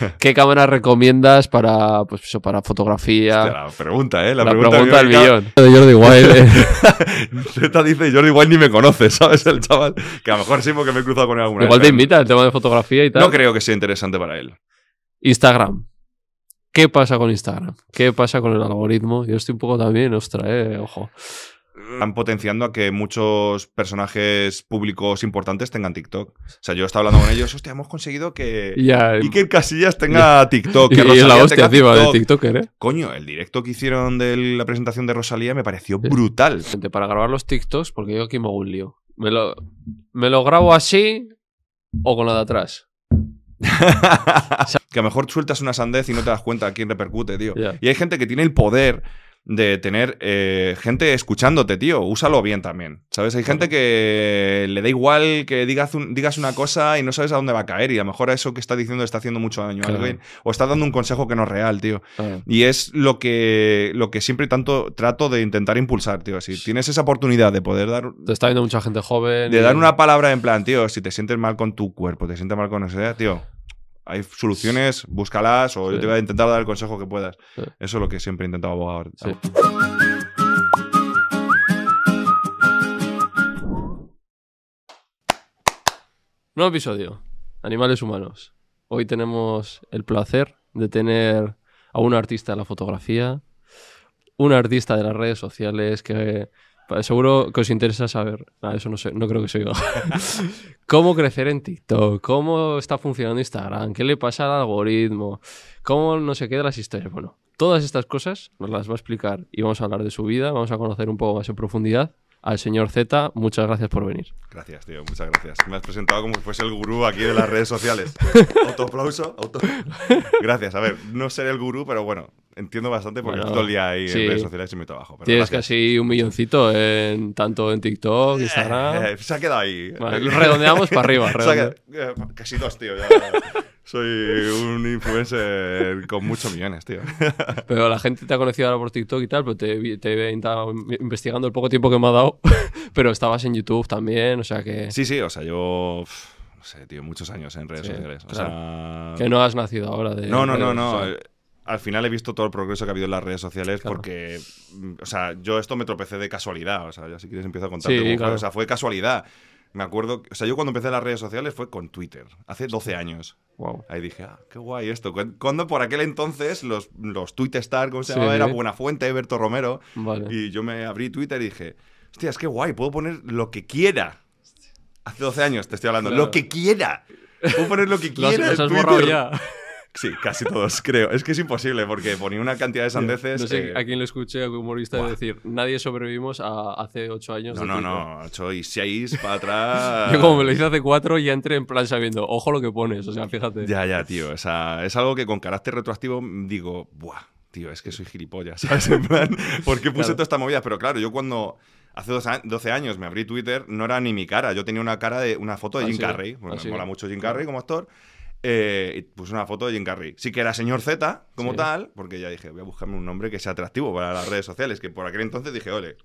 ¿Qué cámara recomiendas para, pues eso, para fotografía? Hostia, la pregunta, ¿eh? La, la pregunta, pregunta del millón. De Jordi Wild. eh. Dice, Jordi igual ni me conoce, ¿sabes? El chaval. Que a lo mejor sí porque me he cruzado con él alguna Igual vez. te invita el tema de fotografía y tal. No creo que sea interesante para él. Instagram. ¿Qué pasa con Instagram? ¿Qué pasa con el algoritmo? Yo estoy un poco también, ostra, eh, ojo. Están potenciando a que muchos personajes públicos importantes tengan TikTok. O sea, yo estaba hablando con ellos, hostia, hemos conseguido que Ya, Iker Casillas tenga TikTok. y, Que y es la Rosalía hostia tenga encima de TikTok. TikToker, ¿eh? Coño, el directo que hicieron de la presentación de Rosalía me pareció brutal. Gente, Para grabar los TikToks, porque yo aquí me hago un lío. Me lo, me lo grabo así o con la de atrás. que a lo mejor sueltas una sandez y no te das cuenta a quién repercute, tío. Y hay gente que tiene el poder de tener eh, gente escuchándote, tío. Úsalo bien también. ¿Sabes? Hay gente que le da igual que digas, un- digas una cosa y no sabes a dónde va a caer. Y a lo mejor eso que está diciendo está haciendo mucho daño a alguien. O está dando un consejo que no es real, tío. Y es lo que, lo que siempre tanto trato de intentar impulsar, tío. Si tienes esa oportunidad de poder dar, Te está viendo mucha gente joven. de y- dar una palabra en plan, tío, si te sientes mal con tu cuerpo, te sientes mal con eso, tío, hay soluciones, búscalas o yo te voy a intentar dar el consejo que puedas. Sí. Eso es lo que siempre he intentado abogar. Sí. Nuevo episodio. Animales humanos. Hoy tenemos el placer de tener a un artista de la fotografía, un artista de las redes sociales que seguro que os interesa saber. Ah, eso no sé, no creo que se oiga. ¿Cómo crecer en TikTok? ¿Cómo está funcionando Instagram? ¿Qué le pasa al algoritmo? ¿Cómo no se quedan las historias? Bueno, todas estas cosas nos las va a explicar y vamos a hablar de su vida, vamos a conocer un poco más en profundidad al señor Z. Muchas gracias por venir. Gracias, tío, muchas gracias. Me has presentado como si fuese el gurú aquí de las redes sociales. Autoaplauso, auto. Gracias. A ver, no seré el gurú, pero bueno, entiendo bastante porque Bueno, todo el día ahí sí. en redes sociales y mi trabajo. pero Tienes gracias. casi un milloncito en tanto en TikTok, Instagram. Eh, se ha quedado ahí. Vale, redondeamos para arriba. Redonde- quedado- eh, casi dos, tío. ya. Soy un influencer con muchos millones, tío. Pero la gente te ha conocido ahora por TikTok y tal, pero te, te he investigando el poco tiempo que me ha dado. pero estabas en YouTube también, o sea que, Sí, sí, o sea, yo. No sé, tío, muchos años en redes Sí, sociales. O claro. sea. que no has nacido ahora de. No, no, no, no. o sea, eh, Al final he visto todo el progreso que ha habido en las redes sociales Claro. porque, mm, o sea, yo esto me tropecé de casualidad. O sea, ya si quieres empiezo a contarte Sí, claro. O sea, fue casualidad. Me acuerdo, o sea, yo cuando empecé las redes sociales fue con Twitter, hace 12 años. Wow. Ahí dije, ah, qué guay esto. Cu- Cuando por aquel entonces los, los Tweetstar, ¿cómo se Sí. llamaba? Era Buenafuente, Berto Romero. Vale. Y yo me abrí Twitter y dije, hostia, es que guay, puedo poner lo que quiera. Hace 12 años te estoy hablando, Claro. lo que quiera. Puedo poner lo que Los, quiera. los en has borrado Twitter. ya. Sí, casi todos, creo. Es que es imposible porque ponía una cantidad de sandeces. No sé eh, a quién le escuché a un humorista decir, nadie sobrevivimos a hace ocho años. No, no, Twitter". no. Soy seis para atrás. Yo como me lo hice hace cuatro ya entré en plan sabiendo, ojo lo que pones, o sea, fíjate. Ya, ya, tío. O sea, es algo que con carácter retroactivo digo, buah, tío, es que soy gilipollas, ¿sabes? En plan, ¿por qué puse Claro. toda esta movida? Pero claro, yo cuando hace dos a- 12 años me abrí Twitter, no era ni mi cara. Yo tenía una cara de una foto de Ah, Jim sí. Carrey. Bueno, Ah, sí. me mola mucho Jim Carrey como actor. Eh, y puse una foto de Jim Carrey. Sí que era señor Z, como Sí. tal, porque ya dije, voy a buscarme un nombre que sea atractivo para las redes sociales. Que por aquel entonces dije, ole,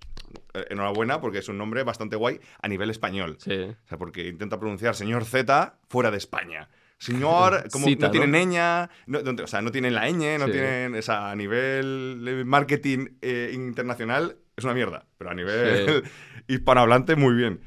eh, enhorabuena, porque es un nombre bastante guay a nivel español. Sí. O sea, porque intenta pronunciar señor Z fuera de España. Señor, como Cita, no tienen ¿no? ña, no- no- o sea, no tienen la ñ, no Sí. tienen, o sea, a nivel marketing eh, internacional es una mierda, pero a nivel hispanohablante muy bien.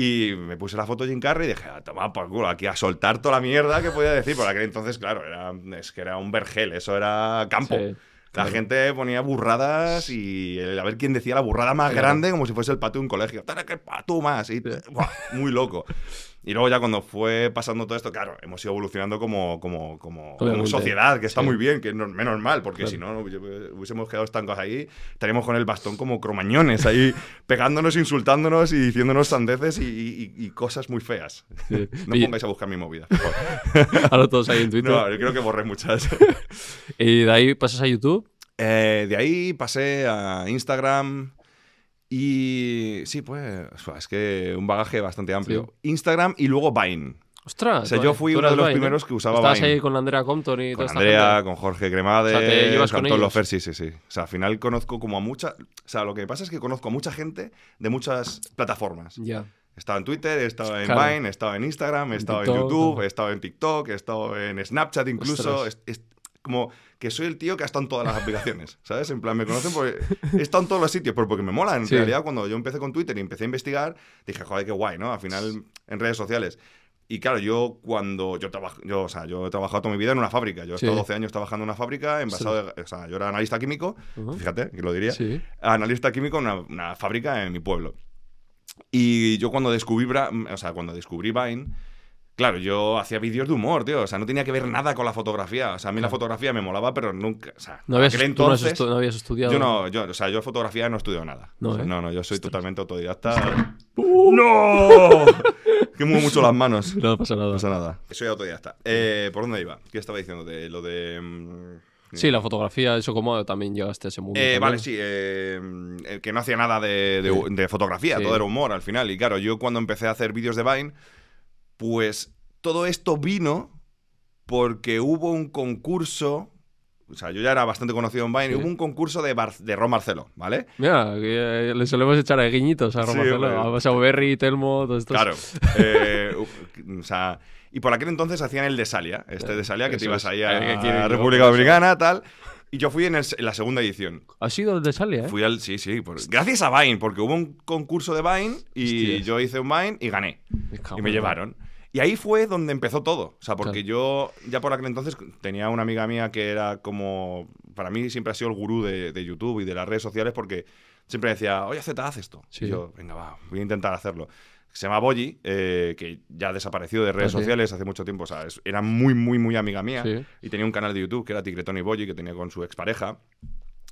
Y me puse la foto de Jim Carrey y dije, a tomar por culo, aquí a soltar toda la mierda que podía decir. Por aquel entonces, claro, era, es que era un vergel, eso era campo. Sí, La gente ponía burradas y el- a ver quién decía la burrada más Claro. grande como si fuese el patio de un colegio. ¡Tara, que patú más! Y, buah, muy loco. Y luego ya cuando fue pasando todo esto, claro, hemos ido evolucionando como, como, como, sociedad, que está Sí. muy bien, que es no- menos mal, porque Claro. si no, hubiésemos quedado estancos ahí, estaríamos con el bastón como cromañones, ahí pegándonos, insultándonos y diciéndonos sandeces y, y- y cosas muy feas. Sí. No Y- pongáis a buscar mi movida. Ahora todos ahí en Twitter. No, yo creo que borré muchas. Y de ahí pasas a YouTube. Eh, de ahí pasé a Instagram y sí, pues es que un bagaje bastante amplio. Instagram y luego Vine. Ostras. O sea, yo fui uno de los Vine, ¿no? primeros que usaba Estabas Vine. ahí con Andrea Compton y Con toda Andrea, con Jorge Cremades, O sea, ¿te llevas con todos los sí, sí, sí. O sea, al final conozco como a mucha... O sea, lo que me pasa es que conozco a mucha gente de muchas plataformas. Ya. He estado en Twitter, he estado en Claro. Vine, he estado en Instagram, he En estado en YouTube, estado en TikTok, he estado en Snapchat incluso. Ostras. Es, es como que soy el tío que ha estado en todas las aplicaciones, ¿sabes? En plan, me conocen porque he estado en todos los sitios, pero porque me mola. En Sí. realidad, cuando yo empecé con Twitter y empecé a investigar, dije, joder, qué guay, ¿no? Al final, en redes sociales. Y claro, yo cuando yo trabajo, yo, o sea, yo he trabajado toda mi vida en una fábrica. Yo he Sí. estado 12 años trabajando en una fábrica, envasado de- o sea, yo era analista químico, Ujú. fíjate, que lo diría Sí. analista químico en una, una fábrica en mi pueblo. Y yo cuando descubrí, o sea, cuando descubrí Vine, claro, yo hacía vídeos de humor, tío. O sea, no tenía que ver nada con la fotografía. O sea, a mí la fotografía me molaba, pero nunca. O sea, No habías, aquel tú no has entonces. estu- no habías estudiado. yo no, yo, o sea, yo fotografía no he estudiado nada. No, O sea, ¿eh? no, no, yo soy totalmente autodidacta. ¡No! que muevo mucho las manos. No pasa nada. No pasa nada. Soy autodidacta. Eh, ¿Por dónde iba? ¿Qué estaba diciendo? De lo de. mm, Sí, la fotografía, eso como también llegaste a ese mundo. Eh, vale, sí, eh, eh, que no hacía nada de, de- Sí. de fotografía, Sí. todo era humor al final. Y claro, yo cuando empecé a hacer vídeos de Vine, pues todo esto vino porque hubo un concurso. O sea, yo ya era bastante conocido en Vine. Sí. Hubo un concurso de, Bar- de Ron Marcelo, ¿vale? Mira, que, eh, le solemos echar a guiñitos a Sí, Romarcelo. hombre. ha pasado Berry, Telmo, todos estos. Claro. Eh, o sea, y por aquel entonces hacían el de Salia, este de Salia, que te ibas es. ahí a, quiere- República Dominicana, tal. Y yo fui en, el- en la segunda edición. Ha sido el de Salia, ¿eh? Fui al. Sí, sí. por- gracias a Vine, porque hubo un concurso de Vine y yo hice un Vine y gané. Y me llevaron. Y ahí fue donde empezó todo. O sea, porque Claro. yo ya por aquel entonces tenía una amiga mía que era como. Para mí siempre ha sido el gurú de, de YouTube y de las redes sociales porque siempre decía, oye, Z, haz esto. Sí. Y yo, venga, va, voy a intentar hacerlo. Se llama Boyi, eh, que ya desapareció de redes Ah, sí. sociales hace mucho tiempo. O sea, es- era muy, muy, muy amiga mía. Sí. Y tenía un canal de YouTube que era Tigretón y Boyi, que tenía con su expareja.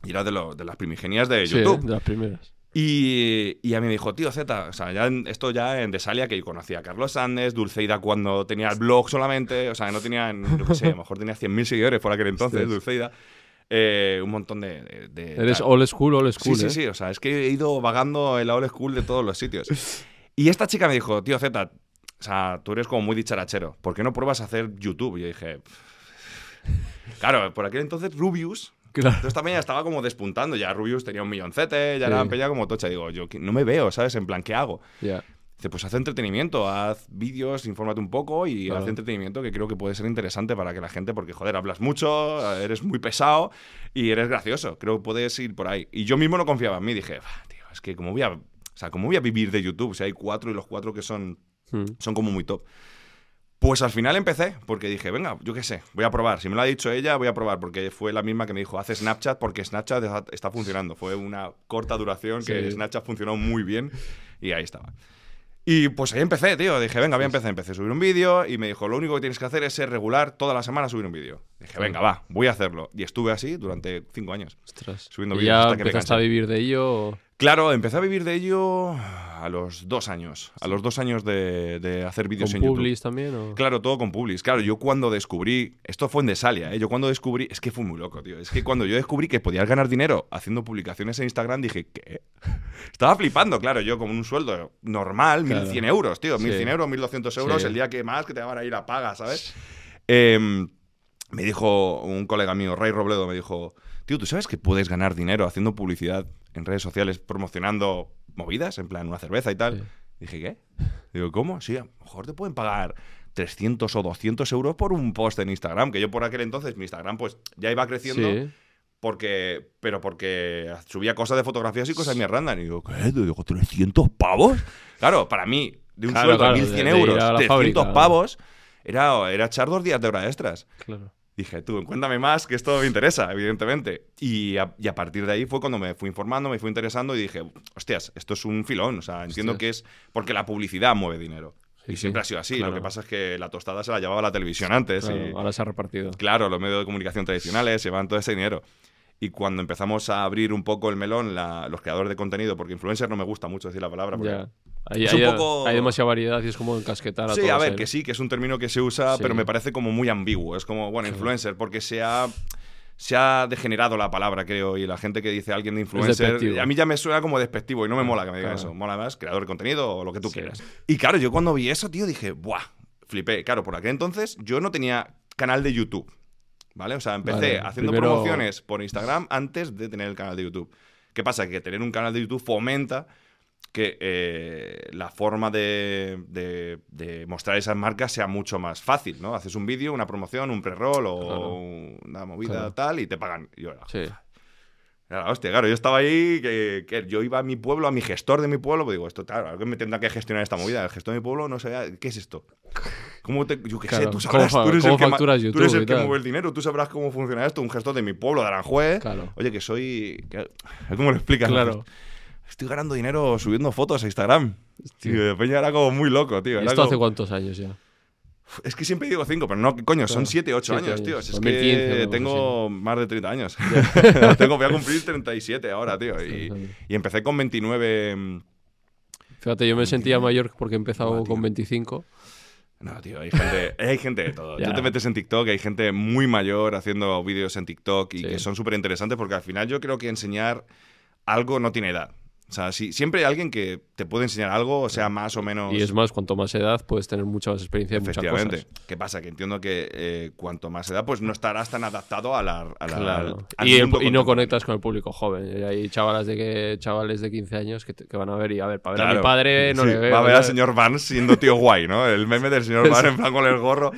Y era de, lo- de las primigenias de Sí, YouTube. de las primeras. Y, y a mí me dijo, tío Z, o sea, ya en- esto ya en Desalia, que yo conocía a Carlos Sandes, Dulceida cuando tenía el blog solamente, o sea, no tenía, qué sé, a lo mejor tenía 100.000 seguidores por aquel entonces. Dulceida. Eh, un montón de... de- de- Eres tal. old school, old Sí, school, sí, ¿eh? sí, o sea, es que he ido vagando en la old school de todos los sitios. Y esta chica me dijo, tío Z, o sea, tú eres como muy dicharachero, ¿por qué no pruebas a hacer YouTube? Y yo dije, claro, por aquel entonces Rubius, Claro. entonces también ya estaba como despuntando. Ya Rubius tenía un milloncete, ya Sí. era peña como tocha. Digo, yo no me veo, ¿sabes? En plan, ¿qué hago? Ya. Dice, pues haz entretenimiento, haz vídeos, infórmate un poco y Claro. haz entretenimiento que creo que puede ser interesante para que la gente, porque joder, hablas mucho, eres muy pesado y eres gracioso. Creo que puedes ir por ahí. Y yo mismo no confiaba en mí. Dije, "Bah, tío, es que como voy a. O sea, ¿cómo voy a vivir de YouTube? Si hay cuatro y los cuatro que son Mm. son como muy top. Pues al final empecé, porque dije, venga, yo qué sé, voy a probar. Si me lo ha dicho ella, voy a probar, porque fue la misma que me dijo, haz Snapchat, porque Snapchat está- funcionando. Fue una corta duración que Sí. Snapchat funcionó muy bien y ahí estaba. Y pues ahí empecé, tío. Dije, venga, voy a empezar. Empecé a subir un vídeo y me dijo, lo único que tienes que hacer es ser regular toda la semana subir un vídeo. Dije, venga, va, voy a hacerlo. Y estuve así durante cinco años. Ostras. Subiendo ¿Y vídeos ya hasta que empezaste a vivir de ello? o- Claro, empecé a vivir de ello a los dos años. A los dos años de, de hacer vídeos ¿Con en YouTube. Publis también? O... Claro, todo con Publis. Claro, yo cuando descubrí. Esto fue en Desalia, ¿eh? Yo cuando descubrí. Es que fue muy loco, tío. Es que cuando yo descubrí que podías ganar dinero haciendo publicaciones en Instagram, dije, ¿qué? Estaba flipando, claro. Yo con un sueldo normal, Claro. 1100 euros, tío. Sí. 1100 euros, 1200 euros, Sí. el día que más que te van a ir a paga, ¿sabes? Em, me dijo un colega mío, Ray Robledo, me dijo, tío, ¿tú sabes que puedes ganar dinero haciendo publicidad en redes sociales promocionando movidas, en plan una cerveza y tal? Sí. Dije, ¿qué? Digo, ¿cómo? Sí, a lo mejor te pueden pagar 300 o 200 euros por un post en Instagram, que yo por aquel entonces mi Instagram pues ya iba creciendo, Sí. porque, pero porque subía cosas de fotografías y cosas mías random. Y digo, ¿qué? Digo, ¿300 pavos? Claro, para mí, de un Claro, sueldo claro, de de- 1.100 de ir euros, a la 300 fábrica. pavos, era, era echar dos días de hora extras. Claro. Dije, tú, cuéntame más, que esto me interesa, evidentemente. Y a, y a partir de ahí fue cuando me fui informando, me fui interesando y dije, hostias, esto es un filón. O sea, entiendo Hostias. que es porque la publicidad mueve dinero. Sí, y sí, siempre ha sido así. claro. Lo que pasa es que la tostada se la llevaba la televisión antes. Claro, y, Ahora se ha repartido. claro, los medios de comunicación tradicionales llevan todo ese dinero. Y cuando empezamos a abrir un poco el melón, la- los creadores de contenido, porque influencer no me gusta mucho decir la palabra, porque. Hay, Es hay- un poco- hay demasiada variedad y es como encasquetar a Sí, a ver, ahí. que sí, que es un término que se usa, Sí. pero me parece como muy ambiguo. Es como, bueno, Sí. influencer, porque se ha, se ha degenerado la palabra, creo, y la gente que dice alguien de influencer, a mí ya me suena como despectivo y no me mola que me digan Claro. eso. Mola más creador de contenido o lo que tú Sí. quieras. Y claro, yo cuando vi eso, tío, dije, ¡buah! Flipé. Claro, por aquel entonces yo no tenía canal de YouTube. ¿Vale? O sea, empecé Vale, haciendo primero- promociones por Instagram antes de tener el canal de YouTube. ¿Qué pasa? Que tener un canal de YouTube fomenta que eh, la forma de, de- de mostrar esas marcas sea mucho más fácil, ¿no? Haces un vídeo, una promoción, un pre-roll o Claro. una movida Claro. tal y te pagan. Y yo, Sí. hostia, claro, yo estaba ahí, que, que yo iba a mi pueblo, a mi gestor de mi pueblo, pues digo, esto, claro, alguien me tendrá que gestionar esta movida. El gestor de mi pueblo no sabía, ¿qué es esto? ¿Cómo te, yo qué sé, tú ¿cómo sabrás, tú eres el que, tú eres el que mueve el dinero, tú sabrás cómo funciona esto, un gestor de mi pueblo, de Aranjuez. Claro. Oye, que soy... que- ¿Cómo lo explicas? Claro. Estoy ganando dinero subiendo fotos a Instagram. Tío, de Peña era como muy loco, tío. ¿Y era esto hace cuántos años ya? Es que siempre digo cinco, pero no, ¿qué coño, son Claro, siete, ocho siete años, tío. Es 2015 o que tengo más de 30 años. tengo, voy a cumplir 37 ahora, tío. Y, y empecé con 29... mm, Fíjate, yo me sentía mayor porque he empezado con 25. No, tío, hay gente, hay gente de todo. Ya. Tú te metes en TikTok, hay gente muy mayor haciendo vídeos en TikTok y Sí. que son súper interesantes porque al final yo creo que enseñar algo no tiene edad. O sea, si, siempre hay alguien que te puede enseñar algo, o sea, más o menos... Y es más, cuanto más edad, puedes tener mucha más experiencia en muchas cosas. ¿Qué pasa? Que entiendo que eh, cuanto más edad, pues no estarás tan adaptado a la, a la- Claro. al, al y, el- mundo y no conectas con el público joven. Hay chavalas de, que, chavales de 15 años que, te- que van a ver y a ver, para ver a mi padre no Sí, le veo. Va a ver al señor Barnes siendo tío guay, ¿no? El meme del señor Barnes en plan con el gorro.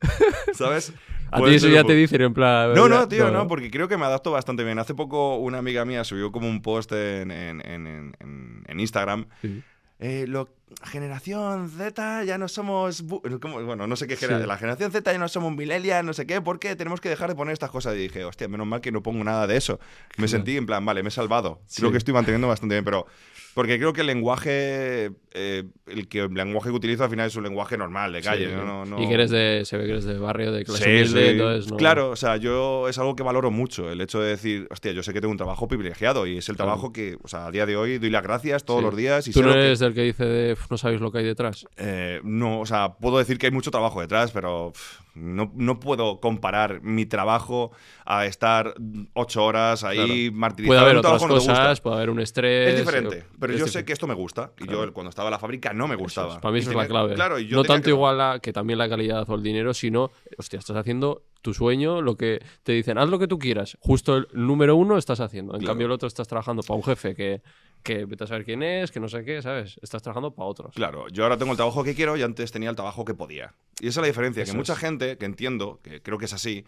¿Sabes? A ti eso ya te dicen en plan... No, no, tío, no, porque creo que me adapto bastante bien. Hace poco una amiga mía subió como un post en, en- en- Instagram. Sí. Eh, lo- generación Z ya no somos... Bueno, no sé qué Sí. generación. La generación Z ya no somos millennials, no sé qué. ¿Por qué tenemos que dejar de poner estas cosas? Y dije, hostia, menos mal que no pongo nada de eso. Me sentí en plan, vale, me he salvado. Creo que estoy manteniendo bastante bien, pero... Porque creo que el lenguaje, eh, el, que, el lenguaje que utilizo al final es un lenguaje normal, de calle. Sí. ¿no? No- no- Y que eres de... Se ve que eres de barrio, de clase Sí, humilde, sí. entonces no... Claro, o sea, yo es algo que valoro mucho, el hecho de decir, hostia, yo sé que tengo un trabajo privilegiado y es el Claro. trabajo que, o sea, a día de hoy doy las gracias todos los días y Tú sé no lo que- eres del que dice de "Uf, no sabéis lo que hay detrás. eh, no, o sea, puedo decir que hay mucho trabajo detrás, pero pff, no, no puedo comparar mi trabajo a estar ocho horas ahí martirizado Puede haber otras cosas, puede haber un estrés... Es diferente, pero es yo diferente. sé que esto me gusta. Y Claro. yo cuando estaba en la fábrica no me Eso gustaba. es, para mí eso es la clave. Claro, y yo no tanto que- igual que también la calidad o el dinero, sino, hostia, estás haciendo tu sueño, lo que te dicen, haz lo que tú quieras. Justo el número uno estás haciendo. En Claro. cambio, el otro estás trabajando para un jefe que, que vete a saber quién es, que no sé qué, ¿sabes? Estás trabajando para otros. Claro, yo ahora tengo el trabajo que quiero y antes tenía el trabajo que podía. Y esa es la diferencia, Eso que mucha gente, que entiendo, que creo que es así,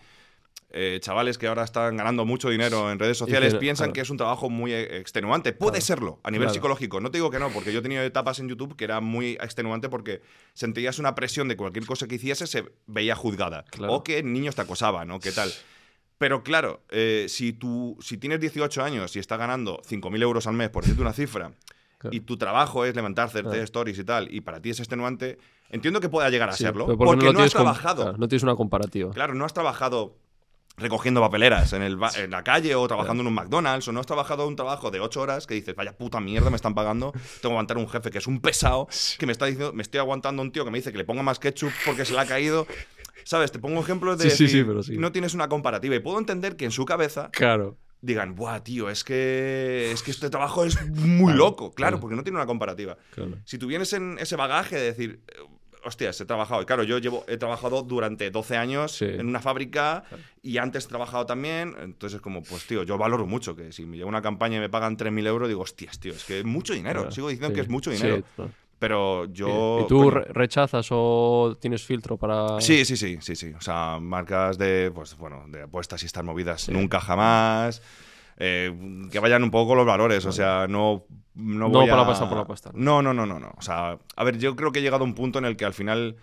eh, chavales que ahora están ganando mucho dinero en redes sociales piensan claro. que es un trabajo muy eh, extenuante. Puede Claro. serlo a nivel Claro. psicológico. No te digo que no, porque yo he tenido etapas en YouTube que era muy extenuante porque sentías una presión de cualquier cosa que hiciese se veía juzgada. O que niños te acosaban, o qué tal. Pero claro, eh, si, tú, si tienes 18 años y estás ganando 5.000 euros al mes, por decirte una cifra, Claro. y tu trabajo es levantar, hacerte Claro. stories y tal, y para ti es extenuante, entiendo que pueda llegar a Sí, serlo, porque no, has trabajado. claro, no tienes una comparativa. Claro, no has trabajado recogiendo papeleras en, el en la calle o trabajando en un McDonald's o no has trabajado un trabajo de ocho horas que dices, vaya puta mierda, me están pagando, tengo que aguantar un jefe que es un pesado, que me está diciendo, me estoy aguantando un tío que me dice que le ponga más ketchup porque se le ha caído. ¿Sabes? Te pongo ejemplos de Sí, sí, sí, pero sí. no tienes una comparativa y puedo entender que en su cabeza Claro. Digan, buah, tío, es que, es que este trabajo es muy Claro, loco. Claro, porque no tiene una comparativa. Si tú vienes en ese bagaje de decir, eh, hostias, he trabajado, y claro, yo llevo, he trabajado durante 12 años Sí. en una fábrica y antes he trabajado también, entonces es como, pues tío, yo valoro mucho que si me llega una campaña y me pagan 3.000 euros, digo, hostias, tío, es que es mucho dinero, Claro, sigo diciendo sí, que es mucho sí, dinero, claro. Pero yo... ¿Y tú rechazas o tienes filtro para...? Sí, sí, sí, sí, sí. O sea, marcas de, pues bueno, de apuestas y estas movidas, Sí. nunca jamás. eh, que vayan un poco los valores, o sea, no... No, No voy por la a- pasta, por la. No, no, no, no, no. O sea, a ver, yo creo que he llegado a un punto en el que al final,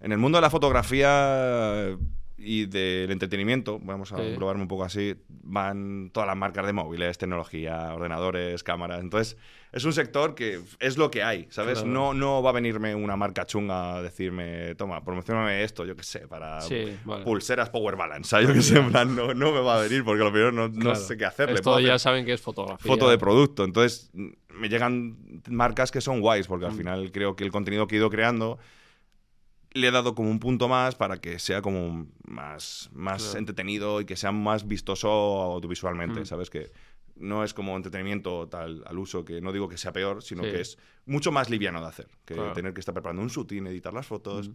en el mundo de la fotografía y del entretenimiento, vamos a Sí. englobarme un poco así, van todas las marcas de móviles, tecnología, ordenadores, cámaras. Entonces, es un sector que es lo que hay, ¿sabes? Claro. No, no va a venirme una marca chunga a decirme, toma, promocioname esto, yo qué sé, para Sí, vale. pulseras Power Balance. Yo qué sé, en plan, no, no me va a venir porque lo primero no, sé qué hacerle. Esto ya hacer saben que es fotografía. foto de producto. Entonces, me llegan marcas que son guays, porque al Mm. final creo que el contenido que he ido creando le he dado como un punto más para que sea como más, más Claro. entretenido y que sea más vistoso audiovisualmente, Mm. ¿sabes? Que no es como entretenimiento tal al uso, que no digo que sea peor, sino Sí. que es mucho más liviano de hacer, que Claro. tener que estar preparando un shooting, editar las fotos, Mm.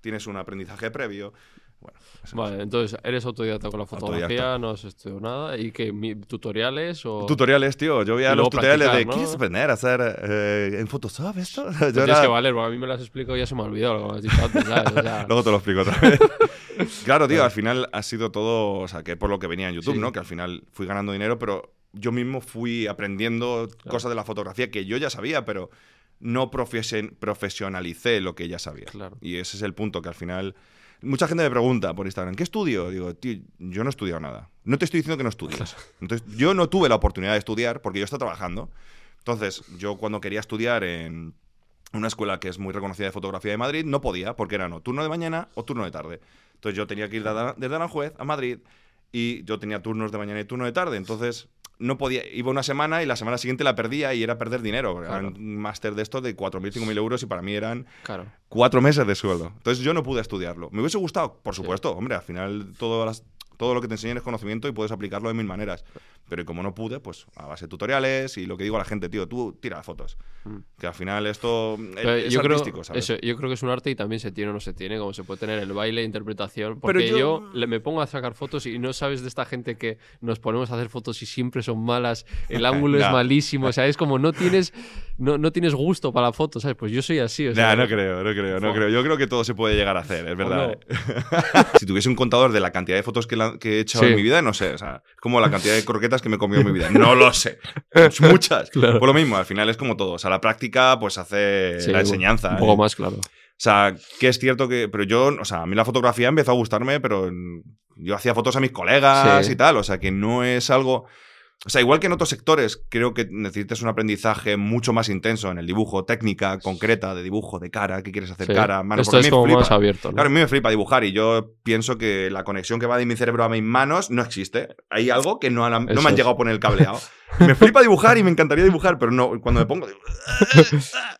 tienes un aprendizaje previo. Bueno, es. Vale, entonces eres autodidacta con la fotografía, Autodidacta. no has estudiado nada. ¿Y qué? ¿Tutoriales o.? Tutoriales, tío. Yo veía los tutoriales de ¿no? ¿quieres aprender a hacer eh, en Photoshop esto? Yo Pues tienes era- que valer, porque a mí me lo has explicado y ya se me ha olvidado lo que me has dicho antes, ¿sabes? O sea, Luego te lo explico otra vez. claro, tío, al final ha sido todo, o sea, que por lo que venía en YouTube, Sí. ¿no? Que al final fui ganando dinero, pero yo mismo fui aprendiendo cosas de la fotografía que yo ya sabía, pero no profesen- profesionalicé lo que ya sabía. Claro. Y ese es el punto que al final... Mucha gente me pregunta por Instagram, ¿qué estudio? Digo, tío, yo no he estudiado nada. No te estoy diciendo que no estudies. Entonces, yo no tuve la oportunidad de estudiar porque yo estaba trabajando. Entonces, yo cuando quería estudiar en una escuela que es muy reconocida de fotografía de Madrid, no podía, porque era no turno de mañana o turno de tarde. Entonces yo tenía que ir desde Aranjuez a Madrid y yo tenía turnos de mañana y turno de tarde. Entonces no podía, iba una semana y la semana siguiente la perdía y era perder dinero. Era un máster de esto de 4.000, 5.000 euros y para mí eran Claro. cuatro meses de sueldo. Entonces yo no pude estudiarlo. Me hubiese gustado, por supuesto, hombre, al final las- todo lo que te enseñan es conocimiento y puedes aplicarlo de mil maneras. Pero como no pude, pues a base de tutoriales y lo que digo a la gente, tío, tú tira fotos. Mm. Que al final esto eh, es yo, creo, artístico, ¿sabes? eso, yo creo que es un arte y también se tiene o no se tiene, como se puede tener el baile, interpretación. Pero Porque yo, yo- le, me pongo a sacar fotos y no sabes de esta gente que nos ponemos a hacer fotos y siempre son malas, el ángulo es malísimo, o sea, es como no tienes, no, no tienes gusto para la foto, ¿sabes? Pues yo soy así, o sea, Nah, no creo, no creo, no creo. Yo creo que todo se puede llegar a hacer, es verdad. no? ¿eh? si tuviese un contador de la cantidad de fotos que, la- que he hecho Sí. en mi vida, no sé. O sea, como la cantidad de croquetas que me he comido en mi vida. No lo sé. Muchas. Claro. Por lo mismo, al final es como todo. O sea, la práctica, pues hace Sí, la enseñanza. Un poco ¿eh? más, claro. O sea, que es cierto que. Pero yo, o sea, a mí la fotografía empezó a gustarme, pero yo hacía fotos a mis colegas Sí. y tal. O sea, que no es algo. O sea, igual que en otros sectores, creo que necesitas un aprendizaje mucho más intenso en el dibujo, técnica concreta de dibujo, de cara, qué quieres hacer Sí. cara, mano. Esto es como flipa. más abierto, ¿no? Claro, a mí me flipa dibujar y yo pienso que la conexión que va de mi cerebro a mis manos no existe. Hay algo que no, han- no Eso me han es. llegado a poner el cableado. Me flipa dibujar y me encantaría dibujar, pero no, cuando me pongo... digo,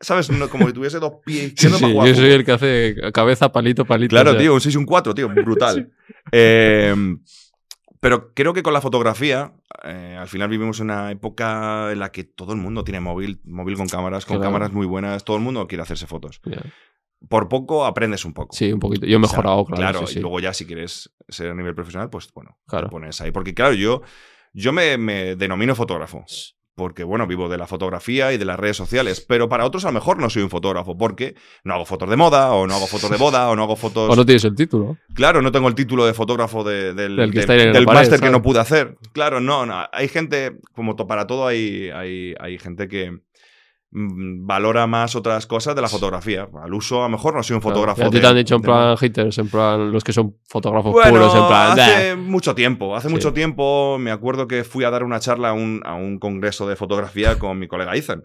¿Sabes? No, como si tuviese dos pies Sí, sí, yo soy el que hace cabeza, palito, palito. Claro, o sea, tío, un 6 y un 4, tío, brutal. Eh, pero creo que con la fotografía, eh, al final vivimos una época en la que todo el mundo tiene móvil, móvil con cámaras, con Claro. cámaras muy buenas, todo el mundo quiere hacerse fotos. Por poco aprendes un poco. Sí, un poquito. Yo he O sea, mejorado, claro. sí, y luego ya si quieres ser a nivel profesional, pues bueno, Claro. te pones ahí. Porque claro, yo, yo me, me denomino fotógrafo. Porque, bueno, vivo de la fotografía y de las redes sociales. Pero para otros a lo mejor no soy un fotógrafo. Porque no hago fotos de moda, o no hago fotos de boda, o no hago fotos... O no tienes el título. Claro, no tengo el título de fotógrafo de- del, Del que del- máster que no pude hacer. Claro, no, no. Hay gente, como to- para todo, hay, hay, hay gente que valora más otras cosas de la fotografía. Al uso, a lo mejor no soy un Claro. fotógrafo. Y a ti de- te han dicho en de- plan haters, en plan los que son fotógrafos Bueno, puros, en plan. hace mucho tiempo, hace Sí. mucho tiempo me acuerdo que fui a dar una charla a un, a un congreso de fotografía con mi colega Ethan.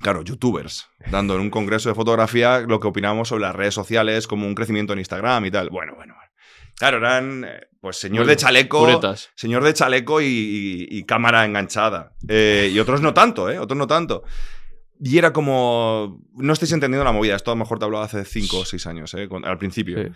Claro, youtubers, dando en un congreso de fotografía lo que opinábamos sobre las redes sociales, como un crecimiento en Instagram y tal. Bueno, bueno, bueno. Claro, eran, eh, pues, señor Bueno, de chaleco, puretas. señor de chaleco y, y- y cámara enganchada. Eh, y otros no tanto, ¿eh? Otros no tanto. Y era como, no estáis entendiendo la movida, esto a lo mejor te hablaba hace 5 o 6 años, ¿eh? Al principio. Sí.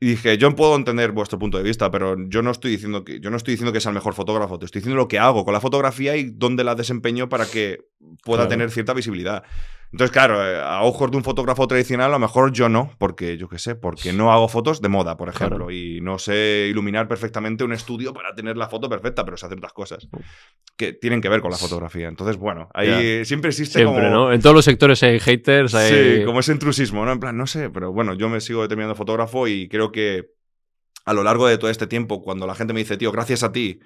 Y dije, yo puedo entender vuestro punto de vista, pero yo no estoy diciendo que yo no estoy diciendo que sea el mejor fotógrafo, te estoy diciendo lo que hago con la fotografía y dónde la desempeño para que pueda Claro. tener cierta visibilidad. Entonces, claro, eh, a ojos de un fotógrafo tradicional, a lo mejor yo no, porque yo qué sé, porque no hago fotos de moda, por ejemplo, Claro. y no sé iluminar perfectamente un estudio para tener la foto perfecta, pero sé hacer otras cosas que tienen que ver con la fotografía. Entonces, bueno, ahí siempre existe Siempre, como... ¿no? En todos los sectores hay haters, hay. Sí, como ese intrusismo, ¿no? En plan, no sé, pero bueno, yo me sigo determinando fotógrafo y creo que a lo largo de todo este tiempo, cuando la gente me dice, tío, gracias a ti,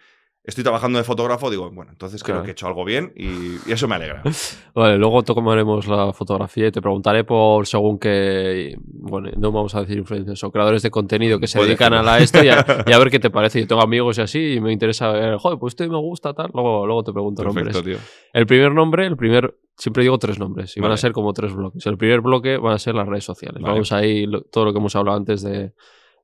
estoy trabajando de fotógrafo, digo, bueno, entonces creo Claro. que he hecho algo bien y, y eso me alegra. Vale, luego tomaremos la fotografía y te preguntaré por según que, bueno, no vamos a decir influencers o creadores de contenido que se Puede dedican ser. a la esto y a, y a ver qué te parece. Yo tengo amigos y así y me interesa ver, joder, pues este me gusta, tal. Luego, luego te pregunto Perfecto, nombres. tío. El primer nombre, el primer, siempre digo tres nombres y van a ser como tres bloques. El primer bloque van a ser las redes sociales. Vale. Vamos ahí, lo- todo lo que hemos hablado antes de,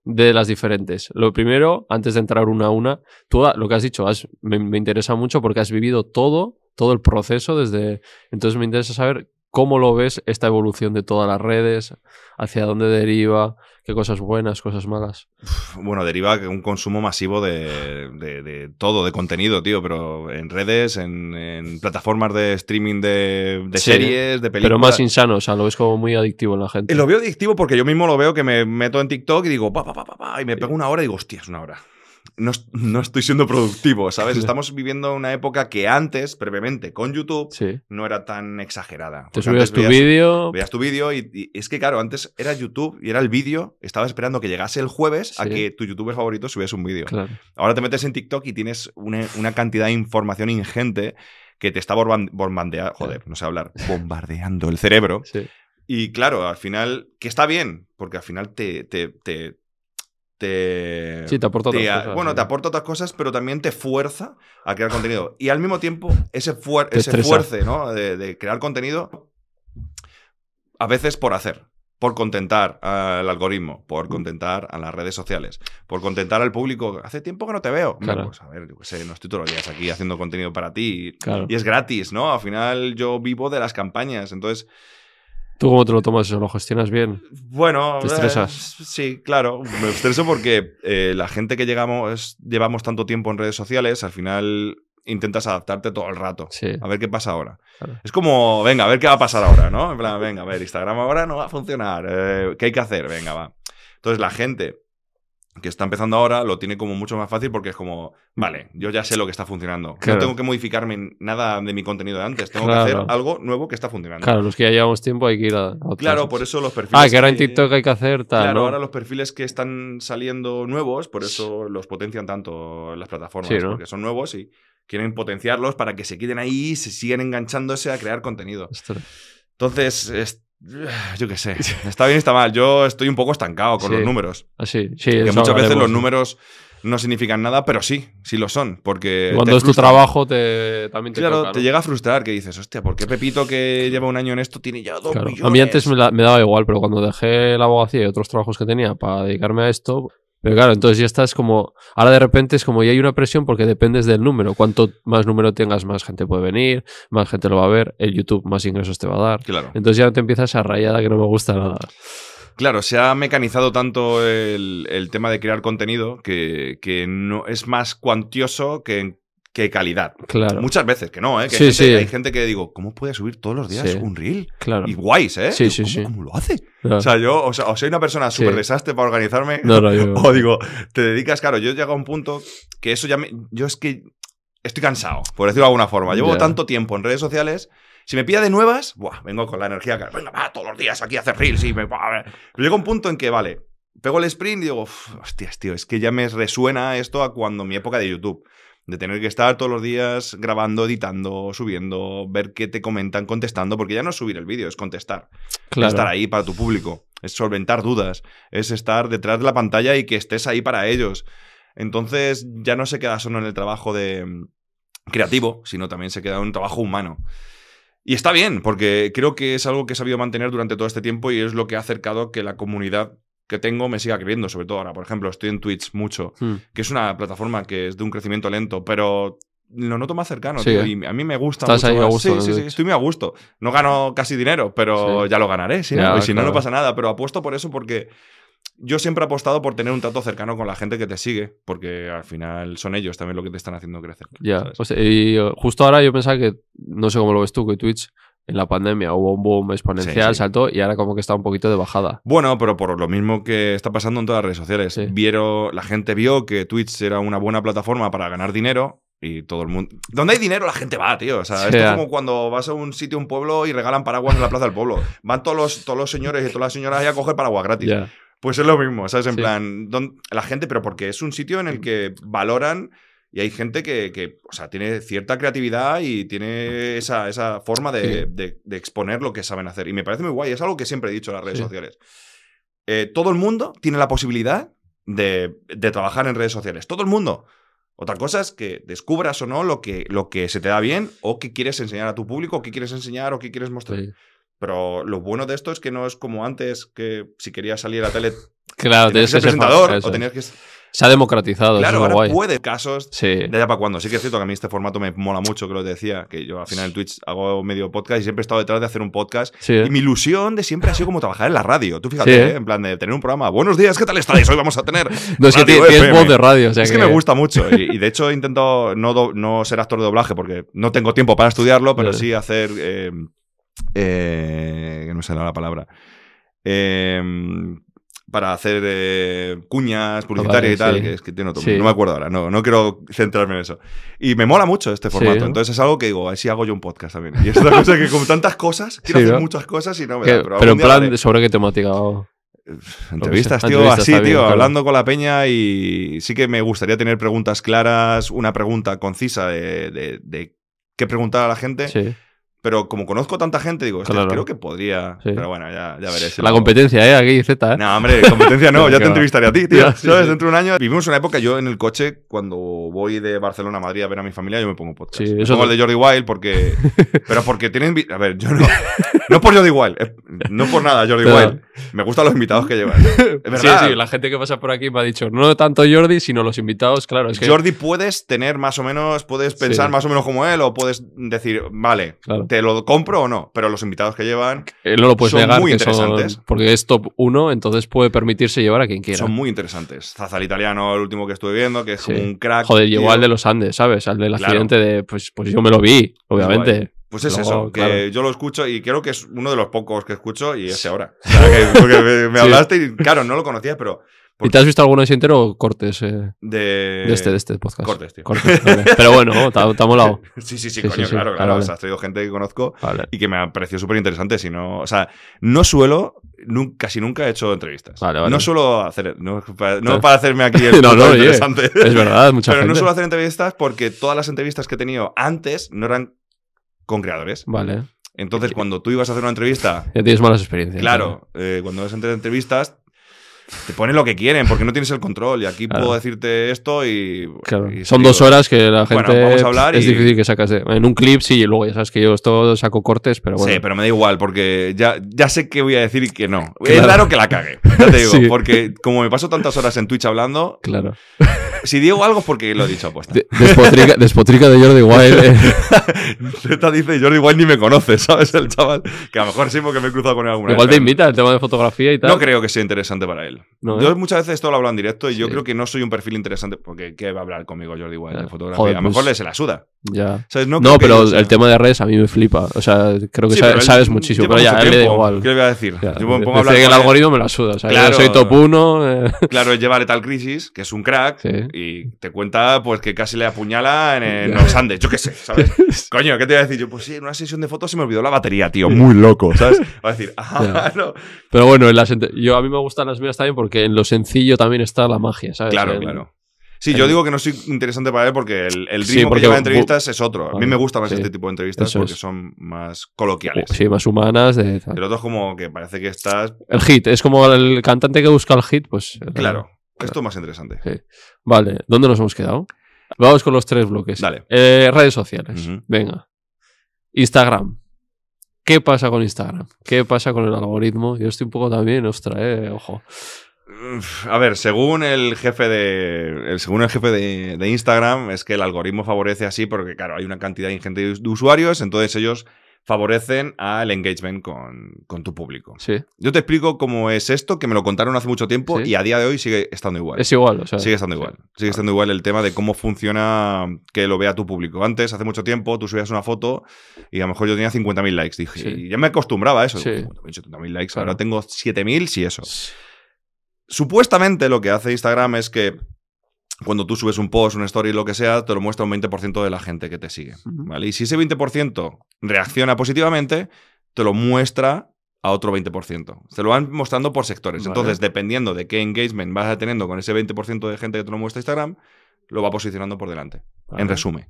de las diferentes. Lo primero, antes de entrar una a una, tú lo que has dicho me, me interesa mucho porque has vivido todo, todo el proceso desde... Entonces me interesa saber ¿cómo lo ves esta evolución de todas las redes? ¿Hacia dónde deriva? ¿Qué cosas buenas, cosas malas? Bueno, deriva un consumo masivo de, de- de todo, de contenido, tío, pero en redes, en, en plataformas de streaming de, de Sí, series, de películas. Pero más insano, o sea, lo ves como muy adictivo en la gente. Y lo veo adictivo porque yo mismo lo veo que me meto en TikTok y digo, pa, pa, pa, pa, pa, y me pego una hora y digo, hostia, es una hora. No, no estoy siendo productivo, ¿sabes? Estamos viviendo una época que antes, previamente, con YouTube, Sí. no era tan exagerada. Te subías tu vídeo. Veías tu vídeo y, y es que, claro, antes era YouTube y era el vídeo. Estaba esperando que llegase el jueves a que tu youtuber favorito subiese un vídeo. Claro. Ahora te metes en TikTok y tienes una, una cantidad de información ingente que te está bombardeando, joder, no sé hablar, bombardeando el cerebro. Sí. Y claro, al final, que está bien, porque al final te... te, te, te- Sí, te aporta te- otras cosas, bueno, te aporta otras cosas, pero también te fuerza a crear contenido. Y al mismo tiempo, ese, fuer- ese fuerce ¿no? de, de crear contenido, a veces por hacer, por contentar al algoritmo, por contentar a las redes sociales, por contentar al público. Hace tiempo que no te veo. Claro. Pues a ver, yo sé, no estoy todos los días aquí haciendo contenido para ti. y- Claro. Y es gratis, ¿no? Al final yo vivo de las campañas. Entonces, ¿Tú cómo te lo tomas eso? ¿Lo gestionas bien? bueno, ¿Te estresas? eh, sí, claro. Me estreso porque eh, la gente que llegamos, llevamos tanto tiempo en redes sociales, al final intentas adaptarte todo el rato. Sí. A ver qué pasa ahora. Claro. Es como, venga, a ver qué va a pasar ahora, ¿no? En plan, venga, a ver, Instagram ahora no va a funcionar. eh, ¿Qué hay que hacer? Venga, va. Entonces la gente que está empezando ahora lo tiene como mucho más fácil porque es como, vale, yo ya sé lo que está funcionando. Claro. No tengo que modificarme nada de mi contenido de antes. Tengo Claro. que hacer algo nuevo que está funcionando. Claro, los que ya llevamos tiempo hay que ir a, otras. Claro, por eso los perfiles. Ah, que ahora en TikTok hay que hacer tal, Claro, ¿no? ahora los perfiles que están saliendo nuevos, por eso los potencian tanto las plataformas, Sí, ¿no? porque son nuevos y quieren potenciarlos para que se queden ahí y se sigan enganchándose a crear contenido. Ostras. Entonces, es- yo qué sé, está bien está mal. Yo estoy un poco estancado con Sí. los números. Ah, sí, sí. Que muchas veces los números no significan nada, pero sí, sí lo son. Porque Cuando es tu trabajo, te, también te Claro, toca, te llega a frustrar que dices, hostia, ¿por qué Pepito que lleva un año en esto tiene ya dos Claro. millones? A mí antes me, la- me daba igual, pero cuando dejé la abogacía y otros trabajos que tenía para dedicarme a esto, pero claro, entonces ya estás como, ahora de repente es como ya hay una presión porque dependes del número. Cuanto más número tengas, más gente puede venir, más gente lo va a ver, el YouTube más ingresos te va a dar. Claro. Entonces ya te empieza esa rayada que no me gusta nada. Claro, se ha mecanizado tanto el, el tema de crear contenido que, que no es más cuantioso que, que calidad. Claro, Muchas veces que no, ¿eh? Que Sí, hay, gente, sí. hay gente que digo, ¿cómo puede subir todos los días Sí. un reel? claro. Y guays, ¿eh? Sí, Digo, sí, ¿cómo, sí. cómo lo hace? claro. O sea, yo o, sea, o soy una persona súper desastre para organizarme, No, no, yo- o digo, te dedicas, claro, yo he llegado a un punto que eso ya me... Yo es que estoy cansado, por decirlo de alguna forma. Llevo tanto tiempo en redes sociales... Si me pilla de nuevas, buah, vengo con la energía. que, Venga, va, todos los días aquí a hacer reels y me... Pero llega un punto en que, vale, pego el sprint y digo, "Uf, hostias, tío, es que ya me resuena esto a cuando mi época de YouTube. De tener que estar todos los días grabando, editando, subiendo, ver qué te comentan, contestando, porque ya no es subir el vídeo, es contestar. claro. Es estar ahí para tu público, es solventar dudas, es estar detrás de la pantalla y que estés ahí para ellos. Entonces ya no se queda solo en el trabajo de mm, creativo, sino también se queda en un trabajo humano. Y está bien, porque creo que es algo que he sabido mantener durante todo este tiempo y es lo que ha acercado que la comunidad que tengo me siga creyendo, sobre todo ahora. Por ejemplo, estoy en Twitch mucho, Hmm. que es una plataforma que es de un crecimiento lento, pero lo noto más cercano, Sí, tío, ¿eh? y a mí me gusta Estás mucho ahí a gusto, Sí, ¿no? sí, estoy muy a gusto. No gano casi dinero, pero Sí. ya lo ganaré, si no, y si no, pasa nada, pero apuesto por eso porque yo siempre he apostado por tener un trato cercano con la gente que te sigue, porque al final son ellos también lo que te están haciendo crecer. Ya, ¿sabes? o sea, y uh, justo ahora yo pensaba que, no sé cómo lo ves tú, que Twitch en la pandemia hubo un boom exponencial, Sí, sí. saltó y ahora como que está un poquito de bajada. Bueno, pero por lo mismo que está pasando en todas las redes sociales. Sí. Vieron, la gente vio que Twitch era una buena plataforma para ganar dinero y todo el mundo... Donde hay dinero la gente va, tío. O sea, esto es como cuando vas a un sitio, un pueblo y regalan paraguas en la plaza del pueblo. Van todos los, todos los señores y todas las señoras ahí a coger paraguas gratis. Pues es lo mismo, ¿sabes? En plan, don- la gente, pero porque es un sitio en el que valoran y hay gente que, que, o sea, tiene cierta creatividad y tiene esa, esa forma de, Sí. de- de exponer lo que saben hacer. Y me parece muy guay, es algo que siempre he dicho en las redes Sí. sociales. Eh, todo el mundo tiene la posibilidad de, de trabajar en redes sociales. Todo el mundo. Otra cosa es que descubras o no lo que, lo que se te da bien o qué quieres enseñar a tu público, o qué quieres enseñar o qué quieres mostrar. sí. Pero lo bueno de esto es que no es como antes, que si querías salir a la tele Claro, tenías que ser que presentador o tenías que... Se ha democratizado, Claro, eso es ahora guay. puede casos Sí. de allá para cuando. Sí que es cierto que a mí este formato me mola mucho, que lo te decía, que yo al final en Twitch hago medio podcast y siempre he estado detrás de hacer un podcast. Sí, ¿eh? Y mi ilusión de siempre ha sido como trabajar en la radio. Tú fíjate, Sí, ¿eh? en plan de tener un programa. Buenos días, ¿qué tal estáis? Hoy vamos a tener. No, es que Radio ti- tienes FM". voz de radio. O sea es que, me gusta mucho. Y, y de hecho he intentado no, do- no ser actor de doblaje porque no tengo tiempo para estudiarlo, pero Sí. hacer. Eh, eh, que no sé la palabra. Eh, para hacer eh, cuñas publicitarias vale, y tal, sí. que es que tiene otro. Sí. No me acuerdo ahora, no, no quiero centrarme en eso. Y me mola mucho este formato. ¿no? Entonces es algo que digo, así hago yo un podcast también. Y es una cosa que con tantas cosas, quiero Sí, hacer ¿no? muchas cosas y no me Que- da. pero algún en plan, haré. ¿sobre qué temática? o- Entrevistas, tío, Entrevistas así, tío, claro. hablando con la peña y sí que me gustaría tener preguntas claras, una pregunta concisa de, de- de qué preguntar a la gente, Sí. Pero como conozco tanta gente, digo, Claro. creo que podría, Sí. pero bueno, ya, ya veré. si La lo- competencia, ¿eh? Aquí Z, ¿eh? No, hombre, competencia no, ya te entrevistaré a ti, tío. Ya, sí, ¿Sabes? sí. Dentro de un año vivimos una época, yo en el coche, cuando voy de Barcelona a Madrid a ver a mi familia, yo me pongo podcast. Sí, Me eso pongo te- el de Jordi Wild porque... pero porque tienen... A ver, yo no... No por Jordi Wild, eh, no por nada Jordi Pero- Wild. Me gustan los invitados que llevan. Es Sí, verdad. sí, la gente que pasa por aquí me ha dicho, no tanto Jordi, sino los invitados, claro. Es que, Jordi puedes tener más o menos, puedes pensar Sí. más o menos como él o puedes decir, vale, Claro. Te lo compro o no, pero los invitados que llevan eh, no lo puedes son negar, muy son- interesantes. porque es top 1, entonces puede permitirse llevar a quien quiera. son muy interesantes. Zaza el italiano, el último que estuve viendo, que es Sí. como un crack. Joder, llegó al de los Andes, ¿sabes? Al del Claro. accidente de. Pues, pues yo me lo vi, obviamente. Pues es Luego, eso, que claro. yo lo escucho y creo que es uno de los pocos que escucho y ese ahora. O sea, que- porque me, me Sí. hablaste y, claro, no lo conocía, pero ¿Y te has visto alguno de entero o cortes eh, de... de, este, de este podcast? Cortes, tío. Cortes, vale. Pero bueno, te ha te ha molado. Sí, sí, sí, Sí, coño, sí, sí. claro, claro. vale. O sea, has traído gente que conozco Vale. y que me ha parecido súper interesante. Si no, o sea, no suelo, casi nunca he hecho entrevistas. No suelo hacer, no, para, no para hacerme aquí el No, oye, interesante. Es verdad, mucha Pero gente. no suelo hacer entrevistas porque todas las entrevistas que he tenido antes no eran con creadores. Vale. Entonces, cuando tú ibas a hacer una entrevista, Ya tienes malas experiencias. claro, eh, cuando vas a hacer entrevistas, te ponen lo que quieren porque no tienes el control. Y aquí Claro. puedo decirte esto y. Claro. y Son dos horas que la Bueno, gente vamos a hablar es y- difícil que sacas en un clip sí y luego ya sabes que yo esto saco cortes pero bueno Sí, pero me da igual, porque ya, ya sé qué voy a decir y que no. Es raro que la cague. Ya te digo, Sí. porque como me paso tantas horas en Twitch hablando, claro si digo algo es porque lo he dicho aposta. De- despotrica, despotrica de Jordi Wild eh. Zeta dice, Jordi igual ni me conoce, ¿sabes? El chaval. Que a lo mejor sí porque me he cruzado con él alguna igual te invita el tema de fotografía y tal No creo que sea interesante para él. No, yo ¿eh? muchas veces esto lo hablo en directo y yo creo que no soy un perfil interesante porque ¿qué va a hablar conmigo Jordi Wild de Claro. fotografía? Joder, a lo mejor pues- le se la suda. Ya ¿Sabes? No, no, creo que pero el tema de redes a mí me flipa o sea creo que Sí, sabes muchísimo pero ya él le da igual ¿Qué le voy a decir? Ya, yo me de- pongo a hablar decir que el algoritmo me la suda o sea Claro. yo soy top 1 Claro, él lleva Lethal Crisis, que es un crack, Sí. y te cuenta pues que casi le apuñala en, en los Andes, yo qué sé, ¿sabes? Coño, ¿qué te voy a decir? Yo, pues sí, en una sesión de fotos se me olvidó la batería, tío, muy loco, ¿sabes? Va a decir, ah, no. pero bueno en las yo a mí me gustan las mías también porque en lo sencillo también está la magia ¿sabes? Claro, claro. Sí, yo digo que no soy interesante para él porque el, el Sí, ritmo porque que lleva bu- de entrevistas es otro. A mí me gusta más sí. este tipo de entrevistas Eso porque es. son más coloquiales. sí más humanas de. El otro es como que parece que estás... el hit es como el cantante que busca el hit pues eh, Claro, esto es más interesante. Vale, ¿dónde nos hemos quedado? Vamos con los tres bloques. Dale. Eh, redes sociales. Venga. Instagram. ¿Qué pasa con Instagram? ¿Qué pasa con el algoritmo? Yo estoy un poco también, ostra, eh, ojo. A ver, según el jefe de. el- según el jefe de, de Instagram, es que el algoritmo favorece así porque, claro, hay una cantidad ingente de, de usuarios, entonces ellos favorecen al engagement con, con tu público. Sí, Yo te explico cómo es esto, que me lo contaron hace mucho tiempo Sí. y a día de hoy sigue estando igual. es igual, o sea. Sigue estando igual. Sigue estando igual el tema de cómo funciona que lo vea tu público. Antes, hace mucho tiempo, tú subías una foto y a lo mejor yo tenía 50.000 likes. Dije, Sí. y ya me acostumbraba a eso. Sí. 50.000, 70.000 likes. Claro. Ahora tengo 7.000, sí, eso. Supuestamente lo que hace Instagram es que cuando tú subes un post, una story, lo que sea, te lo muestra un 20% de la gente que te sigue. Y si ese 20% reacciona positivamente, te lo muestra a otro 20%. Se lo van mostrando por sectores. Vale. Entonces, dependiendo de qué engagement vas teniendo con ese 20% de gente que te lo muestra Instagram, lo va posicionando por delante. Vale. En resumen.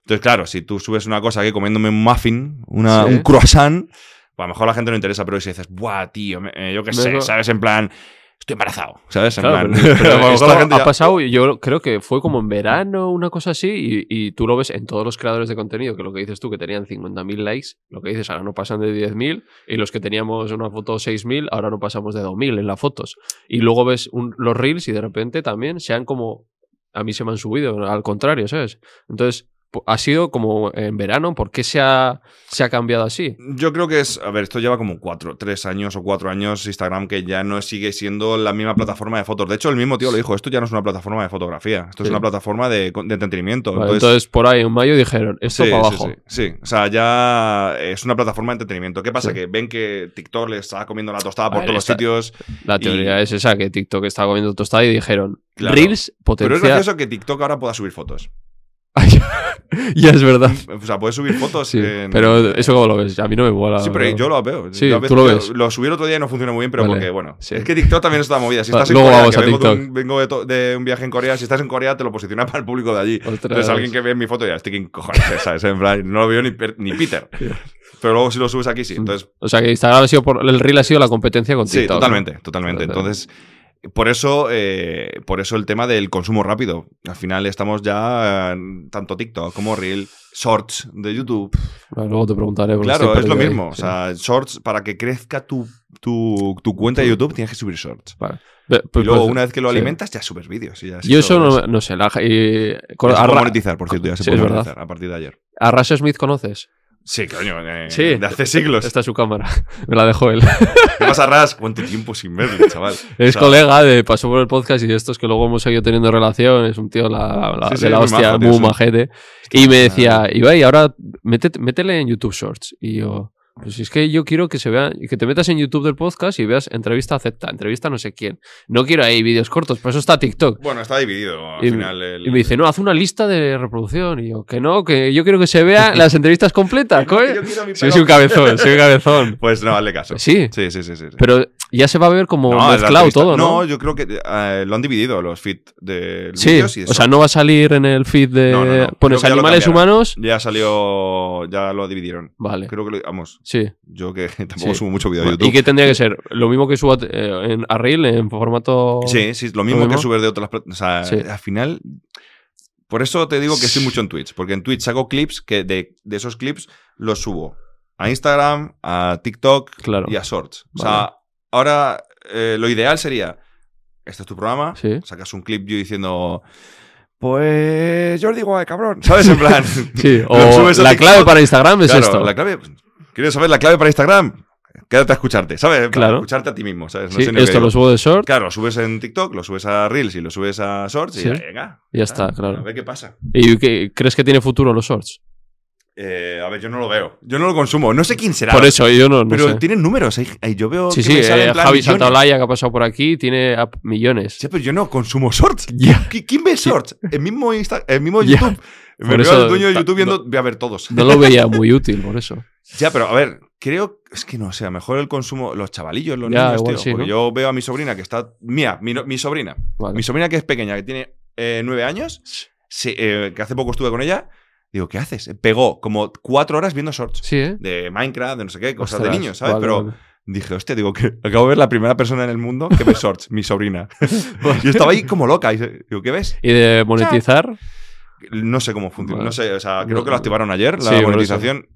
Entonces, claro, si tú subes una cosa que comiéndome un muffin, una, Sí. un croissant, pues a lo mejor a la gente no interesa, pero si dices, buah, tío, me- eh, yo qué sé. ¿sabes? En plan, estoy embarazado, ¿sabes? Claro, pero- pero esto ha pasado y yo creo que fue como en verano, una cosa así, y, y tú lo ves en todos los creadores de contenido, que lo que dices tú, que tenían 50.000 likes, lo que dices ahora no pasan de 10.000, y los que teníamos una foto 6.000, ahora no pasamos de 2.000 en las fotos. Y luego ves un- los reels y de repente también se han como... A mí se me han subido, al contrario, ¿sabes? Entonces, ha sido como en verano, ¿por qué se ha, se ha cambiado así? Yo creo que es, a ver, esto lleva como cuatro, tres años o cuatro años Instagram que ya no sigue siendo la misma plataforma de fotos. De hecho, el mismo tío lo dijo, esto ya no es una plataforma de fotografía, esto es una plataforma de, de entretenimiento. Vale, Entonces, entonces, por ahí en mayo dijeron, esto sí, para abajo. Sí, sí. o sea, ya es una plataforma de entretenimiento. ¿Qué pasa? Que ven que TikTok le está comiendo la tostada por todos los sitios. La teoría Y- es esa, que TikTok estaba comiendo tostada y dijeron, Claro. Reels Pero es gracioso que TikTok ahora pueda subir fotos. ya es verdad. O sea, puedes subir fotos Sí, en- pero eso como lo ves, a mí no me mola. Sí, pero yo lo veo. Sí, Yo a tú lo ves. Lo subí el otro día y no funcionó muy bien, pero Vale, porque, bueno, sí. es que TikTok también está movida. Si estás en luego Corea, vamos que a vengo, de TikTok. un, vengo de, de un viaje en Corea, si estás en Corea te lo posiciona para el público de allí. Ostras. Entonces alguien que ve mi foto ya, este quién cojones es, ¿sabes? En plan, no lo veo ni, ni Peter. Pero luego si lo subes aquí, sí. Entonces, O sea que Instagram ha sido por, el Reel ha sido la competencia con sí, TikTok. ¿no? totalmente, totalmente. Entonces, por eso, eh, por eso el tema del consumo rápido. Al final estamos ya tanto TikTok como Reel, Shorts de YouTube. Bueno, luego te preguntaré. Claro, es lo ahí, mismo. O sea, Shorts, para que crezca tu, tu, tu cuenta de YouTube, tienes que subir Shorts. Vale. Ve- Y pues- luego, pues- una vez que lo sí. alimentas, ya subes vídeos. y ya Yo eso no, no sé. La, y, Ya con- se puede monetizar, por cierto, ya se Sí, puede es verdad. monetizar a partir de ayer. a Rush Smith conoces. Sí, coño, eh, Sí. de hace siglos. Esta es su cámara. Me la dejó él. ¿Qué pasa, Ras? ¿Cuánto tiempo sin verle, chaval? Es O sea, colega de pasó por el podcast y de estos que luego hemos seguido teniendo relación. Es un tío la, la- Sí, de la muy hostia, majo, tío, muy sí. majete. Y me decía, Ibai, ahora métete- métele en YouTube Shorts. Y yo, pues es que yo quiero que se vea, que te metas en YouTube del podcast y veas entrevista acepta, entrevista no sé quién. No quiero ahí vídeos cortos, por eso está TikTok. Bueno, está dividido al Y- final. el- Y me dice, no, haz una lista de reproducción. Y yo, que no, que yo quiero que se vean las entrevistas completas, no, coño. yo quiero mi Soy pelo. un cabezón, soy un cabezón. Pues no, hazle caso. Sí, Sí, sí, sí. sí, sí. pero ya se va a ver como No, la mezclado todo, ¿no? yo creo que eh, lo han dividido los feed de Sí, vídeos y o sea, no va a salir en el feed de... No, no, no. Pones animales humanos. Ya salió, ya lo dividieron. Vale, Creo que lo, vamos, sí. yo que tampoco Sí. subo mucho vídeo de ¿Y YouTube. qué tendría que ser? ¿Lo mismo que suba eh, en a Reel, en formato...? Sí, sí, lo mismo, ¿Lo que mismo? subir de otras O sea, Sí. al final. Por eso te digo que estoy mucho en Twitch. Porque en Twitch hago clips que de, de esos clips los subo a Instagram, a TikTok Claro. y a Shorts. O Vale. sea, ahora eh, lo ideal sería: este es tu programa, Sí. sacas un clip yo diciendo. Pues Jordi Guay, cabrón. ¿Sabes? En plan. Sí, o subes la TikTok. clave para Instagram es Claro, esto. La clave. ¿Quieres saber la clave para Instagram? Quédate a escucharte, ¿sabes? Para Claro. escucharte a ti mismo, ¿sabes? No Sí, sé ni esto lo subo de short Claro, lo subes en TikTok, lo subes a Reels y lo subes a Shorts y Sí. ya, venga. Ya está, claro. A ver qué pasa. ¿Y qué- crees que tiene futuro los shorts? Eh, a ver, yo no lo veo. Yo no lo consumo. No sé quién será. Por eso, yo no, no Pero sé. tienen números. Yo veo Sí, que sí, me eh, Javi. Santaolalla que ha pasado por aquí tiene millones. Sí, pero yo no consumo Shorts. Ya. ¿Qui- ¿Quién ve Shorts? El mismo, Insta- el mismo Ya. YouTube. Me Por veo eso al dueño de YouTube viendo... no- Voy a ver todos. No lo veía muy útil, por eso. Ya, pero a ver, creo... Es que no sé, a lo mejor el consumo... Los chavalillos, los niños, igual tío. sí, porque ¿no? yo veo a mi sobrina que está... Mía, mi, sobrina. Vale. Mi sobrina que es pequeña, que tiene eh, nueve años, se- eh, que hace poco estuve con ella. Digo, ¿qué haces? Pegó como cuatro horas viendo shorts. Sí, ¿eh? De Minecraft, de no sé qué, cosas Ostras, de niños, ¿sabes? vale, pero vale. dije, hostia, digo que acabo de ver la primera persona en el mundo que ve shorts, mi sobrina. y estaba ahí como loca. Y digo, ¿qué ves? ¿Y de monetizar? No sé cómo funciona. Vale. No sé, o sea, creo No- que lo activaron ayer, Sí, la eso. monetización.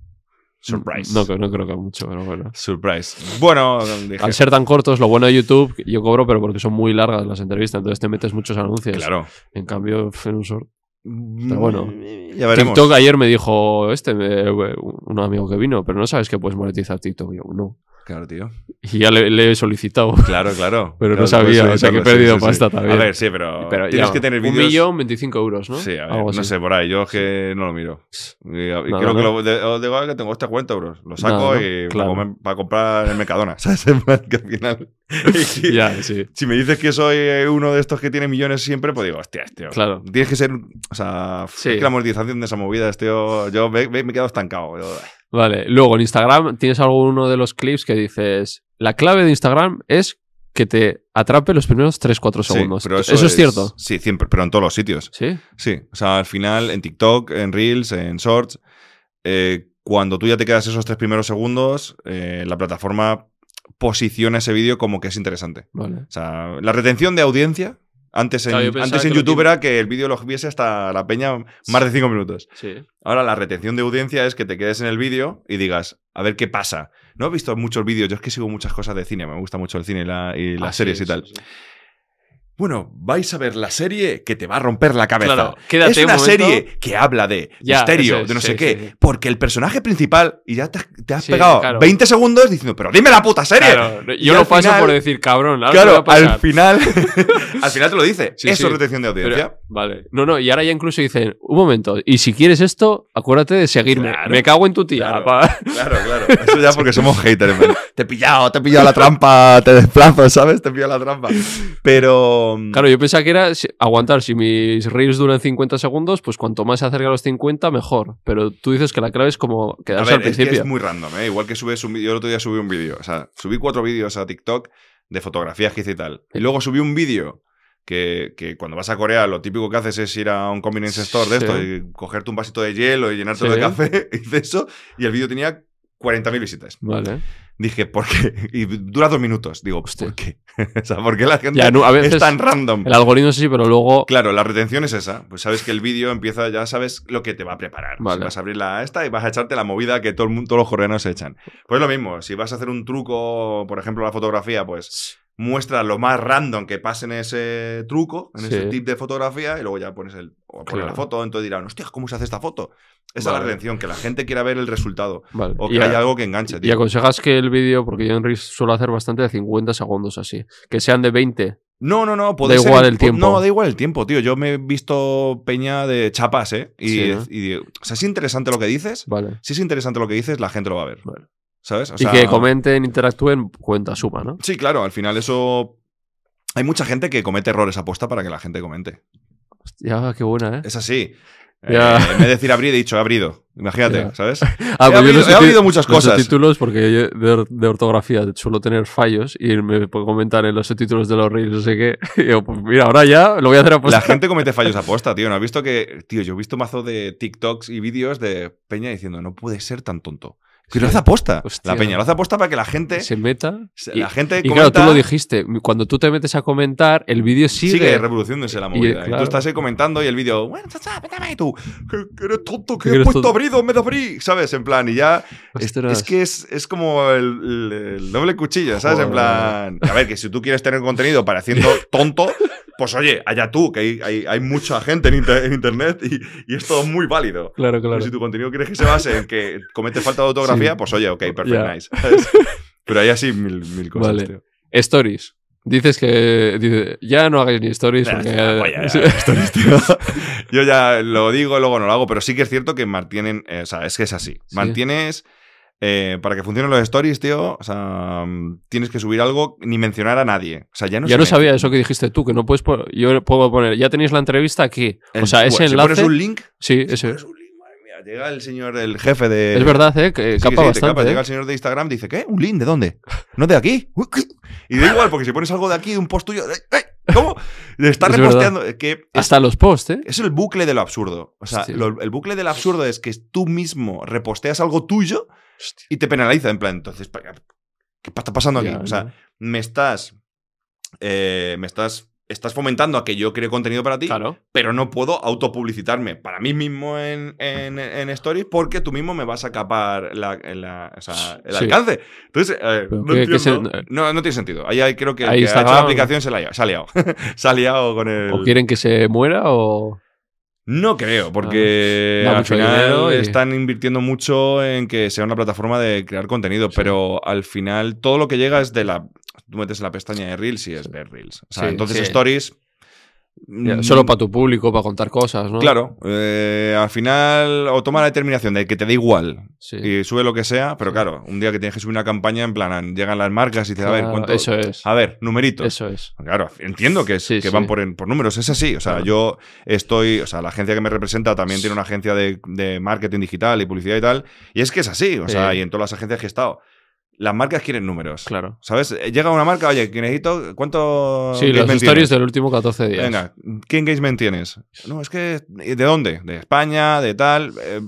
Surprise. No, no creo que mucho, pero bueno. Surprise. Bueno, dije, Al ser tan cortos, lo bueno de YouTube, yo cobro, pero porque son muy largas las entrevistas, entonces te metes muchos anuncios. claro. En cambio, en un short. Pero bueno. ya veremos. TikTok ayer me dijo este, me- un amigo que vino, pero no sabes que puedes monetizar TikTok. Y yo, no. Claro, tío. Y ya le, le he solicitado. Claro, claro. Pero no sabía, puedes o sea, que he perdido pasta también. A ver, sí, pero, Pero tienes ya, que tener Un vídeos. millón, 25 euros, ¿no? Sí, a ver, no sé, por ahí. Yo es que no lo miro. Y, creo que ¿no? lo, digo que tengo este 40 euros. Lo saco y Claro. para, comprar en Mercadona. ¿Sabes? Que al final. si, Ya, sí. si me dices que soy uno de estos que tiene millones siempre, pues digo, hostia, tío. Claro. Tienes que ser. O sea, Sí. es que la monetización de esa movida, tío. Yo me, me, me he quedado estancado. Yo- Vale, luego en Instagram tienes alguno de los clips que dices, la clave de Instagram es que te atrape los primeros 3-4 Sí, segundos. pero eso, es cierto. Sí, siempre, pero en todos los sitios. Sí. Sí, o sea, al final en TikTok, en Reels, en Shorts, eh, cuando tú ya te quedas esos tres primeros segundos, eh, la plataforma posiciona ese vídeo como que es interesante. Vale. O sea, la retención de audiencia antes en, Claro, antes en YouTube que- era que el vídeo lo viese hasta la peña más de 5 minutos. Sí. Ahora la retención de audiencia es que te quedes en el vídeo y digas, a ver qué pasa. No he visto muchos vídeos, yo es que sigo muchas cosas de cine, me gusta mucho el cine y, la- y las series y tal. sí. Bueno, vais a ver la serie que te va a romper la cabeza. Claro, es una un serie que habla de Ya, misterio, es, de no sí, sé qué, sí, porque el personaje principal, y ya te, te has pegado claro. 20 segundos diciendo, pero dime la puta serie. Claro, Y yo al lo paso final- por decir cabrón. Claro, al final, al final te lo dice. Eso es retención de audiencia. Pero- vale. No, no, y ahora ya incluso dicen, un momento, y si quieres esto, acuérdate de seguirme. Me cago en tu tía. Claro, claro. Eso ya porque somos haters. man. Te he pillado, te he pillado la trampa, te desplazo, ¿sabes? Te he pillado la trampa. Pero. Claro, yo pensaba que era aguantar. Si mis reels duran 50 segundos, pues cuanto más se acerca a los 50, mejor. Pero tú dices que la clave es como A quedarse ver, al es que principio. es muy random, ¿eh? Igual que subes un vídeo. Yo el otro día subí un vídeo. O sea, subí cuatro vídeos a TikTok de fotografías que hice y tal. Y luego subí un vídeo que, que cuando vas a Corea lo típico que haces es ir a un convenience store de Sí. esto y cogerte un vasito de hielo y llenarte Sí. de café. Hice eso y el vídeo tenía 40.000 visitas. Vale. Dije, ¿por qué? Y dura dos minutos. Digo, Hostia. ¿por qué? o sea, ¿por qué la gente Ya, no, a veces es tan random? el algoritmo así, pero luego. Claro, la retención es esa. Pues sabes que el vídeo empieza, ya sabes lo que te va a preparar. Si vas a abrir la esta y vas a echarte la movida que todo el mundo, todos los coreanos se echan. Pues lo mismo, si vas a hacer un truco, por ejemplo, la fotografía, pues muestra lo más random que pase en ese truco, en Sí. ese tip de fotografía, y luego ya pones el o pones la foto, entonces dirán, hostia, ¿cómo se hace esta foto? Esa es la retención, que la gente quiera ver el resultado. Vale. O Y que a- haya algo que enganche, Y tío. aconsejas que el vídeo, porque yo en Reels suelo hacer bastante de 50 segundos así, que sean de 20. No, no, no. Puede Da ser igual el tiempo. No, da igual el tiempo, tío. Yo me he visto peña de chapas, ¿eh? Y, Sí, ¿no? y- o sea, es interesante lo que dices. Vale. Si es interesante lo que dices, la gente lo va a ver. Vale. ¿Sabes? O y que comenten, interactúen, cuenta, suma, ¿no? Sí, claro, al final eso. Hay mucha gente que comete errores aposta para que la gente comente. Ya, qué buena, ¿eh? Es así. Ya. Eh, en vez de decir abrir, he dicho abrido. Imagínate, Ya. ¿sabes? Ah, he, pues he habido muchas los cosas. subtítulos, porque yo de, or- de ortografía suelo tener fallos y me puedo comentar en los subtítulos de los reels, no sé qué. Y yo, pues mira, ahora ya lo voy a hacer a La gente comete fallos aposta, tío. ¿No has visto que.? Tío, yo he visto mazo de TikToks y vídeos de Peña diciendo, no puede ser tan tonto. Que lo hace aposta. Hostia. La Peña lo hace aposta para que la gente. se meta. se- Y, la gente y comenta, claro, tú lo dijiste. Cuando tú te metes a comentar, el vídeo sigue. Sigue revolucionándose la Y, movida. Y, claro. tú estás ahí comentando y el vídeo, bueno, chacha, vete ahí tú. Que, que eres tonto, que Que he puesto abrido en vez de abrir, ¿sabes? En plan, y ya. Es, es que es, es como el, el- el doble cuchillo, ¿sabes? En plan. A ver, que si tú quieres tener contenido pareciendo tonto, pues oye, allá tú, que hay, hay, hay mucha gente en, inter- en internet y, y es todo muy válido. Claro, Pero claro. si tu contenido quieres que se base en que comete falta de autografía, Sí. pues oye, ok, perfect, nice. ¿sabes? Pero hay así mil, mil cosas, Vale. tío. Stories. Dices que. dice, ya no hagáis ni stories Ya, porque. ya, polla, ya, Sí. stories, tío. Yo ya lo digo, luego no lo hago, pero sí que es cierto que mantienen, eh, o sea, es que es así. Sí. Mantienes, eh, para que funcionen los stories, tío, o sea, mm, tienes que subir algo ni mencionar a nadie. O sea, ya no ya sabía eso que dijiste tú, que no puedes. po- Yo puedo poner. Ya tenéis la entrevista aquí. el- o sea, ese si enlace. pones un link, Sí, si ese. pones un link, madre mía, llega el señor, el jefe de... Es verdad, ¿eh? Que Sí, capa sí, bastante. capa. ¿eh? Llega el señor de Instagram dice, ¿qué? ¿Un link? ¿De dónde? ¿No de aquí? Y da igual, porque si pones algo de aquí, un post tuyo... ¿Cómo? Está Es reposteando. Que es Hasta los posts, ¿eh? Es el bucle de lo absurdo. O sea, lo- el bucle del absurdo es que tú mismo reposteas algo tuyo Hostia. y te penaliza. En plan, entonces, ¿qué está pasando aquí? Ya, o sea, ya. me estás. eh, me estás. Estás fomentando a que yo cree contenido para ti, Claro. pero no puedo autopublicitarme para mí mismo en, en, en Stories porque tú mismo me vas a capar la, la- o sea, el Sí. alcance. Entonces, eh, Pero no, ¿qué- qué entiendo. se- no, no tiene sentido. Ahí hay- creo que, Ahí que ha hecho la aplicación se la. Se ha liado, Se ha liado con el. O quieren que se muera o. No creo, porque Da al final están invirtiendo mucho en que sea una plataforma de crear contenido, pero al final todo lo que llega es de la... Tú metes en la pestaña de Reels y es ver Reels. O sea, Sí, entonces sí. Stories... Ya, mm, Solo para tu público, para contar cosas, ¿no? Claro, eh, al final o toma la determinación de que te da igual Sí. y sube lo que sea, pero Sí. claro, un día que tienes que subir una campaña en plan, llegan las marcas y te a ver, Claro, ¿cuánto? Eso es. A ver, numeritos. Eso es. Claro, entiendo que, es- Sí, que van por, números, es así. O sea, Claro. yo estoy, o sea, la agencia que me representa también tiene una agencia de, de marketing digital y publicidad y tal, y es que es así, o sea, y en todas las agencias que he estado, las marcas quieren números. Claro. ¿Sabes? Llega una marca, oye, que necesito, ¿cuánto Sí, engagement stories tienes? del último 14 días. Venga, ¿qué engagement tienes? No, es que, ¿de dónde? De España, de tal. eh,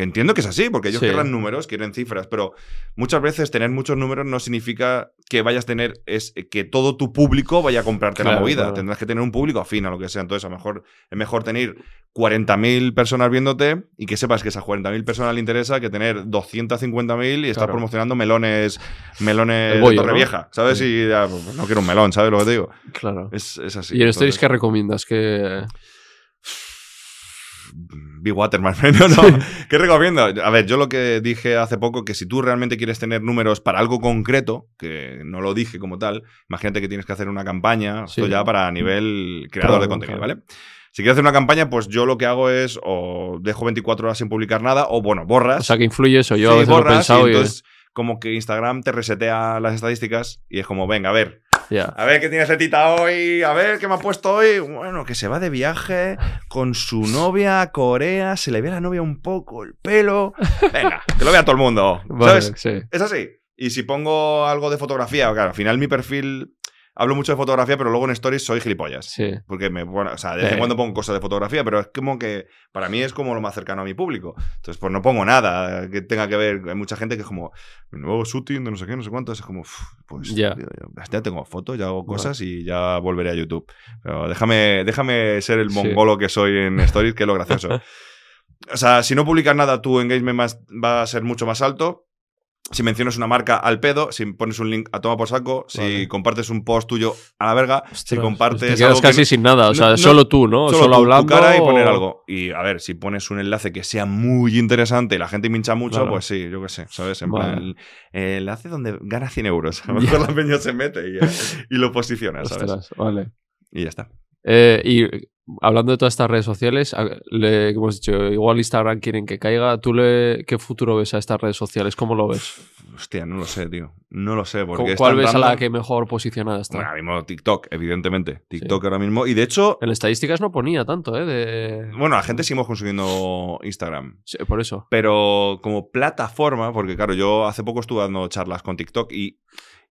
Que entiendo que es así, porque ellos Sí. querrán números, quieren cifras, pero muchas veces tener muchos números no significa que vayas a tener, es que todo tu público vaya a comprarte la Claro, movida. claro. Tendrás que tener un público afín a lo que sea. Entonces, a lo mejor es mejor tener 40.000 personas viéndote y que sepas que esas 40.000 personas le interesa que tener 250.000 y Claro. promocionando melones, melones El bollo, de ¿no? Torrevieja, ¿sabes? Sí. Y ya, pues, no quiero un melón, ¿sabes lo que te digo? Claro. Es, es así. ¿Y en entonces- qué recomiendas? Que Big Waterman, no, no. ¿Qué recomiendo? A ver, yo lo que dije hace poco, que si tú realmente quieres tener números para algo concreto, que no lo dije como tal, imagínate que tienes que hacer una campaña, Sí. esto ya para nivel creador Claro, de contenido, claro. ¿vale? Si quieres hacer una campaña, pues yo lo que hago es o dejo 24 horas sin publicar nada, o bueno, borras. O sea, que influye eso. Yo Sí, a veces lo he borras, pensado y y, entonces como que Instagram te resetea las estadísticas y es como, venga, a ver, a ver qué tiene Zetita hoy, a ver qué me ha puesto hoy. Bueno, que se va de viaje con su novia a Corea, se le ve a la novia un poco el pelo. Venga, que lo vea todo el mundo. Vale, ¿Sabes? sí. Es así. Y si pongo algo de fotografía, claro, al final mi perfil, hablo mucho de fotografía, pero luego en stories soy gilipollas. Sí. Porque me, bueno, o sea, de vez en Eh. cuando pongo cosas de fotografía, pero es como que para mí es como lo más cercano a mi público. Entonces, pues no pongo nada que tenga que ver. Hay mucha gente que es como, nuevo shooting de no sé qué, no sé cuánto. Es como, "Uf, pues Ya. tío, ya, tengo fotos, ya hago cosas y ya volveré a YouTube. Pero déjame, déjame ser el Sí. mongolo que soy en stories, que es lo gracioso. O sea, si no publicas nada, tu engagement más- va a ser mucho más alto. Si mencionas una marca al pedo, si pones un link a toma por saco, si Vale. compartes un post tuyo a la verga, si compartes. Te algo quedas que casi no- sin nada. O sea, no- solo tú, ¿no? solo, Solo, tu- hablando. tu cara y poner algo. Y a ver, si pones un enlace que sea muy interesante y la gente mincha mucho, Claro. pues sí, yo qué sé, ¿sabes? En Vale. plan, el enlace donde gana 100 euros. A lo mejor la peña se mete y, y lo posiciona, ¿sabes? Ostras, vale. Y ya está. Eh, y hablando de todas estas redes sociales, le, como hemos dicho, igual Instagram quieren que caiga. ¿Tú le, qué futuro ves a estas redes sociales? ¿Cómo lo ves? Hostia, no lo sé, tío. No lo sé, ¿Cu- porque ¿Cuál ves a la que mejor posicionada está? Bueno, ahora mismo TikTok, evidentemente. TikTok ahora mismo. Y de hecho, En estadísticas no ponía tanto, ¿eh? De... bueno, la gente seguimos consumiendo Instagram. Sí, por eso. Pero como plataforma, porque claro, yo hace poco estuve dando charlas con TikTok y,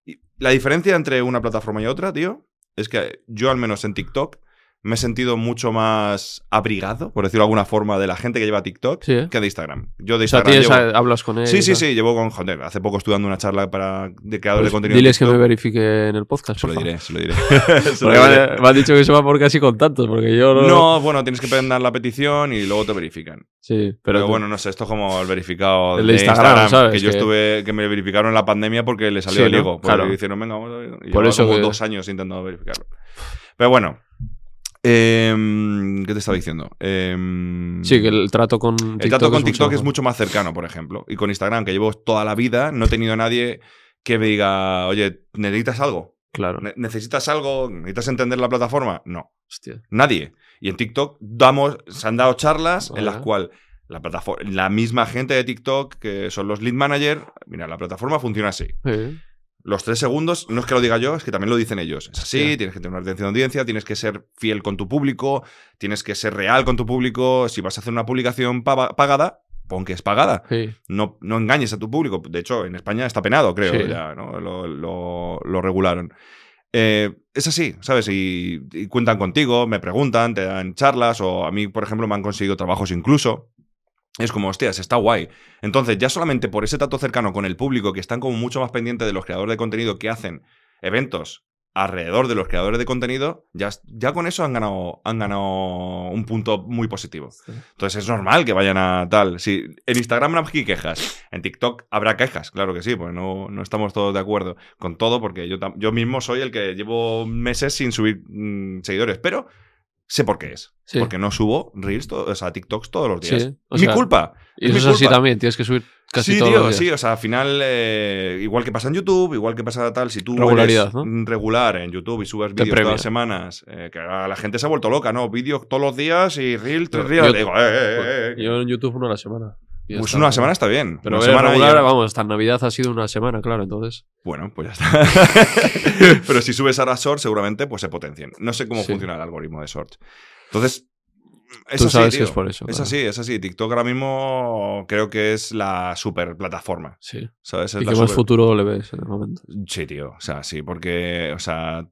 y la diferencia entre una plataforma y otra, tío, es que yo al menos en TikTok me he sentido mucho más abrigado, por decirlo de alguna forma, de la gente que lleva TikTok Sí, ¿eh? que de Instagram. Yo de O sea, Instagram llevo- hablas con él. Sí, sí, sí, llevo con... Joder, hace poco estuve dando una charla para, de creadores Pues de contenido. en diles que me verifique en el podcast. Se lo diré, se lo diré. Se lo Porque me, me han dicho que se va por casi con tantos, porque yo no. No, bueno, tienes que mandar la petición y luego te verifican. Sí, Pero, pero, bueno, no sé, esto es como el verificado El de Instagram, ¿sabes? Que yo estuve, que me verificaron en la pandemia porque le salió Sí, el ¿no? Porque Claro. hicieron, venga, vamos a ver. Y Por eso como que- dos años intentando verificarlo. Pero bueno. Em, ¿Qué te estaba diciendo? Em, Sí, que el trato con TikTok. el trato con es TikTok mucho es mucho más cercano, por ejemplo. Y con Instagram, que llevo toda la vida, no he tenido nadie que me diga, oye, ¿necesitas algo? Claro. Ne- ¿Necesitas algo? ¿Necesitas entender la plataforma? No. Hostia. Nadie. Y en TikTok damos, se han dado charlas en las cuales la, plataforma, la misma gente de TikTok, que son los lead manager, mira, la plataforma funciona así. Sí. Los tres segundos, no es que lo diga yo, es que también lo dicen ellos. Es así, tienes que tener una retención de audiencia, tienes que ser fiel con tu público, tienes que ser real con tu público. Si vas a hacer una publicación pa- pagada, pon que es pagada. Sí. No, no engañes a tu público. De hecho, en España está penado, creo, Sí. ya, ¿no? Lo, lo- lo regularon. Eh, es así, ¿sabes? Y, y cuentan contigo, me preguntan, te dan charlas, o a mí, por ejemplo, me han conseguido trabajos incluso. Es como, hostias, está guay. Entonces, ya solamente por ese trato cercano con el público, que están como mucho más pendientes de los creadores de contenido que hacen eventos alrededor de los creadores de contenido, ya, ya con eso han ganado, han ganado un punto muy positivo. Sí. Entonces es normal que vayan a tal. Si en Instagram habrá aquí quejas, en TikTok habrá quejas, claro que sí, pues no, no estamos todos de acuerdo con todo, porque yo, yo mismo soy el que llevo meses sin subir mm, seguidores, pero sé por qué es. Sí. Porque no subo Reels, o sea, TikToks todos los días. Sí, o mi sea, culpa. Y es eso mi es así culpa. también, tienes que subir casi sí, todos tío, los días. sí, o sea, al final, eh, igual que pasa en YouTube, igual que pasa tal, si tú Regularidad, eres ¿no? mm, regular en YouTube y subes vídeos todas las semanas, eh, que la gente se ha vuelto loca, ¿no? Vídeos todos los días y Reels tres días. yo- Digo, eh, eh, eh, Yo en YouTube uno a la semana. Pues una semana está bien. Pero una semana regular, ya- vamos, hasta Navidad ha sido una semana, claro, entonces. Bueno, pues ya está. Pero si subes ahora Shorts, seguramente pues se potencien. No sé cómo Sí. funciona el algoritmo de Shorts. Entonces, es Tú así, sabes que es por eso. Es claro. así, es así. TikTok ahora mismo creo que es la super plataforma. Sí. ¿Sabes? Es ¿Y qué más super- futuro le ves en el momento? Sí, tío. O sea, sí, porque, o sea,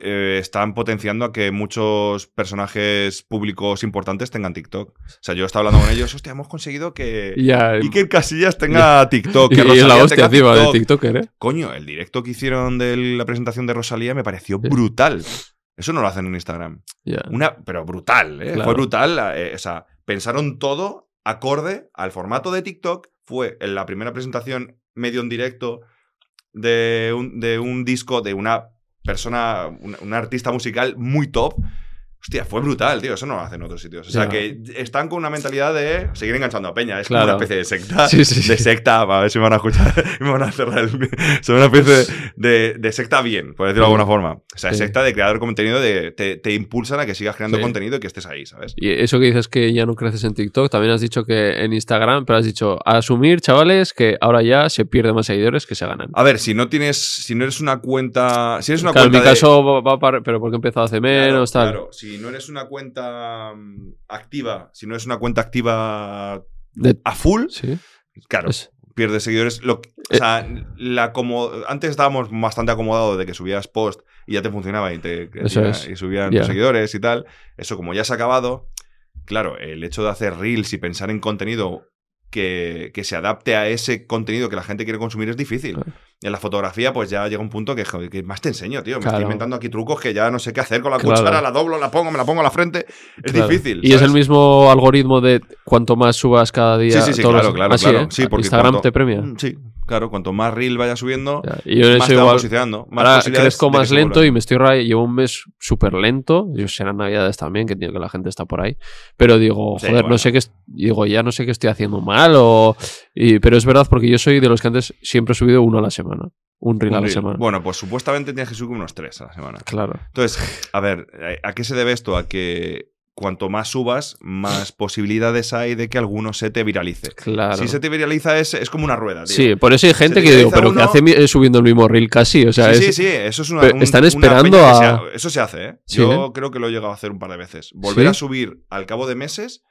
eh, están potenciando a que muchos personajes públicos importantes tengan TikTok. O sea, yo estaba hablando con ellos, hostia, hemos conseguido que Ya, Iker Casillas tenga TikTok. y, Que y Rosalía la hostia tenga encima de TikTok. TikToker, ¿eh? Coño, el directo que hicieron de la presentación de Rosalía me pareció brutal. Eso no lo hacen en Instagram. Una, pero brutal, ¿eh? Claro. Fue brutal. eh, o sea, pensaron todo acorde al formato de TikTok. Fue en la primera presentación medio en directo de un, de un disco de una persona, una artista musical muy top. Hostia, fue brutal, tío. Eso no lo hacen en otros sitios. O sea, que están con una mentalidad de seguir enganchando a Peña. Es como Claro. una especie de secta. Sí, sí, sí. De secta, a ver si me van a escuchar. me van a cerrar el. Son una especie de, de secta bien, por decirlo de alguna forma. O sea, secta de creador de contenido, de, te, te impulsan a que sigas creando contenido y que estés ahí, ¿sabes? Y eso que dices que ya no creces en TikTok, también has dicho que en Instagram, pero has dicho, a asumir, chavales, que ahora ya se pierden más seguidores que se ganan. A ver, si no tienes, si no eres una cuenta, si eres una Claro, en cuenta mi de- caso va, va para... Pero porque he empezado hace Claro, menos, tal. claro, si no eres una cuenta mm, activa, si no es una cuenta activa De- a full, Sí. claro, Es- pierdes seguidores. Lo, o Eh. sea, la como, antes estábamos bastante acomodados de que subías post y ya te funcionaba y te es. y subían tus seguidores y tal. Eso como ya se ha acabado, claro, el hecho de hacer reels y pensar en contenido que, que se adapte a ese contenido que la gente quiere consumir es difícil. Claro. En la fotografía, pues ya llega un punto que, que más te enseño, tío. Me Claro. estoy inventando aquí trucos que ya no sé qué hacer con la Claro. cuchara, la doblo, la pongo, me la pongo a la frente. Es Claro. difícil. Y es el ¿sabes? mismo algoritmo de cuanto más subas cada día. Sí, sí, sí, todos claro, los- claro, Ah, sí. ¿eh? Sí, porque Instagram cuanto- te premia. Mm, Sí, claro, cuanto más reel vaya subiendo, Ya, Y yo más te igual. posicionando. Más Ahora crezco más lento y me estoy llevo un mes súper lento. Yo serán navidades también, que entiendo que la gente está por ahí. Pero digo, joder, bueno. no sé qué digo, ya no sé qué estoy haciendo mal o y- pero es verdad porque yo soy de los que antes siempre he subido uno a la semana, un reel Un a la semana. Bueno, pues supuestamente tienes que subir unos tres a la semana. Claro. Entonces, a ver, ¿a qué se debe esto? A que cuanto más subas, más posibilidades hay de que alguno se te viralice. Claro. Si se te viraliza es, es como una rueda, tío. Sí, por eso hay gente te que digo, pero que uno- hace mi- eh, subiendo el mismo reel casi, o sea, sí, es- sí, sí, eso es una. Un- están esperando que a- se ha- eso se hace, ¿eh? Sí, Yo ¿eh? creo que lo he llegado a hacer un par de veces. Volver ¿Sí? a subir al cabo de meses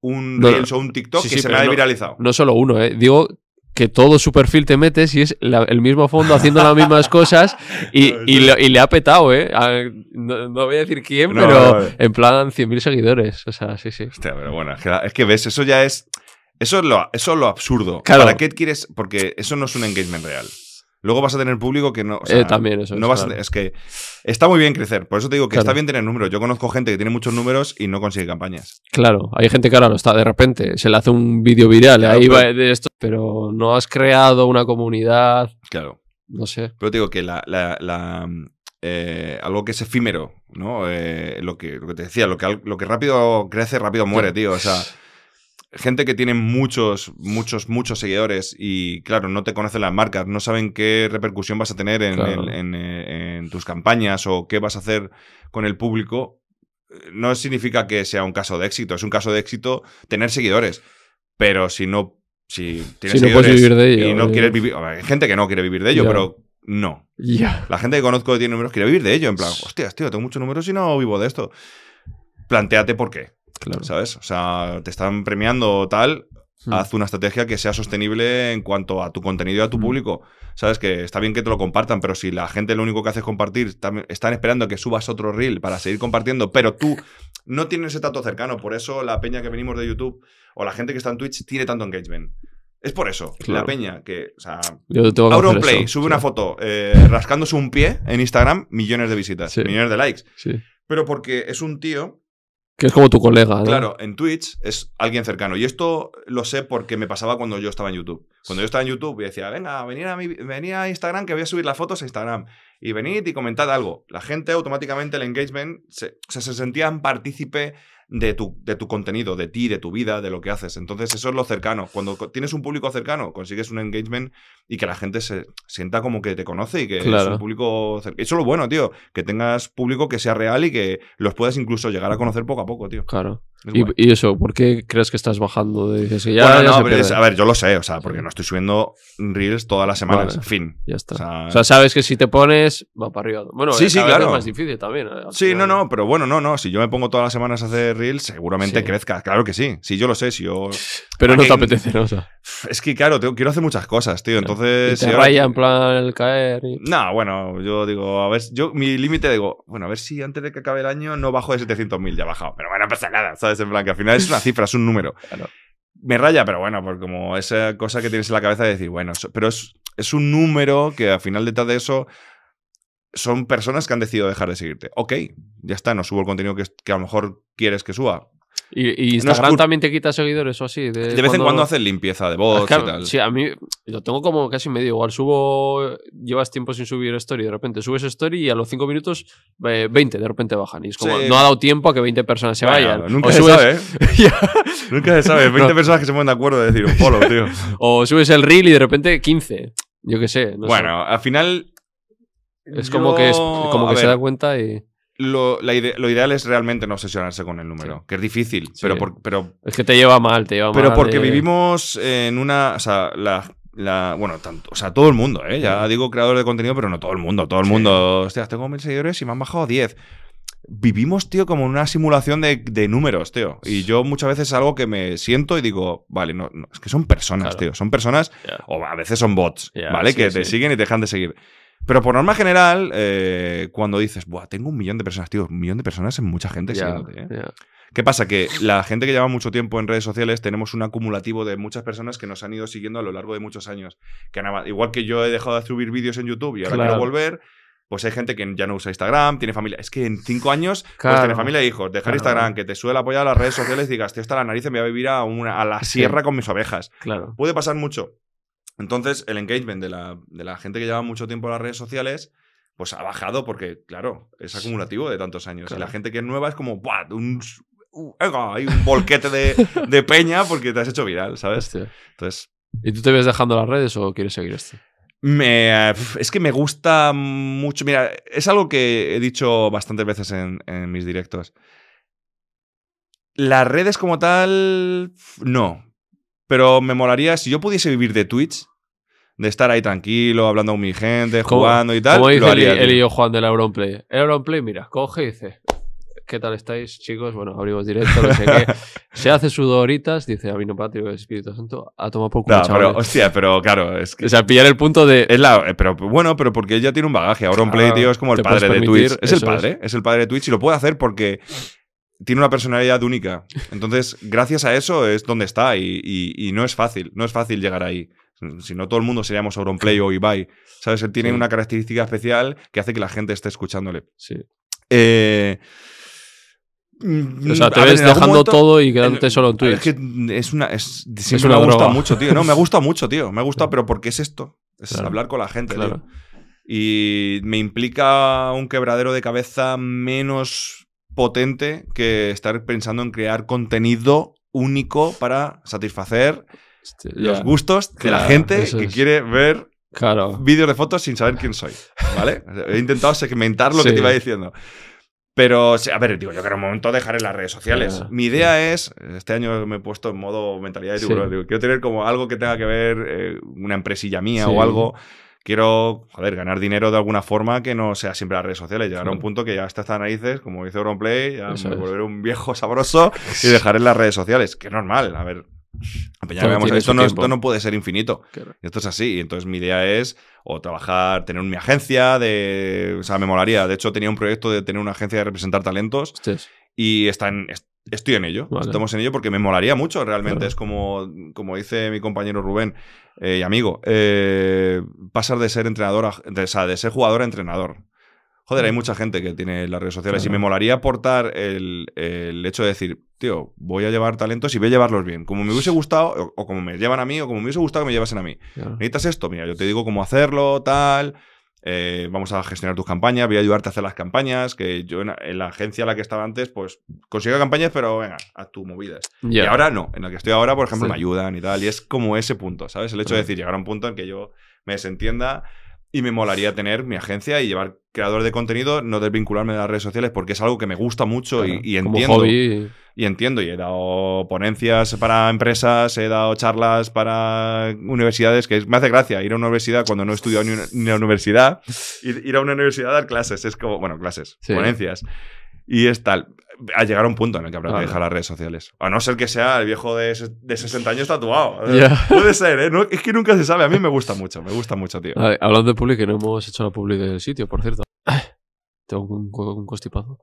un No. Reels o un TikTok Sí, que se me ha no- viralizado. no solo uno, ¿eh? Digo que todo su perfil te metes y es la- el mismo fondo haciendo las mismas cosas y, y lo- y le ha petado, ¿eh? A- no, no voy a decir quién, No, pero no, en plan 100.000 seguidores. O sea, sí, sí. Hostia, pero bueno, es que, es que ves, eso ya es. Eso es lo, eso es lo absurdo. Claro. ¿Para qué quieres? Porque eso no es un engagement real. Luego vas a tener público que no. o sea, Eh, también eso no es, vas a- claro. es que está muy bien crecer. Por eso te digo que Claro. está bien tener números. Yo conozco gente que tiene muchos números y no consigue campañas. Claro, hay gente que ahora lo está de repente, se le hace un vídeo viral, Claro, ahí pero- va de esto, pero no has creado una comunidad, Claro. no sé. Pero te digo que la, la- la, eh, algo que es efímero, ¿no? Eh, lo, que, lo que te decía, lo que, lo que rápido crece, rápido muere, tío. O sea, gente que tiene muchos, muchos, muchos seguidores y, claro, no te conocen las marcas, no saben qué repercusión vas a tener en, Claro. en- en, eh, en tus campañas o qué vas a hacer con el público. eh, No significa que sea un caso de éxito, es un caso de éxito tener seguidores. Pero si no, si tienes Si no seguidores vivir de ello, y no quieres vivir, hay gente que no quiere vivir de ello, Ya. pero no. Ya. La gente que conozco que tiene números quiere vivir de ello. En plan, hostias, tío, tengo muchos números y no vivo de esto. Plantéate por qué, Claro. ¿sabes? O sea, te están premiando tal. Hmm. Haz una estrategia que sea sostenible en cuanto a tu contenido y a tu Mm. público. Sabes que está bien que te lo compartan, pero si la gente lo único que hace es compartir, están esperando que subas otro reel para seguir compartiendo, pero tú no tienes ese trato cercano. Por eso la peña que venimos de YouTube o la gente que está en Twitch tiene tanto engagement. Es por eso. La peña que, o sea, Auronplay sube una foto eh, rascándose un pie en Instagram, millones de visitas, Sí. millones de likes. Sí. Pero porque es un tío, Que es como tu colega, ¿no? claro, en Twitch es alguien cercano. Y esto lo sé porque me pasaba cuando yo estaba en YouTube. Cuando yo estaba en YouTube y decía, venga, venid a, mi, venid a Instagram que voy a subir las fotos a Instagram. Y venid y comentad algo. La gente automáticamente, el engagement, se, o sea, se sentían partícipe de tu, de tu contenido, de ti, de tu vida, de lo que haces. Entonces, eso es lo cercano. Cuando tienes un público cercano, consigues un engagement y que la gente se sienta como que te conoce y que es un público cercano. Eso es lo bueno, tío. Que tengas público que sea real y que los puedas incluso llegar a conocer poco a poco, tío. Claro. Es Y, y eso, ¿por qué crees que estás bajando? Que ya, Bueno, ya no, se pero es- pierde. a ver, yo lo sé, o sea, porque Sí. no estoy subiendo reels todas las semanas. Vale. Fin. Ya está. O sea, O sea, sabes que si te pones, va para arriba. Bueno, Sí, eh, sí, claro. es más difícil también. eh, Sí, no, final. no, pero bueno, no, no. Si yo me pongo todas las semanas a hacer reels, seguramente Sí. crezca. Claro que sí. Si yo lo sé, si yo. Pero no te apetece, ¿no? O sea, Es que, claro, tengo- quiero hacer muchas cosas, tío. Entonces. Y te raya en plan el caer. y- No, bueno, yo digo, a ver, yo mi límite digo, bueno, a ver si antes de que acabe el año no bajo de 700.000, ya he bajado. Pero bueno, no pasa nada, ¿sabes? En plan, que al final es una cifra, es un número. Claro. Me raya, pero bueno, por como esa cosa que tienes en la cabeza de decir, bueno, pero es, es un número que al final detrás de eso son personas que han decidido dejar de seguirte. Ok, ya está, no subo el contenido que, que a lo mejor quieres que suba. Y, Instagram también te quita seguidores o así. De, De vez en cuando haces limpieza de Es que, y tal. Sí, a mí lo tengo como casi medio igual. Subo, llevas tiempo sin subir story, de repente subes story y a los 5 minutos eh, 20 de repente bajan. Y es como, Sí. no ha dado tiempo a que 20 personas se vayan. Nunca o, se subes, sabe, ¿eh? Nunca se sabe. 20 No. personas que se ponen de acuerdo de decir un follow, tío. o subes el reel y de repente 15. Yo qué sé. no sé. bueno, al final. Es como que, es, como se da cuenta y. Lo, la ide- lo ideal es realmente no obsesionarse con el número, Sí. que es difícil, Sí. pero, por- pero, Es que te lleva mal, te lleva pero mal. porque eh, vivimos en una. O sea, la. la- bueno, tanto, o sea, todo el mundo, ¿eh? Ya digo creador de contenido, pero no todo el mundo. Todo el Sí. mundo. Hostia, tengo mil seguidores y me han bajado 10. Vivimos, tío, como una simulación de, de números, tío. Y yo muchas veces es algo que me siento y digo, vale, no, no, es que son personas, Claro. tío. Son personas Ya. o a veces son bots, Ya, ¿vale? sí, que te sí. siguen y te dejan de seguir. Pero por norma general, eh, cuando dices, Buah, tengo un millón de personas, tío, un millón de personas es mucha gente siguiéndote, ¿eh? ¿Qué pasa? Que la gente que lleva mucho tiempo en redes sociales tenemos un acumulativo de muchas personas que nos han ido siguiendo a lo largo de muchos años. Que igual que yo he dejado de subir vídeos en YouTube y ahora Claro. quiero volver, pues hay gente que ya no usa Instagram, tiene familia. Es que en cinco años, pues tiene familia e hijos. Dejar Claro. Instagram, que te suele apoyar a las redes sociales y digas, tío, hasta la nariz me voy a vivir a, una- a la Sí. sierra con mis ovejas. Claro. Puede pasar mucho. Entonces, el engagement de la, de la gente que lleva mucho tiempo en las redes sociales, pues ha bajado porque, claro, es acumulativo de tantos años. Y la gente que es nueva es como, ¡buah! Un, uh, hay un volquete de, de peña porque te has hecho viral, ¿sabes? Hostia. Entonces, ¿Y tú te ves dejando las redes o quieres seguir esto? me, es que me gusta mucho. Mira, es algo que he dicho bastantes veces en, en mis directos. Las redes como tal, no. Pero me molaría, si yo pudiese vivir de Twitch, de estar ahí tranquilo, hablando con mi gente, jugando y tal, Como dice haría. el, y yo Juan del Auronplay. El Auronplay, mira, coge y dice: ¿Qué tal estáis, chicos? Bueno, abrimos directo, no sé qué. Se hace horitas, dice: A mí no patrio, Espíritu Santo, a tomar por culo, No, pero, chavales". hostia, pero claro, es que. O sea, pillar el punto de. Es la, pero bueno, pero porque él ya tiene un bagaje. Ahora Play, Claro, tío, es como el padre de Twitch. Es el padre, es. el padre de Twitch y lo puede hacer porque tiene una personalidad única. Entonces, gracias a eso es donde está y, y- y no es fácil, no es fácil llegar ahí. Si no, todo el mundo seríamos Auronplay o Ibai. ¿Sabes? Él tiene Sí. una característica especial que hace que la gente esté escuchándole. Sí. Eh, O sea, te a ver, ves dejando momento- todo y quedándote solo en Twitch. Es que es una. Es, siempre una me droga. mucho, tío. No, me ha gustado mucho, tío. Me ha gustado, pero porque es esto. Es Claro. hablar con la gente, Claro. tío. Y me implica un quebradero de cabeza menos potente que estar pensando en crear contenido único para satisfacer los gustos de la Claro, gente eso que es. quiere ver Claro. vídeos de fotos sin saber quién soy. ¿Vale? He intentado segmentar lo que Sí. te iba diciendo. Pero, sí, a ver, digo, yo quiero un momento dejar en las redes sociales. Ya. Mi idea es, este año me he puesto en modo mentalidad de Sí. tiburón. digo, quiero tener como algo que tenga que ver, eh, una empresilla mía Sí. o algo. Quiero, joder, ganar dinero de alguna forma que no sea siempre las redes sociales. Llegar a un punto que ya hasta estas narices, como dice Auronplay, ya Eso me es. volveré un viejo sabroso y dejaré en las redes sociales. Que es normal, a ver. Esto, no, esto no puede ser infinito. Claro. Esto es así. Y entonces mi idea es o trabajar, tener mi agencia de... O sea, me molaría. De hecho, tenía un proyecto de tener una agencia de representar talentos y está en- est- estoy en ello. Vale. Estamos en ello porque me molaría mucho realmente. Claro. Es como, como dice mi compañero Rubén eh, y amigo, eh, pasar de ser entrenador, a- de, o sea, de ser jugador a entrenador. Joder, hay mucha gente que tiene las redes sociales y me molaría aportar el, el hecho de decir, tío, voy a llevar talentos y voy a llevarlos bien. Como me hubiese gustado, o, o como me llevan a mí, o como me hubiese gustado que me llevasen a mí. Claro. ¿Necesitas esto? Mira, yo te digo cómo hacerlo, tal. Eh, vamos a gestionar tus campañas, voy a ayudarte a hacer las campañas. Que yo en, en la agencia en la que estaba antes, pues consigo campañas, pero venga, haz tu movidas. Y ahora no. En la que estoy ahora, por ejemplo, Sí. me ayudan y tal. Y es como ese punto, ¿sabes? El hecho de decir, llegar a un punto en que yo me desentienda y me molaría tener mi agencia y llevar creador de contenido, no desvincularme de las redes sociales porque es algo que me gusta mucho y- Claro. y, Como entiendo. hobby. Y entiendo, y he dado ponencias para empresas, he dado charlas para universidades, que es- me hace gracia ir a una universidad cuando no he estudiado ni una, ni una universidad, ir, ir a una universidad a dar clases, es como, bueno, clases, Sí. ponencias. Y es tal. A llegar a un punto en el que habrá que dejar las redes sociales. A no ser que sea el viejo de, de 60 años tatuado. Puede ser, ¿eh? No- es que nunca se sabe. A mí me gusta mucho, me gusta mucho, tío. Ver, hablando de public, que no hemos hecho la public del sitio, por cierto. Tengo un, un constipado.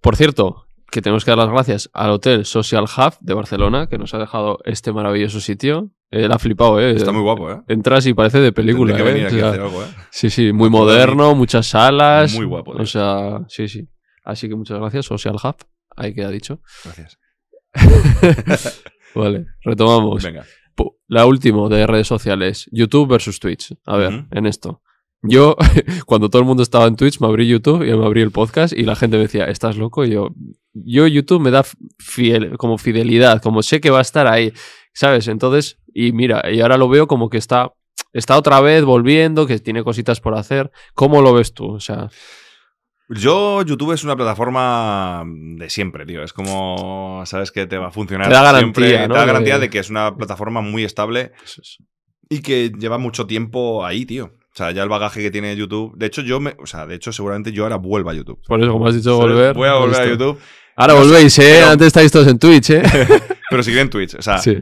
Por cierto, que tenemos que dar las gracias al Hotel Social Hub de Barcelona, que nos ha dejado este maravilloso sitio. Él ha flipado, ¿eh? Está muy guapo, ¿eh? Entras y parece de película. Que ¿eh? venir O aquí a sea, hacer algo, ¿eh? Sí, sí, muy moderno, muchas salas. Muy guapo, tío. O sea, sí, sí. Así que muchas gracias, Social Hub. Ahí queda dicho. Gracias. Vale, retomamos. Venga. La última de redes sociales, YouTube versus Twitch. A ver, en esto. Yo, cuando todo el mundo estaba en Twitch, me abrí YouTube y me abrí el podcast y la gente me decía, ¿estás loco? Y yo, yo YouTube me da fiel, como fidelidad, como sé que va a estar ahí, ¿sabes? Entonces, y mira, y ahora lo veo como que está, está otra vez volviendo, que tiene cositas por hacer. ¿Cómo lo ves tú? O sea, Yo, YouTube es una plataforma de siempre, tío. Es como, sabes que te va a funcionar. Te da garantía, siempre. ¿no? Te da garantía De- que es una plataforma muy estable es- y que lleva mucho tiempo ahí, tío. O sea, ya el bagaje que tiene YouTube. De hecho, yo me. O sea, de hecho, seguramente yo ahora vuelva a YouTube. por eso, como has dicho, volver. Voy a volver a. YouTube. Ahora No volvéis, ¿eh? pero- Antes estáis todos en Twitch, ¿eh? Pero seguir en Twitch. O sea, sí.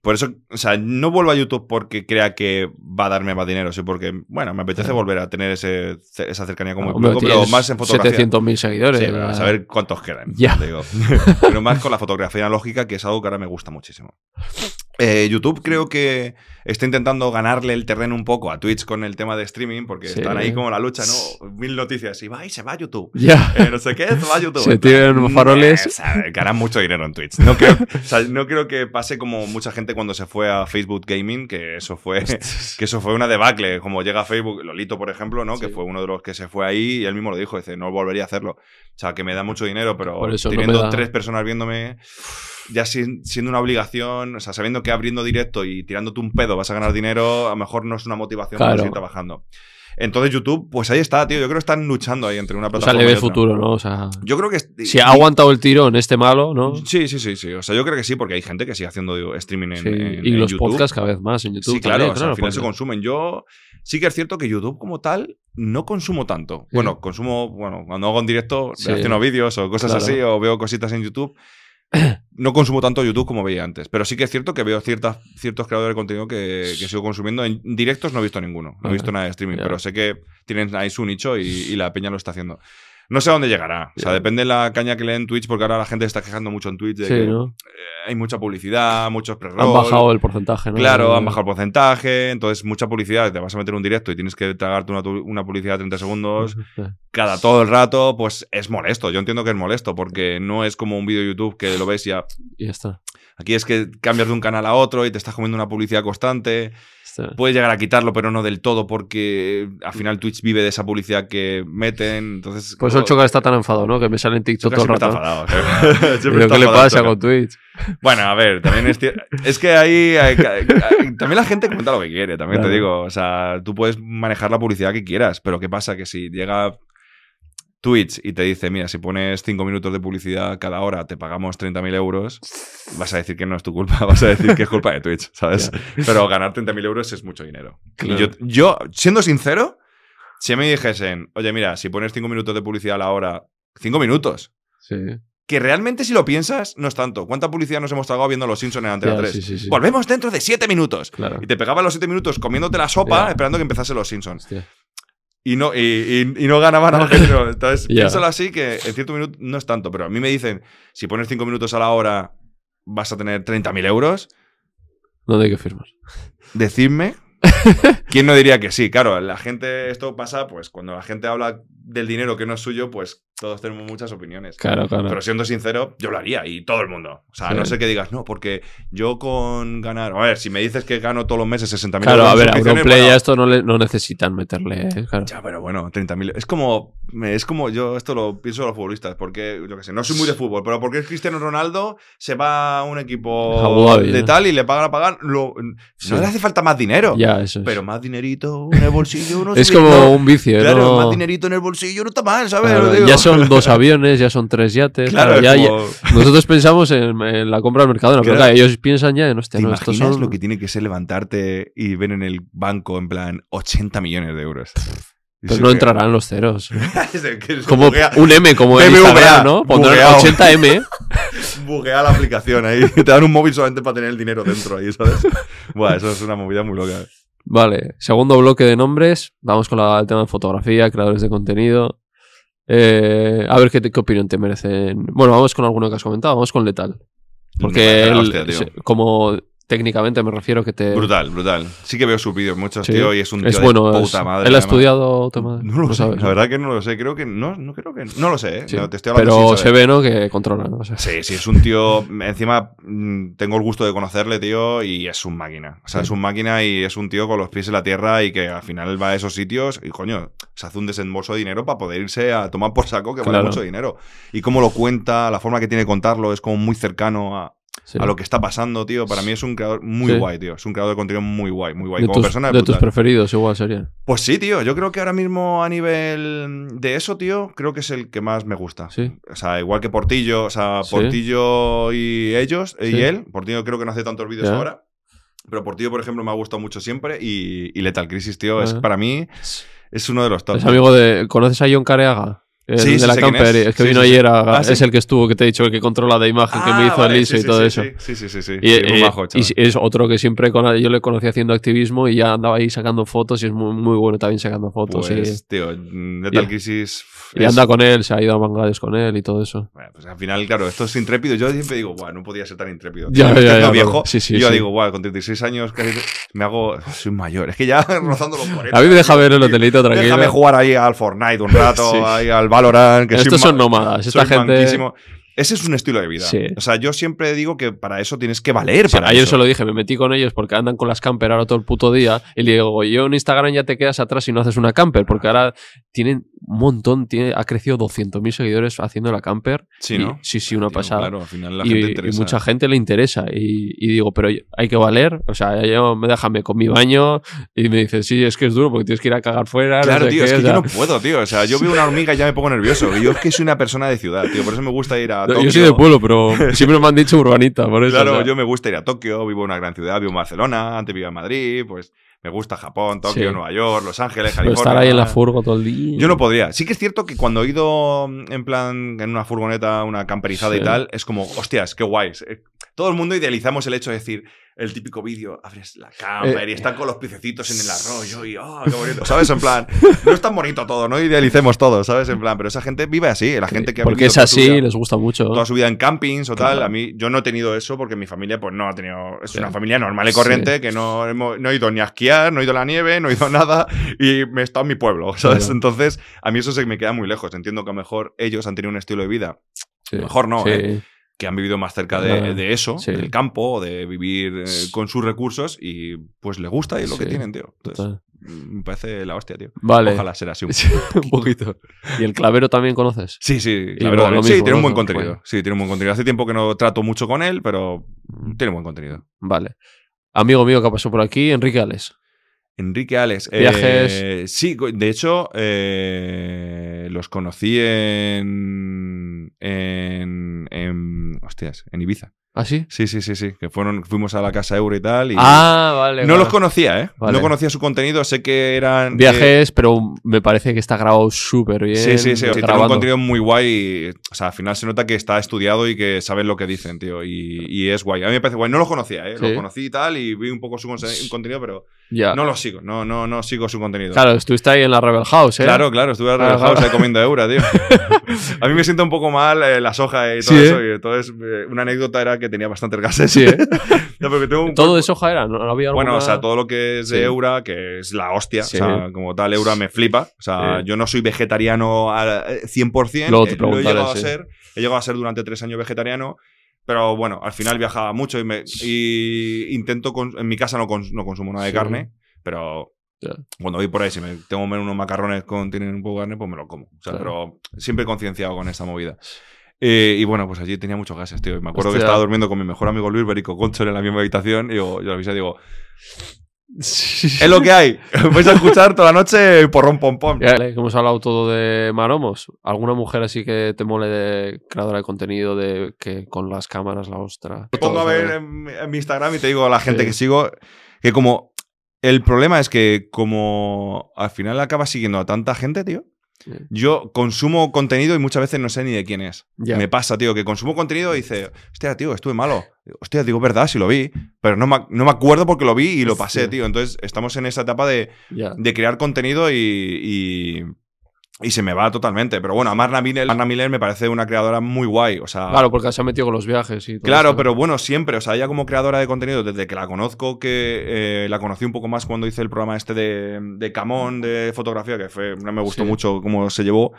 Por eso. O sea, no vuelvo a YouTube porque crea que va a darme más dinero, sino porque, bueno, me apetece volver a tener ese, esa cercanía mi Hombre, público, pero más en fotografía. 700.000 seguidores. Sí, pero a saber cuántos quedan. Ya. te digo. Pero más con la fotografía analógica, que es algo que ahora me gusta muchísimo. Eh, YouTube creo que está intentando ganarle el terreno un poco a Twitch con el tema de streaming, porque Sí. están ahí como la lucha, ¿no? Mil noticias. Y va y se va a YouTube. Ya. Eh, no sé qué, se va a YouTube. Se tiran faroles. eh, o sea, ganan mucho dinero en Twitch. No creo, o sea, no creo que pase como mucha gente cuando se fue a Facebook Gaming, que eso fue, que eso fue una debacle. Como llega a Facebook, Lolito, por ejemplo, ¿no? Que fue uno de los que se fue ahí y él mismo lo dijo, dice, no volvería a hacerlo. O sea, que me da mucho dinero, pero no teniendo tres personas viéndome, ya sin- siendo una obligación, o sea, sabiendo que abriendo directo y tirándote un pedo vas a ganar dinero, a lo mejor no es una motivación para Claro. seguir trabajando. Entonces YouTube, pues ahí está, tío. Yo creo que están luchando ahí entre una O sea, plataforma le ve futuro, ¿no? O sea, Yo creo que... si ha aguantado el tirón este malo, ¿no? Sí, sí, sí, sí. O sea, yo creo que sí, porque hay gente que sigue haciendo digo, streaming en, Sí, en- y en los YouTube. podcasts cada vez más en YouTube. Sí, claro, también, o sea, al final se consumen. Yo sí que es cierto que YouTube como tal no consumo tanto. Sí. Bueno, consumo, bueno, cuando hago en directo, Sí. reacciono vídeos o cosas Claro. así, o veo cositas en YouTube. No consumo tanto YouTube como veía antes, pero sí que es cierto que veo ciertas, ciertos creadores de contenido que, que sigo consumiendo. En directos no he visto ninguno, no he visto nada de streaming, pero sé que tienen ahí su nicho y, y la peña lo está haciendo. No sé a dónde llegará. O sea, depende de la caña que le den Twitch, porque ahora la gente está quejando mucho en Twitch de Sí, que ¿no? eh, hay mucha publicidad, muchos pre Han bajado el porcentaje, ¿no? Claro, han bajado el porcentaje, entonces mucha publicidad, te vas a meter un directo y tienes que tragarte una, una publicidad de 30 segundos cada todo el rato, pues es molesto. Yo entiendo que es molesto porque no es como un vídeo de YouTube que lo ves y ya. Y ya está. Aquí es que cambias de un canal a otro y te estás comiendo una publicidad constante. Está. Puedes llegar a quitarlo, pero no del todo porque al final Twitch vive de esa publicidad que meten. Entonces, Por eso como- el Choca está tan enfadado, ¿no? Que me sale en TikTok todo el siempre está rato. enfadado. Está ¿Qué le pasa con Twitch? Bueno, a ver, también es, es que ahí hay- hay- también la gente cuenta lo que quiere, también te digo. O sea, tú puedes manejar la publicidad que quieras, pero ¿qué pasa? Que si llega Twitch y te dice, mira, si pones 5 minutos de publicidad cada hora, te pagamos 30.000 euros, vas a decir que no es tu culpa, vas a decir que es culpa de Twitch, ¿sabes? Pero ganar 30.000 euros es mucho dinero. Y Claro. yo, yo, siendo sincero, si me dijesen, oye, mira, si pones 5 minutos de publicidad a la hora, 5 minutos, Sí. que realmente si lo piensas no es tanto. ¿Cuánta publicidad nos hemos tragado viendo Los Simpsons en Antena Ya, 3? sí, sí, sí. Volvemos dentro de 7 minutos. Claro. Y te pegaba los 7 minutos comiéndote la sopa esperando que empezase Los Simpsons. Hostia. Y no, y, y- y no ganaba nada. que no. Entonces, Ya. piénsalo así que en cierto minuto no es tanto. Pero a mí me dicen, si pones 5 minutos a la hora vas a tener 30.000 euros. ¿Dónde hay que firmar? Decidme. ¿Quién no diría que sí? Claro, la gente, esto pasa, pues cuando la gente habla del dinero que no es suyo, pues todos tenemos muchas opiniones. Claro, claro. Pero siendo sincero, yo lo haría y todo el mundo. O sea, a Sí. no sé que digas, no, porque yo con ganar. A ver, si me dices que gano todos los meses 60.000 Claro, euros a ver, a Auronplay bueno, ya esto no, le- no necesitan meterle, ¿eh? Claro. Ya, pero bueno, 30.000. Es como. Es como yo esto lo pienso de los futbolistas. Porque, yo qué sé, no soy muy de fútbol, pero porque es Cristiano Ronaldo, se va a un equipo Dhabi, de tal y le pagan a pagar. Lo, Sí. No le hace falta más dinero. Ya, eso es. Pero más dinerito en el bolsillo no es como no, un vicio, ¿eh? Claro, No- más dinerito en el bolsillo no está mal, ¿sabes? Claro, ya son dos aviones, ya son tres yates. Claro, claro, ya- ya- nosotros pensamos en, en la compra del Mercadona, pero Claro. claro, ellos piensan ya en, hostia, ¿Te no, estos imaginas son... lo que tiene que ser levantarte y ver en el banco en plan 80 millones de euros? Pero Sí, no que- entrarán los ceros. El Como buguea- un M, como BBVA, Instagram, ¿no? Pondrán bugueado. 80M. buguea la aplicación ahí. Te dan un móvil solamente para tener el dinero dentro ahí, ¿sabes? Buah, eso es una movida muy loca. Vale, segundo bloque de nombres. Vamos con la- el tema de fotografía, creadores de contenido. Eh, a ver qué, te- qué opinión te merecen. Bueno, vamos con alguno que has comentado. Vamos con Letal. Porque él, hostia, tío. se- como técnicamente me refiero que te... Brutal, brutal. Sí que veo sus vídeos muchos, Sí. tío, y es un tío es de bueno. es- puta madre. él ha estudiado tema. No lo sé, sabes, la ¿no? verdad que no lo sé. Creo que no, no creo que no lo sé, ¿eh? Sí. No, te estoy hablando Pero se ve, ¿no? Que controla, ¿no? O sea, Sí, sí, es un tío. Encima, mm, tengo el gusto de conocerle, tío, y es un máquina. O sea, Sí. es un máquina y es un tío con los pies en la tierra y que al final va a esos sitios y, coño, se hace un desembolso de dinero para poder irse a tomar por saco, que vale mucho dinero. Y cómo lo cuenta, la forma que tiene de contarlo, es como muy cercano a, sí. a lo que está pasando, tío. Para mí es un creador muy Sí. guay, tío. Es un creador de contenido muy guay, muy guay. de Como tus, persona, de tus preferidos, igual serían. Pues sí, tío. Yo creo que ahora mismo a nivel de eso, tío, creo que es el que más me gusta. Sí. O sea, igual que Portillo, o sea. Portillo y ellos, Sí. y él. Portillo creo que no hace tantos vídeos ahora. Pero Portillo, por ejemplo, me ha gustado mucho siempre. Y, y Lethal Crisis, tío, es para mí, es uno de los top. Es amigo de. ¿Conoces a John Careaga? El Sí, de sí, la sé quién Camper. es. Que Sí, vino ayer. a- Ah. Es el que estuvo, que te he dicho, que controla de imagen, que me Ah, hizo vale, el ISO sí, y todo eso. Sí, sí, sí, sí. Y, eh, y es otro que siempre con, yo le conocí haciendo activismo y ya andaba ahí sacando fotos y es muy, muy bueno también sacando fotos. y- Pues, tío, Lethal Y- Crisis. y, es- anda con él, se ha ido a Bangladesh con él y todo eso. Bueno, pues al final, claro, esto es intrépido. Yo siempre digo, guau, no podía ser tan intrépido. Ya, me ya, ya, viejo. yo digo, guau, con 36 años casi me hago. Soy mayor. Es que ya rozando los 40. A mí me deja ver el hotelito tranquilo. Déjame jugar ahí al Fortnite un rato, ahí al Valorant. Que Estos son nómadas. Esta soy gente. manquísimo. Ese es un estilo de vida. Sí. O sea, yo siempre digo que para eso tienes que valer. Sí, para ayer eso. se lo dije, me metí con ellos porque andan con las camper ahora todo el puto día y le digo, yo en Instagram ya te quedas atrás si no haces una camper porque ahora tienen un montón, tiene, ha crecido 200.000 seguidores haciendo la camper. Sí, Y- ¿no? sí, sí, una pasada. Claro, al final la y, gente y interesa. mucha gente le interesa y, y digo, pero hay que valer, o sea, yo me déjame con mi baño y me dice, sí, es que es duro porque tienes que ir a cagar fuera. no Claro, sé tío, qué", es o que sea, yo no puedo, tío. O sea, yo veo una hormiga y ya me pongo nervioso. Y yo es que soy una persona de ciudad, tío. Por eso me gusta ir a yo Tokio. soy de pueblo, pero siempre me han dicho urbanita, por eso. Claro, o sea. yo me gusta ir a Tokio, vivo en una gran ciudad, vivo en Barcelona, antes vivía en Madrid, pues me gusta Japón, Tokio, Sí. Nueva York, Los Ángeles, Pero California. estar ahí en la furgo todo el día. Yo no podría. Sí que es cierto que cuando he ido mm, en plan en una furgoneta, una camperizada Sí. y tal, es como, hostias, qué guays. Todo el mundo idealizamos el hecho de decir el típico vídeo, abres la camper Eh, y están con los piececitos en el arroyo y oh, qué bonito. ¿Sabes? En plan, no es tan bonito todo, no idealicemos todo, ¿sabes? En plan, pero esa gente vive así, la gente que ha Porque es así, vida- les gusta mucho. toda su vida en campings o tal. Claro. A mí, yo no he tenido eso porque mi familia, pues no ha tenido. Es Sí. una familia normal y corriente que no, hemos- no he ido ni a esquiar, no he ido a la nieve, no he ido a nada y me he estado en mi pueblo, ¿sabes? Claro. Entonces, a mí eso se me queda muy lejos. Entiendo que a lo mejor ellos han tenido un estilo de vida Sí. mejor no, Sí. ¿eh? Que han vivido más cerca de, de eso, sí. del campo, de vivir eh, con sus recursos y pues le gusta y es lo que tienen, tío. Entonces, Total. me parece la hostia, tío. Vale. Ojalá ser así un un poquito. ¿Y el clavero también conoces? Sí, sí, lo sí, tiene un buen contenido. Bueno. Sí, tiene un buen contenido. Hace tiempo que no trato mucho con él, pero tiene buen contenido. Vale. Amigo mío que pasó por aquí, Enrique Ales. Enrique Alex. Viajes. eh, sí, co- de hecho, eh, los conocí en, en, en. Hostias, en Ibiza. ¿Ah, sí? Sí, sí, sí, sí. Que fueron, fuimos a la casa Euro y tal. Y Ah, vale. no vale. los conocía, ¿eh? Vale. No conocía su contenido. Sé que eran. eh, Viajes, pero me parece que está grabado súper bien. Sí, sí, sí. o sea, tiene un contenido muy guay. y, o sea, al final se nota que está estudiado y que saben lo que dicen, tío. Y, y es guay. A mí me parece guay. No los conocía, ¿eh? Sí. Los conocí y tal y vi un poco su contenido, pero Ya. no los sigo. No, no, no sigo su contenido. Claro, estuviste ahí en la Rebel House, ¿eh? Claro, claro, estuve Claro, relajado claro. comiendo eura, tío. A mí me siento un poco mal eh, la soja y todo Sí, eso. Y entonces, eh, una anécdota era que tenía bastantes gases. Sí, ¿eh? No, porque tengo un Todo cuerpo- de soja era, ¿no? ¿No había Bueno, alguna- o sea, todo lo que es de Sí. Eura, que es la hostia, Sí. o sea, como tal, Eura me flipa. O sea, yo no soy vegetariano al eh, 100%, Luego te eh, lo he llegado a ser, he llegado a ser durante tres años vegetariano, pero bueno, al final viajaba mucho y, me, y intento, con- en mi casa no, cons- no consumo nada de Sí. carne, pero Ya. cuando voy por ahí, si me tengo que unos macarrones con tienen un poco de carne, pues me lo como. O sea, Claro. pero siempre concienciado con esta movida. Eh, y bueno, pues allí tenía muchos gases, tío. Y me acuerdo que Hostia. estaba durmiendo con mi mejor amigo Luis Berico Conchor en la misma habitación. Y digo, yo lo avisé, digo, es lo que hay. Vais a escuchar toda la noche porrón pom pom. Ya, que hemos hablado todo de maromos. ¿Alguna mujer así que te mole de creadora de contenido de que con las cámaras la ostra? Me pongo a ver en, en mi Instagram y te digo a la gente Sí. que sigo que como El problema es que como al final acabas siguiendo a tanta gente, tío, Yo consumo contenido y muchas veces no sé ni de quién es. Me pasa, tío, que consumo contenido y dice, hostia, tío, estuve malo. Hostia, digo, verdad, sí lo vi, pero no me, no me acuerdo porque lo vi y lo pasé, tío. Entonces estamos en esa etapa de, de crear contenido y, y, y se me va totalmente. Pero bueno, a Marna Miller, Marna Miller me parece una creadora muy guay. O sea, Claro, porque se ha metido con los viajes y todo Claro, esto. pero bueno, siempre, o sea, ella como creadora de contenido, desde que la conozco, que eh, la conocí un poco más cuando hice el programa este de, de Camón, de fotografía, que fue, no me gustó Sí. mucho cómo se llevó.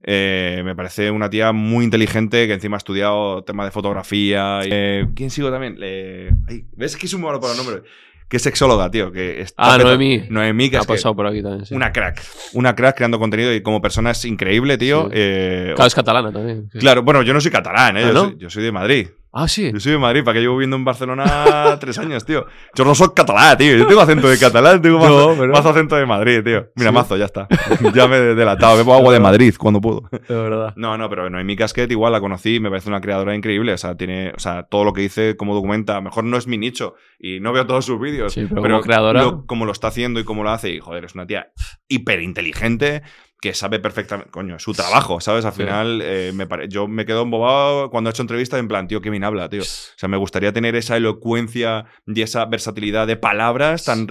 eh, me parece una tía muy inteligente que encima ha estudiado tema de fotografía. y- eh, ¿Quién sigo también? Le- ay, ¿Ves que es un malo para los nombres? Que es sexóloga, tío. Que está Ah, Noemí. Noemí, que ha es que- por aquí también. sí. una crack. Una crack creando contenido y como persona es increíble, tío. Sí. Eh, Claro, es catalana también. sí. Claro, bueno, yo no soy catalán, ¿eh? ¿Ah, yo, no? soy, yo soy de Madrid. Ah, sí. Yo soy de Madrid, ¿para que llevo viviendo en Barcelona tres años, tío? Yo no soy catalán, tío. Yo tengo acento de catalán, tengo más, No, pero- más acento de Madrid, tío. Mira, Sí. mazo, ya está. ya me he delatado. Bebo agua de Madrid cuando puedo. De verdad. No, no, pero Noemí Casquet igual la conocí, me parece una creadora increíble. O sea, tiene, o sea, todo lo que dice, como documenta, mejor no es mi nicho y no veo todos sus vídeos. Sí, pero como creadora- lo- como lo está haciendo y cómo lo hace, y joder, es una tía hiper inteligente que sabe perfectamente, coño, es su trabajo, ¿sabes? Al Sí. final, eh, me pare- yo me quedo embobado cuando he hecho entrevistas en plan, tío, qué bien habla, tío. O sea, me gustaría tener esa elocuencia y esa versatilidad de palabras tan,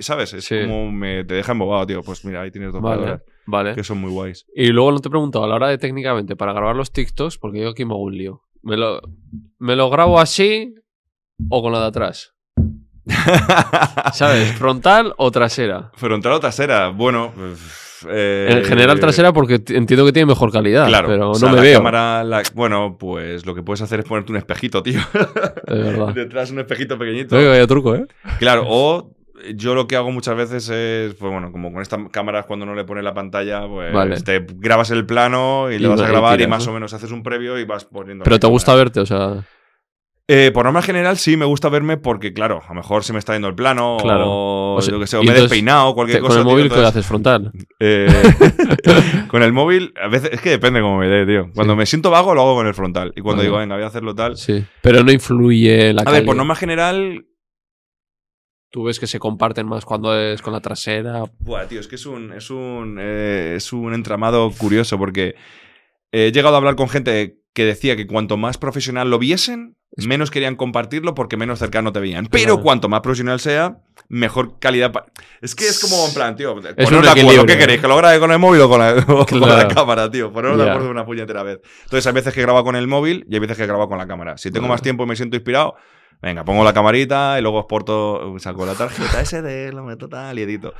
¿sabes? Es Sí. como me te deja embobado, tío. Pues mira, ahí tienes dos Vale. palabras Vale. que son muy guays. Y luego no te he preguntado, a la hora de técnicamente, para grabar los TikToks, porque yo aquí me hago un lío. ¿Me lo, ¿Me lo grabo así o con la de atrás? ¿Sabes? ¿Frontal o trasera? Frontal o trasera, bueno. Eh, En general trasera porque entiendo que tiene mejor calidad, Claro, pero o sea, no me la veo. cámara, la- bueno, pues lo que puedes hacer es ponerte un espejito, tío. De verdad. Detrás un espejito pequeñito. Oye, vaya truco, ¿eh? Claro, o yo lo que hago muchas veces es, pues bueno, como con estas cámaras cuando no le pones la pantalla, pues Vale. te grabas el plano y, Y le vas a grabar y, más ¿no? o menos haces un previo y vas poniendo. Pero te gusta verte, o sea... Eh, por norma general sí me gusta verme porque, claro, a lo mejor se me está yendo el plano Claro. o, O sea, yo qué sé, o me he despeinado o cualquier cosa. con el tío, móvil que entonces, haces frontal. eh, con el móvil, a veces es que depende cómo me dé, tío. Cuando Sí. me siento vago lo hago con el frontal y cuando digo, venga, voy a hacerlo tal. Sí. Pero no influye la A ver, calidad. por norma general, Tú ves que se comparten más cuando es con la trasera. Buah, tío, es que es un, es un, eh, es un entramado curioso porque he llegado a hablar con gente que decía que cuanto más profesional lo viesen, menos querían compartirlo porque menos cercano te veían. Pero Claro. cuanto más profesional sea, mejor calidad. Es que es como en plan, tío, poneros de acuerdo. ¿Qué queréis? ¿Que lo grabe con el móvil o con la, con cámara, tío? Poneros de Ya. acuerdo una puñetera vez. Entonces, hay veces que grabo con el móvil y hay veces que grabo con la cámara. Si tengo más tiempo y me siento inspirado, venga, pongo la camarita y luego exporto, saco la tarjeta SD, lo meto tal y edito.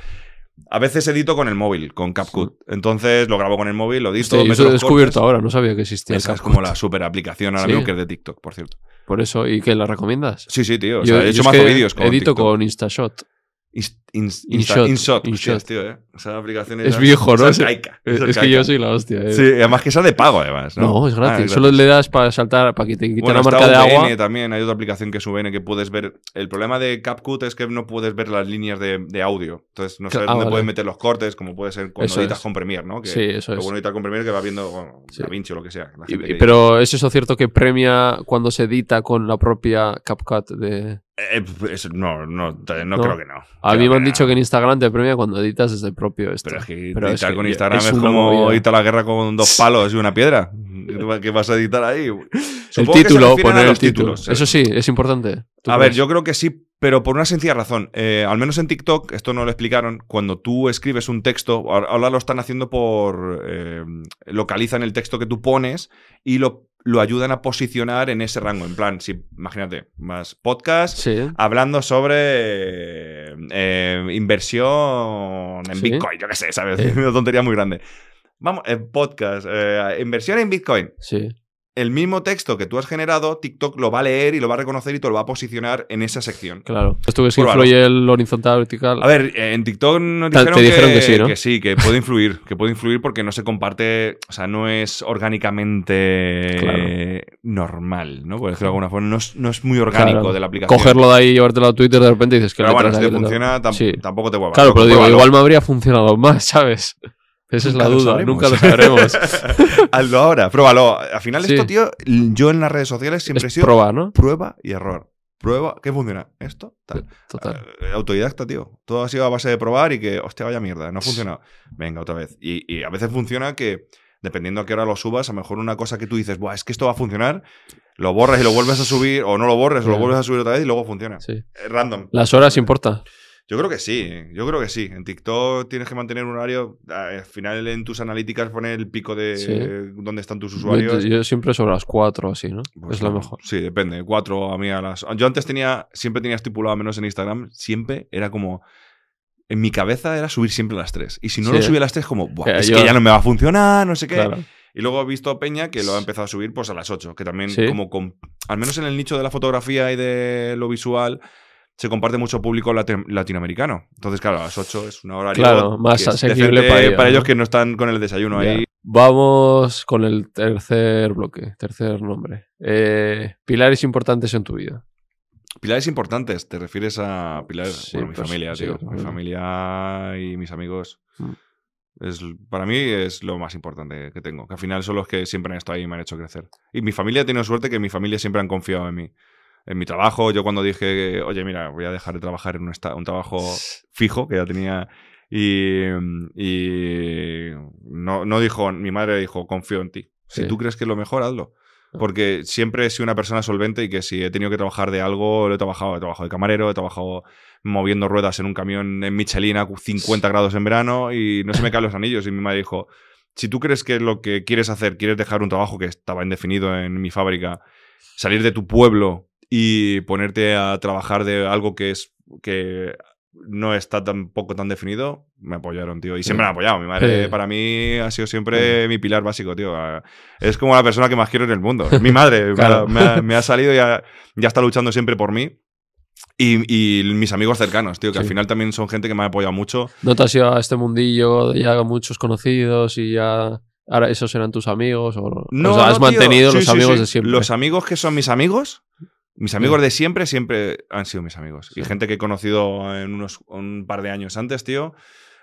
A veces edito con el móvil, con CapCut. Entonces lo grabo con el móvil, lo edito, meto eso lo he descubierto cortes. ahora, no sabía que existía. Esa es como la super aplicación ahora Sí. mismo que es de TikTok, por cierto. Por eso, ¿y qué la recomiendas? Sí, sí, tío. O Yo- sea, he yo hecho es más que vídeos con Edito TikTok. con InstaShot. InShot, Insta- InShot, tío, ¿eh? Esa aplicación Es viejo, ¿no? Es- arcaica, Es, esa es que yo soy la hostia. eh. Sí, además que esa de pago, además, ¿no? No, es Ah, gratis. Solo le das para saltar, para que te quite Bueno, la está marca de agua. también, hay otra aplicación que es VN que puedes ver. El problema de CapCut es que no puedes ver las líneas de, de audio. Entonces no sabes Ah, dónde vale. puedes meter los cortes, como puede ser cuando Eso editas con Premiere, ¿no? Que Sí, eso es. bueno de editar con Premiere que va viendo bueno, Sí. DaVinci o lo que sea. la Y- pero ¿es eso cierto que premia cuando se edita con la propia CapCut de... Eh, eso no, no, no, No. creo que no. A mí me han dicho que en Instagram te premia cuando editas desde el propio esto. Pero es que Pero editar es con Instagram es como editar la guerra con dos palos y una piedra. ¿Qué vas a editar ahí? el Supongo se título, poner el título. títulos, Eso sí, es importante. ¿Tú A ver, yo creo que sí, pero por una sencilla razón. Eh, al menos en TikTok, esto no lo explicaron, cuando tú escribes un texto, ahora ahora lo están haciendo por... eh, localizan el texto que tú pones y lo, lo ayudan a posicionar en ese rango. En plan, si imagínate, más podcast, Sí. hablando sobre eh, eh, inversión en Sí. Bitcoin, yo qué sé, ¿sabes? Sí. Una tontería muy grande. Vamos, eh, podcast, eh, inversión en Bitcoin. Sí. El mismo texto que tú has generado, TikTok lo va a leer y lo va a reconocer y te lo va a posicionar en esa sección. Claro. ¿Esto que influye el horizontal vertical? A ver, en TikTok nos dijeron, te dijeron que sí, ¿no? que sí, que puede influir, que puede influir porque no se comparte, o sea, no es orgánicamente Claro. normal, ¿no? Por decirlo de alguna forma, no es, no es muy orgánico Claro. de la aplicación. Cogerlo de ahí y llevártelo a Twitter de repente y dices que Pero bueno, si te funciona, tam- Sí. tampoco te vuelvas. Claro, pero digo, igual me habría funcionado más, ¿sabes? Esa es la duda, nunca lo sabremos. Hazlo ahora, pruébalo. Al final Sí. esto, tío, yo en las redes sociales siempre he es sido probar, ¿no? prueba y error. prueba, ¿qué funciona? ¿Esto? Tal. Total. Eh, autodidacta, tío. Todo ha sido a base de probar y que, hostia, vaya mierda, no ha funcionado. Venga, otra vez. Y, y a veces funciona que, dependiendo a qué hora lo subas, a lo mejor una cosa que tú dices, Buah, es que esto va a funcionar, lo borras y lo vuelves a subir, o no lo borres, o lo vuelves a subir otra vez y luego funciona. Sí. Random. Las horas importa. Yo creo que sí, yo creo que sí. En TikTok tienes que mantener un horario. Al final en tus analíticas pone el pico de Sí. dónde están tus Yo, usuarios. yo siempre sobre las 4 así, ¿no? Pues es lo mejor. Sí, depende. Cuatro a mí a las. Yo antes tenía, siempre tenía estipulado menos en Instagram, siempre era como. En mi cabeza era subir siempre a las tres. Y si no Sí. lo subía a las tres, como, Buah, es yo- que ya no me va a funcionar, no sé qué. Claro. Y luego he visto a Peña que lo ha empezado a subir pues a las 8, que también Sí. como con, al menos en el nicho de la fotografía y de lo visual se comparte mucho público lati- latinoamericano. Entonces, claro, a las 8 es una hora Claro, más asequible para ellos, para ellos ¿no? que no están con el desayuno Ya. ahí. Vamos con el tercer bloque, tercer nombre. Eh, pilares importantes en tu vida. Pilares importantes, ¿te refieres a pilares? Sí, bueno, mi pues, familia, sí, tío. Mi familia y mis amigos. Mm. Es, para mí es lo más importante que tengo. Que al final son los que siempre han estado ahí y me han hecho crecer. Y mi familia ha tenido suerte que mi familia siempre han confiado en mí. En mi trabajo, yo cuando dije, oye, mira, voy a dejar de trabajar en un, un trabajo fijo que ya tenía. Y, y no, no dijo, mi madre dijo, confío en ti. Si Sí. tú crees que es lo mejor, hazlo. Ah. Porque siempre he sido una persona solvente y que si he tenido que trabajar de algo, lo he trabajado. He trabajado de camarero, he trabajado moviendo ruedas en un camión en Michelin a 50 grados en verano y no se me caen los anillos. Y mi madre dijo, si tú crees que lo que quieres hacer, quieres dejar un trabajo que estaba indefinido en mi fábrica, salir de tu pueblo y ponerte a trabajar de algo que es que no está tampoco tan definido, me apoyaron, tío. Y siempre me han apoyado. Mi madre, Sí. para mí, ha sido siempre mi pilar básico, tío. Ah, Es como la persona que más quiero en el mundo. Mi madre. Claro. me, ha, me ha salido y ha- ya está luchando siempre por mí. Y, y mis amigos cercanos, tío, que al Sí. final también son gente que me ha apoyado mucho. ¿No te has ido a este mundillo ya muchos conocidos y ya ahora esos eran tus amigos? ¿O, No, o sea, has no, mantenido Sí, los sí, amigos sí. de siempre? Los amigos que son mis amigos, mis amigos Sí. de siempre, siempre han sido mis amigos. Y gente que he conocido en unos un par de años antes, tío.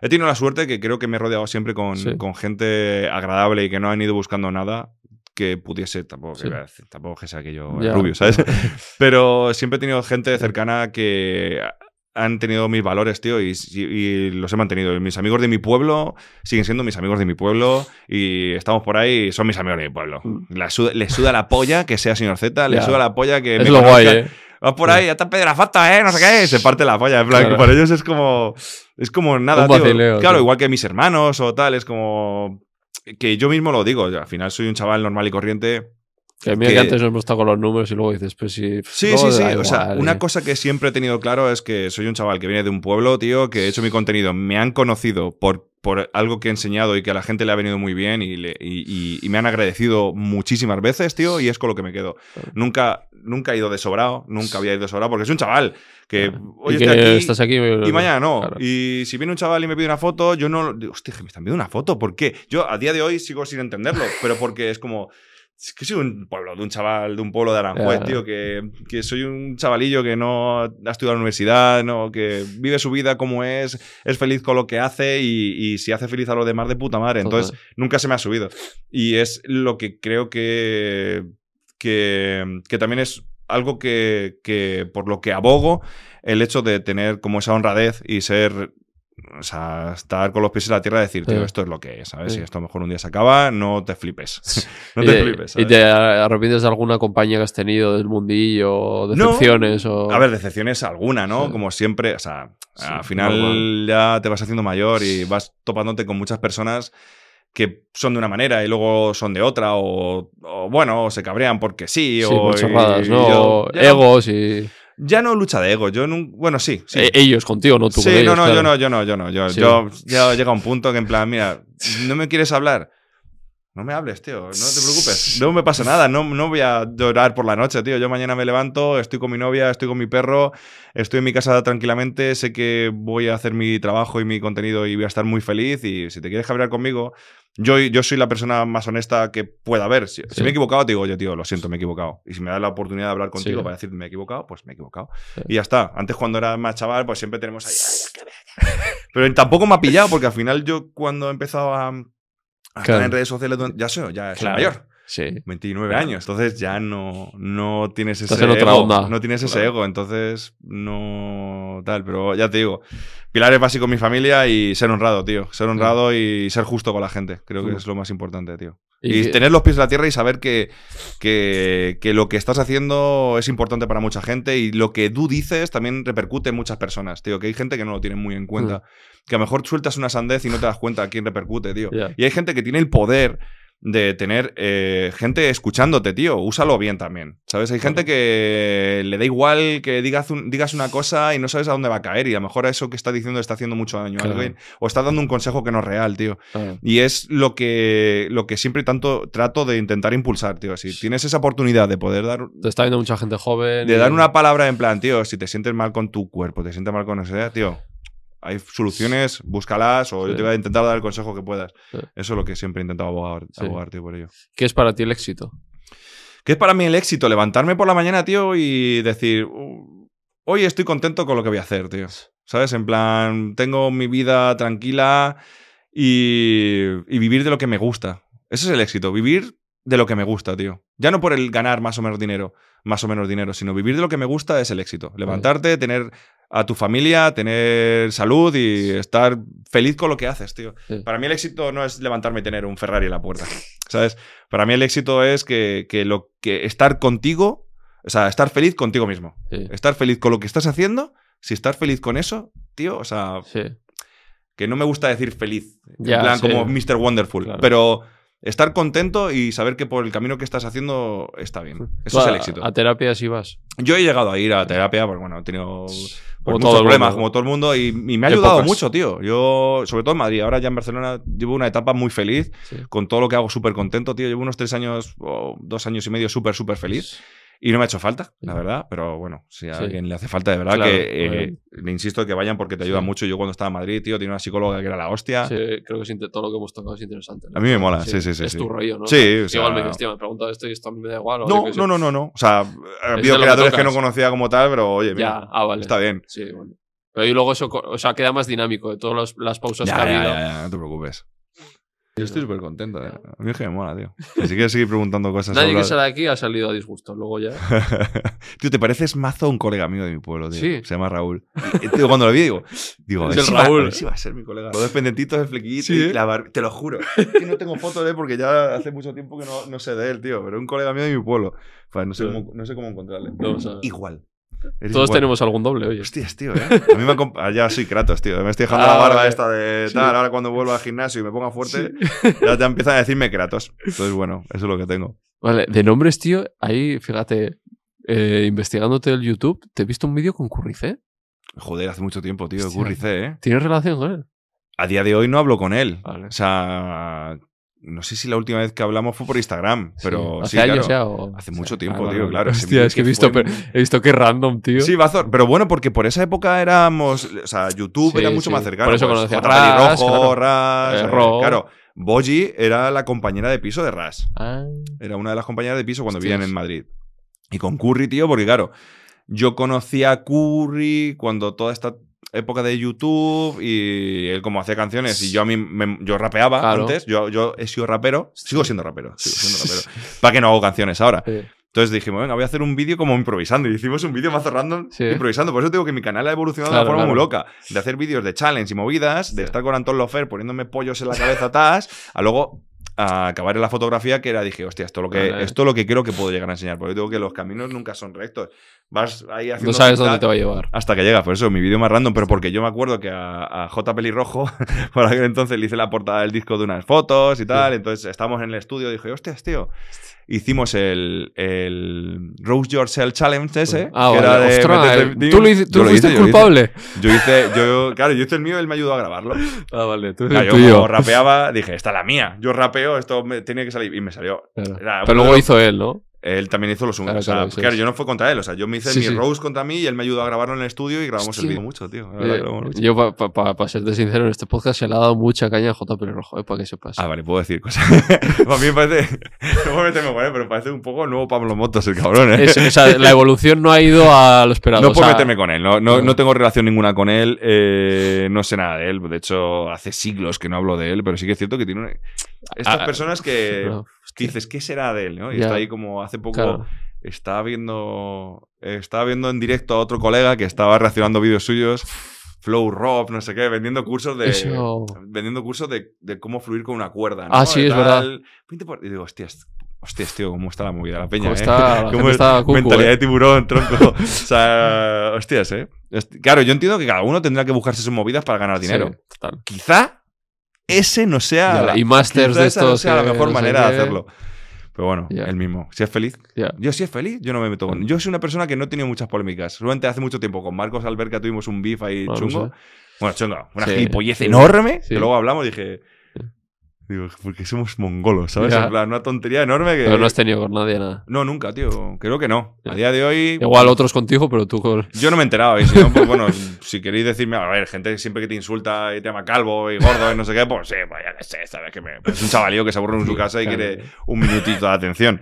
He tenido la suerte que creo que me he rodeado siempre con, Sí. con gente agradable y que no han ido buscando nada que pudiese, tampoco, decir, tampoco que sea que yo rubio, ¿sabes? Pero siempre he tenido gente cercana que han tenido mis valores, tío, y, y- y los he mantenido. Mis amigos de mi pueblo siguen siendo mis amigos de mi pueblo y estamos por ahí y son mis amigos de mi pueblo. Mm. La suda- le suda la polla que sea señor Z, le Ya. suda la polla que es me lo conozca. guay, ¿eh? Vas por ahí, ya está Pedro foto, ¿eh? No sé qué. y Se parte la polla. En plan, Claro. que para ellos es como. Es como nada, Un tío. vacileo, Claro, tío. igual que mis hermanos o tal. Es como. Que yo mismo lo digo. al final soy un chaval normal y corriente. Que que que- antes nos hemos estado con los números y luego dices, pues sí. Sí, sí, O sea, una y- cosa que siempre he tenido claro es que soy un chaval que viene de un pueblo, tío, que he hecho mi contenido. Me han conocido por, por algo que he enseñado y que a la gente le ha venido muy bien y, le- y- y- y me han agradecido muchísimas veces, tío, y es con lo que me quedo. Nunca, nunca he ido de sobrado, nunca había ido de sobrado, porque soy un chaval que hoy estoy aquí estás aquí y mañana no. Claro. Y si viene un chaval y me pide una foto, yo no. Hostia, me están pidiendo una foto. ¿Por qué? Yo a día de hoy sigo sin entenderlo, pero porque es como. Es que soy un pueblo, de un chaval, de un pueblo de Aranjuez, tío, que, que soy un chavalillo que no ha estudiado en la universidad, no, que vive su vida como es, es feliz con lo que hace y, y si hace feliz a los demás de puta madre. Entonces, Total. nunca se me ha subido. Y es lo que creo que, que, que también es algo que, que por lo que abogo el hecho de tener como esa honradez y ser, o sea, estar con los pies en la tierra y decir, tío, esto es lo que es, ¿sabes? Si esto a lo mejor un día se acaba, no te flipes. no te flipes. ¿Y te arrepientes de alguna compañía que has tenido del mundillo? No. ¿Decepciones? o... A ver, decepciones alguna, ¿no? Como siempre, o sea, al final normal. ya te vas haciendo mayor y vas topándote con muchas personas que son de una manera y luego son de otra, o, o, bueno, o se cabrean porque sí, Sí, o y no- egos y. Ya no lucha de ego, yo nun- bueno, sí, sí. Eh, ellos contigo, no tú sí, con ellos. no, no, claro. yo no, yo no, yo no. Yo, Sí. yo ya llega un punto que en plan, mira, no me quieres hablar. No me hables, tío, no te preocupes. No me pasa nada, no, no voy a llorar por la noche, tío. Yo mañana me levanto, estoy con mi novia, estoy con mi perro, estoy en mi casa tranquilamente, sé que voy a hacer mi trabajo y mi contenido y voy a estar muy feliz. Y si te quieres cabrear conmigo, yo, yo soy la persona más honesta que pueda haber. Si, me he equivocado, te digo, oye, tío, lo siento, me he equivocado. Y si me das la oportunidad de hablar contigo Sí. para decir me he equivocado, pues me he equivocado. Sí. Y ya está. Antes, cuando era más chaval, pues siempre tenemos ahí. Pero tampoco me ha pillado, porque al final yo cuando he empezado a, Claro. en redes sociales, ya soy, ya soy Claro. mayor. Sí. 29 años. Entonces ya no, no tienes ese Estás en otra ego. onda. No tienes ese ego. Entonces no tal. Pero ya te digo, pilares básicos mi familia y ser honrado, tío. Ser honrado y ser justo con la gente. Creo que es lo más importante, tío. Y Y, que- tener los pies en la tierra y saber que, que, que lo que estás haciendo es importante para mucha gente y lo que tú dices también repercute en muchas personas, tío. Que hay gente que no lo tiene muy en cuenta. Que a lo mejor sueltas una sandez y no te das cuenta a quién repercute, tío. Ya. Y hay gente que tiene el poder de tener eh, gente escuchándote, tío. Úsalo bien también. ¿Sabes? Hay gente que le da igual que digas, un- digas una cosa y no sabes a dónde va a caer. Y a lo mejor eso que está diciendo está haciendo mucho daño a alguien. O está dando un consejo que no es real, tío. Claro. Y es lo que, lo que siempre tanto trato de intentar impulsar, tío. Si tienes esa oportunidad de poder dar, Te está viendo mucha gente joven. de y- dar una palabra en plan, tío, si te sientes mal con tu cuerpo, te sientes mal con eso, tío. Hay soluciones, búscalas o yo te voy a intentar dar el consejo que puedas. Sí. Eso es lo que siempre he intentado abogar, Sí. abogar, tío, por ello. ¿Qué es para ti el éxito? ¿Qué es para mí el éxito? Levantarme por la mañana, tío, y decir, "Uh, hoy estoy contento con lo que voy a hacer, tío. ¿Sabes? En plan, tengo mi vida tranquila y, y vivir de lo que me gusta. Ese es el éxito, vivir de lo que me gusta, tío. Ya no por el ganar más o menos dinero, más o menos dinero, sino vivir de lo que me gusta es el éxito. Levantarte, tener a tu familia, tener salud y estar feliz con lo que haces, tío. Sí. Para mí el éxito no es levantarme y tener un Ferrari en la puerta, ¿sabes? Para mí el éxito es que, que lo que estar contigo, o sea, estar feliz contigo mismo. Sí. Estar feliz con lo que estás haciendo, si estar feliz con eso, tío, o sea, Sí. que no me gusta decir feliz, Ya, en plan como Mr. Wonderful, Claro. pero estar contento y saber que por el camino que estás haciendo está bien. Eso Tú es el éxito. A terapia sí vas. Yo he llegado a ir a terapia, porque bueno, he tenido pues, todo muchos el problemas, mundo. como todo el mundo, y, y me ha ayudado Épocas. mucho, tío. Yo, sobre todo en Madrid, ahora ya en Barcelona, llevo una etapa muy feliz, Sí. con todo lo que hago súper contento, tío. Llevo unos tres años o dos años y medio súper, súper feliz. Y no me ha hecho falta, la verdad, pero bueno, si a Sí. alguien le hace falta, de verdad, Claro, que eh, le insisto que vayan porque te ayuda Sí. mucho. Yo cuando estaba en Madrid, tío, tenía una psicóloga que era la hostia. Sí, creo que todo lo que hemos tocado es interesante. ¿no? A mí me mola, sí, sí, sí, Es sí. tu rollo, ¿no? Sí, O sea, Igual me tío, me he preguntado esto y esto a mí me da igual. No, no, no, no, no. O sea, ha habido que creadores que, no conocía como tal, pero oye, mira, Ya, ah, vale. está bien. Sí, bueno. Pero y luego eso, o sea, queda más dinámico de todas las, pausas Ya, que ha habido. ya, ya, no te preocupes. Yo estoy súper contento. eh. A mí es que me mola, tío. Y si quieres seguir preguntando cosas Nadie que sale aquí ha salido a disgusto. Luego ya. tío, te pareces mazo a un colega mío de mi pueblo, tío. Sí. Se llama Raúl. Y, tío, cuando lo vi, digo, digo, Es el si va, a Raúl. ver si va a ser mi colega. Los dos pendientitos, el flequillito Sí, y ¿eh? la bar- Te lo juro. Es que no tengo foto de él porque ya hace mucho tiempo que no, no sé de él, tío. Pero un colega mío de mi pueblo. Pues no, sé cómo, no sé cómo encontrarle. Igual. Eres Todos igual. tenemos algún doble, oye. Hostias, tío, ¿eh? A mí me ha comp- ah, Ya soy Kratos, tío. Me estoy dejando Ah, la barba vale. esta de Sí. tal. Ahora cuando vuelva al gimnasio y me ponga fuerte, ya, ya empiezan a decirme Kratos. Entonces, bueno, eso es lo que tengo. Vale, de nombres, tío, ahí, fíjate, eh, investigándote el YouTube, te he visto un vídeo con Curricé. Joder, hace mucho tiempo, tío. Hostia. Curry C, ¿eh? ¿Tienes relación con él? A día de hoy no hablo con él. Vale. O sea, no sé si la última vez que hablamos fue por Instagram, pero ¿Hace sí, años claro. ya? O... Hace o sea, mucho ah, tiempo, tío, claro. Hostia, es que he visto, fue- he visto que random, tío. Sí, Bazor, pero bueno, porque por esa época éramos, o sea, YouTube Sí, era mucho más cercano. Por eso pues, conocía. Ras, claro. Ras, Eh, eh, Ro. claro. Boji era la compañera de piso de Ras. Ah, Era una de las compañeras de piso cuando Hostias. vivían en Madrid. Y con Curry, tío, porque claro, yo conocí a Curry cuando toda esta época de YouTube y él como hacía canciones y yo a mí me- yo rapeaba Claro. antes, yo, yo he sido rapero, sigo siendo rapero, sigo siendo rapero. ¿Para qué no hago canciones ahora? sí. Entonces dijimos, venga, voy a hacer un vídeo como improvisando. Y hicimos un vídeo más random Sí. improvisando. Por eso digo que mi canal ha evolucionado de una forma muy loca. De hacer vídeos de challenge y movidas, de Sí. estar con Anton Lofer poniéndome pollos en la cabeza atrás, a luego a acabar en la fotografía que era, dije, hostia, esto es lo que, Vale. esto es lo que creo que puedo llegar a enseñar. Porque yo digo que los caminos nunca son rectos. Vas ahí haciendo No sabes dónde te va a llevar. hasta que llegas. Por eso mi vídeo más random, pero porque yo me acuerdo que a, a J. Pelirrojo, por aquel entonces le hice la portada del disco de unas fotos y tal. Entonces estábamos en el estudio dije, hostias, tío. Hicimos el, el Rose Yourself Challenge ese. Ah, que era de Ostras, meterte- eh, tú, lo hici- tú Yo lo fuiste hice, lo hice. culpable. Yo hice, yo, claro, yo hice el mío y él me ayudó a grabarlo. Ah, vale, tú Claro, yo rapeaba, dije, esta es la mía. Yo rapeo, esto me, tiene que salir. Y me salió. Claro. Era Pero luego de los- hizo él, ¿no? Él también hizo lo suyo. Claro, o sea, claro, yo no fue contra él. O sea, yo me hice Sí, mi sí. Rose contra mí y él me ayudó a grabarlo en el estudio y grabamos el Hostia. vídeo mucho, tío. Eh, que grabamos mucho. yo, para serte sincero, en este podcast se le ha dado mucha caña a J. Pelirrojo, eh, para que sepas. Ah, vale, puedo decir cosas. a mí me parece. No me meterme con él, pero parece un poco nuevo Pablo Motos, el cabrón, ¿eh? Es- o sea, la evolución no ha ido a lo esperado. No o puedo sea, meterme con él, no. no tengo relación ninguna con él, eh, no sé nada de él, de hecho hace siglos que no hablo de él, pero sí que es cierto que tiene una- Estas Ah, personas que, no, dices, ¿qué será de él? ¿no? Y Ya. está ahí como hace poco. Claro. Estaba viendo. Estaba viendo en directo a otro colega que estaba reaccionando vídeos suyos. Flow Rob, no sé qué, vendiendo cursos de. Eso- Vendiendo cursos de, de cómo fluir con una cuerda. ¿no? Ah, sí, De es verdad. 20 por- Y digo, hostias, hostias, tío, ¿cómo está la movida? La peña, ¿Cómo ¿eh? está? La ¿Cómo está cucu, Mentalidad eh. de tiburón, tronco. o sea, hostias, ¿eh? Claro, yo entiendo que cada uno tendrá que buscarse sus movidas para ganar dinero. Sí, total. Quizá ese no sea. Ya, la- y masters de no mejor no manera de hacerlo. Pero bueno, Ya. el mismo. Si es feliz. Yo si es feliz, yo no me meto con. Yo soy una persona que no he tenido muchas polémicas. Solamente hace mucho tiempo con Marcos Alberca tuvimos un beef ahí no chungo. sé. Bueno, chungo. Una Sí, gilipollez sí. enorme. Sí. Que luego hablamos y dije. Digo, porque somos mongolos, ¿sabes? Ya. En plan, una tontería enorme que. Pero no has tenido con nadie nada. No, nunca, tío. Creo que no. A día de hoy. Igual otros contigo, pero tú con... Yo no me he enterado. Y si no, pues bueno, si queréis decirme, a ver, gente siempre que te insulta y te llama calvo y gordo y no sé qué, pues sí, pues ya que sé, ¿sabes? Que me, pues es un chavalío que se aburre en su casa y quiere un minutito de atención.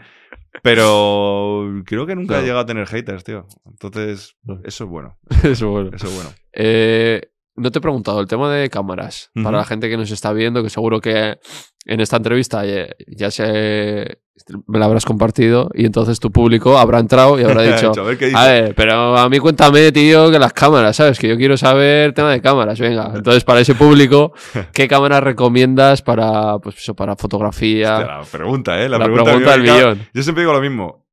Pero creo que nunca Claro. he llegado a tener haters, tío. Entonces, eso es bueno. Eso bueno. Eso es bueno. Eh, no te he preguntado el tema de cámaras. Para la gente que nos está viendo, que seguro que en esta entrevista ya, ya se me la habrás compartido y entonces tu público habrá entrado y habrá dicho, a ver qué dice. a ver, pero a mí cuéntame, tío, que las cámaras, ¿sabes? Que yo quiero saber tema de cámaras, venga. Entonces, para ese público, ¿qué cámaras recomiendas para, pues eso, para fotografía? Hostia, la pregunta, ¿eh? La, La pregunta, pregunta del millón. Yo siempre digo lo mismo.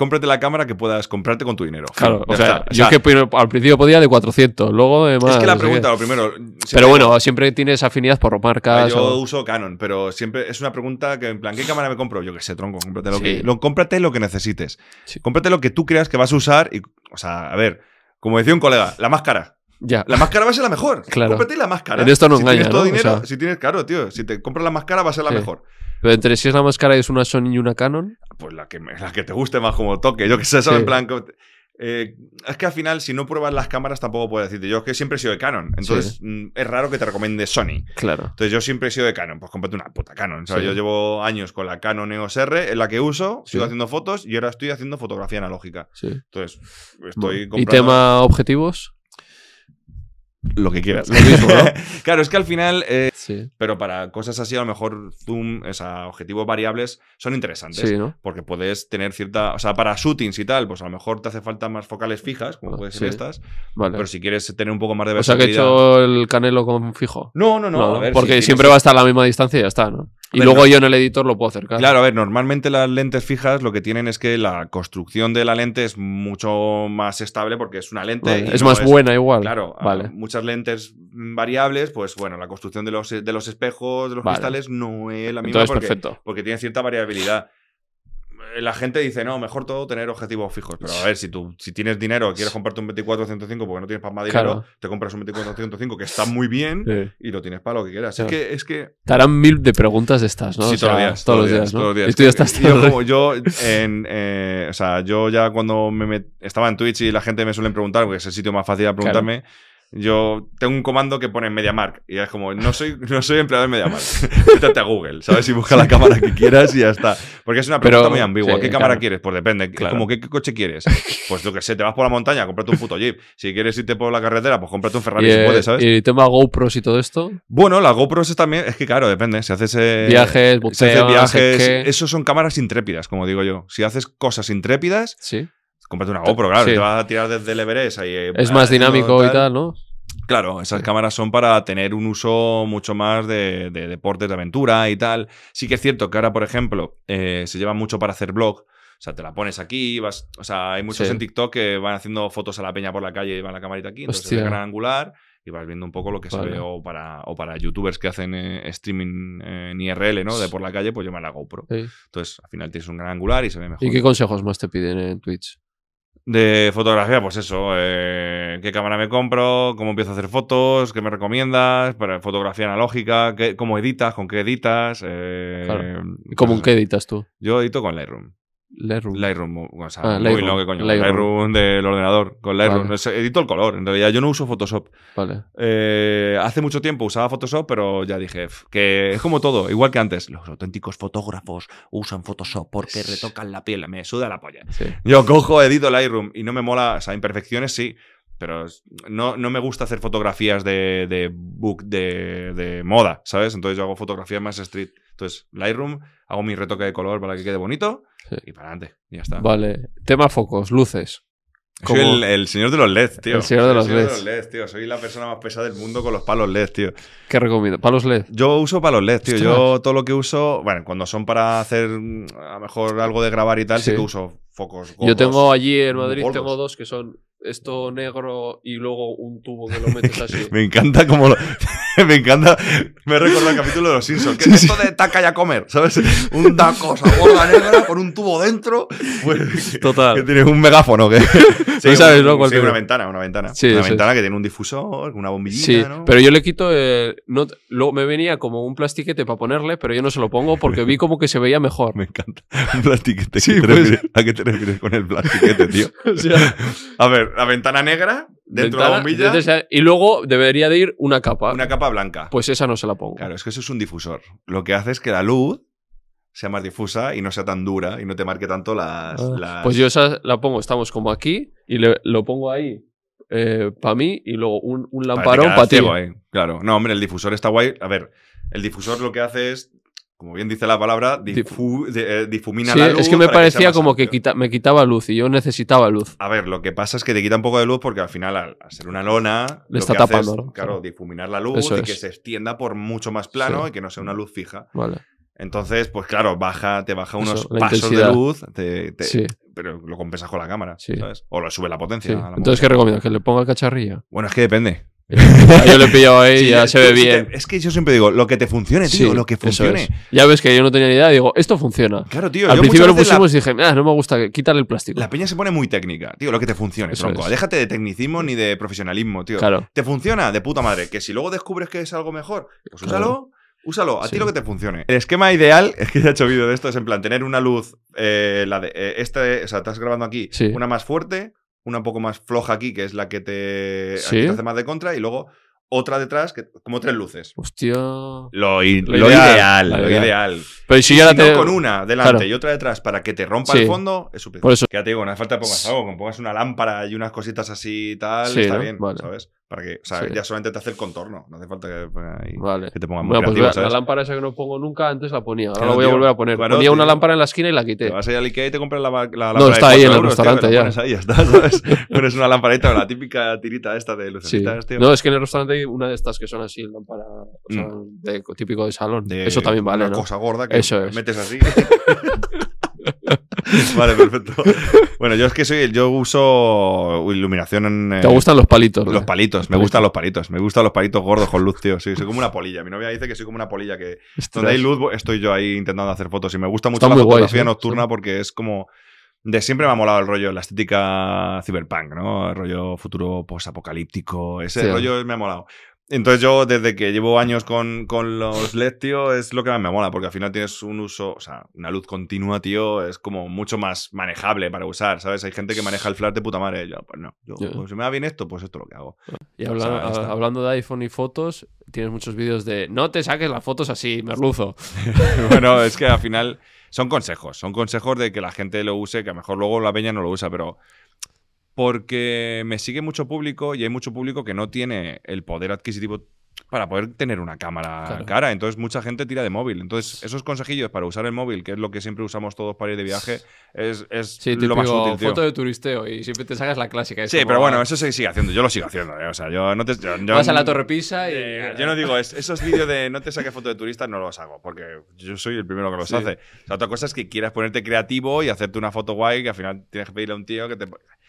Cómprate la cámara que puedas comprarte con tu dinero. Claro, o sea, está. yo que primero- al principio podía de 400, luego de más. es que la pregunta, lo primero. Pero bueno, siempre tienes afinidad por marcas. Yo o- uso Canon, pero siempre es una pregunta que, en plan, ¿qué cámara me compro? Yo qué sé, tronco, cómprate lo, Sí. que, lo, cómprate lo que necesites. Sí. Cómprate lo que tú creas que vas a usar y, o sea, a ver, como decía un colega, la más cara. Ya. La más cara va a ser la mejor. Claro. Cómprate la más cara. En esto no si engaña, tienes todo ¿no? O dinero, sea- si tienes, claro, tío, si te compras la más cara va a ser la Sí. mejor. Pero entre si es la más cara y es una Sony y una Canon. Pues la que, la que te guste más como toque. Yo que sé, ¿sabes? Sí. En plan, eh, es que al final, si no pruebas las cámaras, tampoco puedo decirte. Yo es que siempre he sido de Canon. Entonces, mm, es raro que te recomiende Sony. Claro. Entonces yo siempre he sido de Canon, pues cómprate una puta Canon. ¿sabes? Sí. Yo llevo años con la Canon EOS R, en la que uso, Sí. sigo haciendo fotos y ahora estoy haciendo fotografía analógica. Sí. Entonces, estoy ¿Y comprando tema objetivos? Lo que quieras. Lo mismo, ¿no? claro, es que al final, eh, Sí. pero para cosas así, a lo mejor zoom, o sea, objetivos variables son interesantes. Sí, ¿no? Porque puedes tener cierta. O sea, para shootings y tal, pues a lo mejor te hace falta más focales fijas, como Ah, pueden ser sí. estas. Vale. Pero si quieres tener un poco más de o sea que he versatilidad. hecho el canelo con fijo. No, no, no. No, a ver, porque si siempre tienes- va a estar a la misma distancia y ya está, ¿no? Y ver, luego no. yo en el editor lo puedo acercar. Claro, a ver, normalmente las lentes fijas lo que tienen es que la construcción de la lente es mucho más estable porque es una lente. Vale, Es no más buena igual. Claro, Vale. muchas lentes variables, pues bueno, la construcción de los, de los espejos, de los Vale. cristales, no es la misma Entonces, porque, perfecto. porque tiene cierta variabilidad. La gente dice, no, mejor todo tener objetivos fijos. Pero a ver, si tú si tienes dinero, quieres comprarte un 24-105 porque no tienes para más dinero, Claro. te compras un 24-105 que está muy bien Sí. y lo tienes para lo que quieras. Claro. Es que, es que Te harán mil de preguntas estas, ¿no? Sí, O sea, todos los días. Todos los días, ¿no? todos los días. Y tú ya estás yo, todo como yo, en, eh, o sea, yo ya cuando me met- estaba en Twitch y la gente me suelen preguntar, porque es el sitio más fácil de preguntarme, yo tengo un comando que pone MediaMark y es como, no soy, no soy empleado de MediaMark. Métete a Google, ¿sabes? Y busca la cámara que quieras y ya está. Porque es una pregunta Pero, muy ambigua. sí, ¿Qué cámara quieres? Pues depende. Claro. Como, ¿qué, qué coche quieres? Pues yo que sé, te vas por la montaña, cómprate un puto Jeep. Si quieres irte por la carretera, pues cómprate un Ferrari y, si puedes, ¿sabes? y tema GoPros y todo esto. Bueno, la GoPro es también, es que claro, depende. Si haces eh, Viajes, si haces buceo, no sé viajes, esos son cámaras intrépidas, como digo yo. Si haces cosas intrépidas, Sí. Cómprate una GoPro, claro. Sí. Te vas a tirar desde el Everest ahí. Es más dinámico y tal, ¿no? Claro, esas cámaras son para tener un uso mucho más de, de deportes de aventura y tal. Sí que es cierto que ahora, por ejemplo, eh, se lleva mucho para hacer blog. O sea, te la pones aquí, vas. O sea, hay muchos Sí. en TikTok que van haciendo fotos a la peña por la calle y van la camarita aquí. Entonces Hostia. gran angular y vas viendo un poco lo que Vale. se ve. O para, o para youtubers que hacen eh, streaming eh, en IRL, ¿no? De por la calle, pues llevan la GoPro. Sí. Entonces, al final tienes un gran angular y se ve mejor. ¿Y qué consejos más te piden en Twitch? De fotografía, pues eso, eh, qué cámara me compro, cómo empiezo a hacer fotos, qué me recomiendas, para fotografía analógica, qué, cómo editas, con qué editas. eh, Claro. ¿Y pues cómo eso. qué editas tú? Yo edito con Lightroom. Lightroom. Lightroom, o sea, Ah, Lightroom, no, ¿qué coño? Lightroom. Lightroom. del ordenador, con Lightroom. Vale. Edito el color, en realidad yo no uso Photoshop. Vale. Eh, hace mucho tiempo usaba Photoshop, pero ya dije "F, que es como todo, igual que antes. Los auténticos fotógrafos usan Photoshop porque retocan la piel, me suda la polla. Sí. Yo cojo, edito Lightroom y no me mola, o sea, imperfecciones sí, pero no, no me gusta hacer fotografías de, de book de, de moda, ¿sabes? Entonces yo hago fotografías más street. Entonces, Lightroom, hago mi retoque de color para que quede bonito Sí. y para adelante. Ya está. Vale. Tema focos, luces. Soy el, el señor de los LEDs, tío. El señor de los LEDs. tío. Soy la persona más pesada del mundo con los palos LED, tío. ¿Qué recomiendo? ¿Palos LED? Yo uso palos LED, tío. Yo todo lo que uso, bueno, cuando son para hacer a lo mejor algo de grabar y tal, sí, Sí. que uso focos. Yo tengo allí en Madrid, gordos. tengo dos que son esto negro y luego un tubo que lo metes así. Me encanta como lo... me encanta. Me recuerda el capítulo de los Simpsons. ¿Qué es esto de taca y a comer? ¿Sabes? Una cosa gorda negra con un tubo dentro. Pues, que- Total. Que tienes un megáfono. Que... Tú sabes, un- ¿no? sí, una ventana, una ventana. Sí, una ventana que tiene un difusor, una bombillita, Sí, ¿no? pero yo le quito. eh, no, luego me venía como un plastiquete para ponerle, pero yo no se lo pongo porque vi como que se veía mejor. Me encanta. Un plastiquete. Sí, ¿Qué te pues. refieres- ¿A qué te refieres con el plastiquete, tío? O sea, A ver, la ventana negra, dentro de la bombilla, y luego debería de ir una capa. una capa blanca. Pues esa no se la pongo. Claro, es que eso es un difusor. Lo que hace es que la luz sea más difusa y no sea tan dura y no te marque tanto las... Ah, las- Pues yo esa la pongo, estamos como aquí y le- lo pongo ahí para mí y luego un, un lamparón para ti. Claro. No, hombre, el difusor está guay. A ver, el difusor lo que hace es, como bien dice la palabra, difu- de- eh, difumina Sí, la luz. es que me parecía como que quita- me quitaba luz y yo necesitaba luz. A ver, lo que pasa es que te quita un poco de luz porque al final, al, al ser una lona, Le lo está que hace tapando, claro, difuminar la luz Eso y es. que se extienda por mucho más plano Sí. y que no sea una luz fija. Vale. Entonces, pues claro, baja, te baja unos Eso, pasos de luz, te- te- Sí. pero lo compensas con la cámara, Sí. ¿sabes? O lo sube la potencia. La Entonces, ¿qué movida. recomiendo? ¿Que le ponga cacharrilla? Bueno, es que depende. Yo le he pillado ahí y Sí, ya se ve bien. es que yo siempre digo, lo que te funcione, tío, Sí, lo que funcione. es. Ya ves que yo no tenía ni idea. Digo, esto funciona. Claro, tío. Al yo principio lo pusimos y dije, ah, no me gusta, quítale el plástico. la peña se pone muy técnica, tío, lo que te funcione, Eso tronco. es. Déjate de tecnicismo ni de profesionalismo, tío. Claro. ¿Te funciona? De puta madre. Que si luego descubres que es algo mejor, pues Claro. úsalo. Úsalo, a ti lo que te funcione. El esquema ideal, es que ya he hecho vídeo de esto, es en plan tener una luz, eh, la de, eh, este, o sea, estás grabando aquí, Sí. una más fuerte, una un poco más floja aquí, que es la que te, Sí. aquí te hace más de contra, y luego otra detrás, que, como tres luces. Hostia. Lo, i- Lo lo ideal, ideal, la lo ideal. ideal. Pero si Y yo ahora si no, te. con una delante Claro. y otra detrás para que te rompa Sí. el fondo, es suficiente. Por eso- Que ya te digo, no hace falta que pongas algo, que pongas una lámpara y unas cositas así y tal, Sí, está ¿no? bien, Vale. ¿sabes? Para que, o sea, Sí. ya solamente te hace el contorno, no hace falta que, ponga ahí- Vale. que te ponga muy Bueno, pues creativo, la, ¿sabes? la lámpara esa que no pongo nunca, antes la ponía. Ahora la voy a volver a poner. Claro, ponía una lámpara en la esquina y la Te quité. vas ahí al Ikea y te compras la, la lámpara No, de está ahí en 4 el euros, restaurante ya. pones ahí, ya está, ¿sabes? pones una lamparita la típica tirita esta de Sí. lucecitas, tío. No, es que en el restaurante hay una de estas que son así, lámpara o sea, de- típico de salón. De Eso también vale, una ¿no? cosa gorda que Eso es. metes así. vale, perfecto. Bueno, yo es que soy, yo uso iluminación en. eh, ¿Te gustan los palitos? Los ¿no? palitos, me palitos. gustan los palitos. Me gustan los palitos gordos con luz, tío. Sí, soy como una polilla. Mi novia dice que soy como una polilla que Ostras. donde hay luz estoy yo ahí intentando hacer fotos. Y me gusta mucho la fotografía ¿eh? nocturna Sí. porque es como. De siempre me ha molado el rollo, la estética cyberpunk, ¿no? El rollo futuro post-apocalíptico. Ese Sí. rollo me ha molado. Entonces yo, desde que llevo años con, con los LED, tío, es lo que más me mola, porque al final tienes un uso, o sea, una luz continua, tío, es como mucho más manejable para usar, ¿sabes? Hay gente que maneja el flash de puta madre. Yo, pues no, yo, pues si me va bien esto, pues esto es lo que hago. Y O habla- sea, ya está. a- hablando de iPhone y fotos, tienes muchos vídeos de no te saques las fotos así, merluzo. bueno, es que al final son consejos, son consejos de que la gente lo use, que a lo mejor luego la peña no lo usa, pero porque me sigue mucho público y hay mucho público que no tiene el poder adquisitivo para poder tener una cámara Claro. cara. Entonces mucha gente tira de móvil. Entonces esos consejillos para usar el móvil, que es lo que siempre usamos todos para ir de viaje, es, es Sí, lo más útil, tío. foto de turisteo y siempre te sacas la clásica. Sí, como, pero bueno, eso se sigue haciendo. Yo lo sigo haciendo. ¿eh? O sea, yo no te. yo- yo- Vas a la Torre Pisa y... Eh, Yo no digo, es- esos vídeos de no te saques foto de turistas no los hago, porque yo soy el primero que los Sí. hace. O sea, otra cosa es que quieras ponerte creativo y hacerte una foto guay, que al final tienes que pedirle a un tío que te...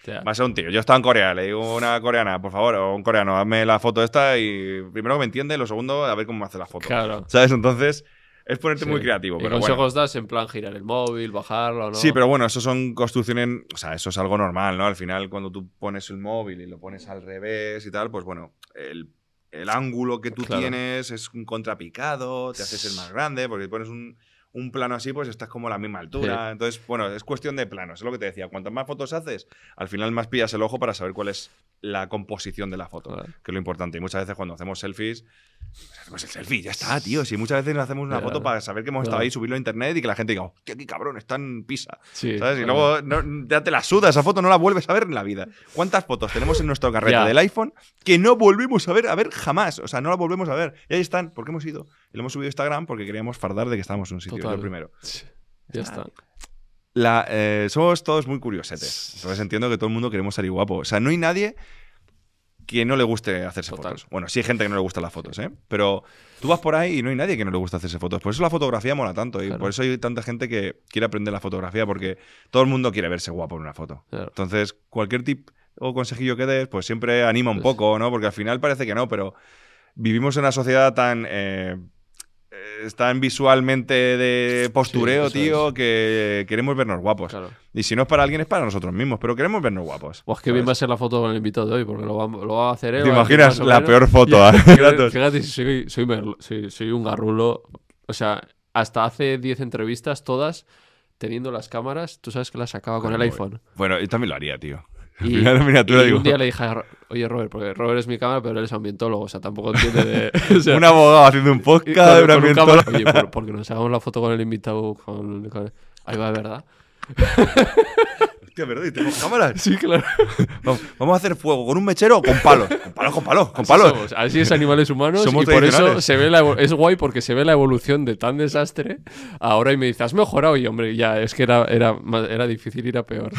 Va a ser un tío. Yo estaba en Corea, le digo a una coreana, por favor, o un coreano, hazme la foto esta y primero que me entiende, lo segundo, a ver cómo me hace la foto. Claro. ¿Sabes? Entonces, es ponerte Sí. muy creativo. ¿Qué Pero bueno. consejos das en plan girar el móvil, bajarlo, no? Sí, pero bueno, eso son construcciones, o sea, eso es algo normal, ¿no? Al final, cuando tú pones el móvil y lo pones al revés y tal, pues bueno, el, el ángulo que tú Claro. tienes es un contrapicado, te haces el más grande, porque pones un, un plano así, pues estás como a la misma altura. Entonces, bueno, es cuestión de planos, es lo que te decía. Cuantas más fotos haces, al final más pillas el ojo para saber cuál es la composición de la foto, Claro. que es lo importante. Y muchas veces cuando hacemos selfies, pues hacemos el selfie, ya está, tío. Si muchas veces nos hacemos una Claro. foto para saber que hemos estado Claro. ahí, subirlo a internet y que la gente diga, hostia, qué cabrón, está en Pisa. Sí, ¿Sabes? Y luego no- ya te la suda, esa foto no la vuelves a ver en la vida. ¿Cuántas fotos tenemos en nuestro carrete Ya. del iPhone que no volvemos a ver, a ver jamás? O sea, no la volvemos a ver. Y ahí están, ¿por qué hemos ido? Y lo hemos subido a Instagram porque queríamos fardar de que estábamos en un sitio, Total. lo primero. Ya está. La, eh, somos todos muy curiosetes. Entonces entiendo que todo el mundo queremos salir guapo. O sea, no hay nadie que no le guste hacerse Total. fotos. Bueno, sí hay gente que no le gustan las fotos, ¿eh? Pero tú vas por ahí y no hay nadie que no le guste hacerse fotos. Por eso la fotografía mola tanto. Y Claro. por eso hay tanta gente que quiere aprender la fotografía porque todo el mundo quiere verse guapo en una foto. Claro. Entonces, cualquier tip o consejillo que des, pues siempre anima un Pues- poco, ¿no? Porque al final parece que no, pero vivimos en una sociedad tan... eh, eh, tan visualmente de postureo, tío, es. que queremos vernos guapos. Claro. Y si no es para alguien, es para nosotros mismos, pero queremos vernos guapos. Pues qué bien va a ser la foto con el invitado de hoy, porque lo va, lo va a hacer él. ¿Te imaginas la menos. peor foto? Y- fíjate, Gratos. fíjate, si soy, soy, soy- soy un garrulo. O sea, hasta hace 10 entrevistas, todas teniendo las cámaras, tú sabes que las sacaba con el iPhone. Bueno, yo también lo haría, tío. Y, digo. un día le dije, a Ro- oye Robert, porque Robert es mi cámara, pero él es ambientólogo, o sea, tampoco entiende de... o sea, un abogado haciendo un y podcast con- de un con un ambientólogo. cámara- Oye, por- porque nos hagamos la foto con el invitado, con, con- Ahí va, ¿verdad? Hostia, ¿verdad? ¿Y tenemos cámaras? Sí, claro. Vamos, vamos a hacer fuego con un mechero o con palos. Con palos, con palos, con Así palos. somos, Así es animales humanos Somos y por eso se ve la es guay porque se ve la evolución de tan desastre ahora y me dices, has mejorado y hombre, ya, es que era, era, era difícil ir a peor.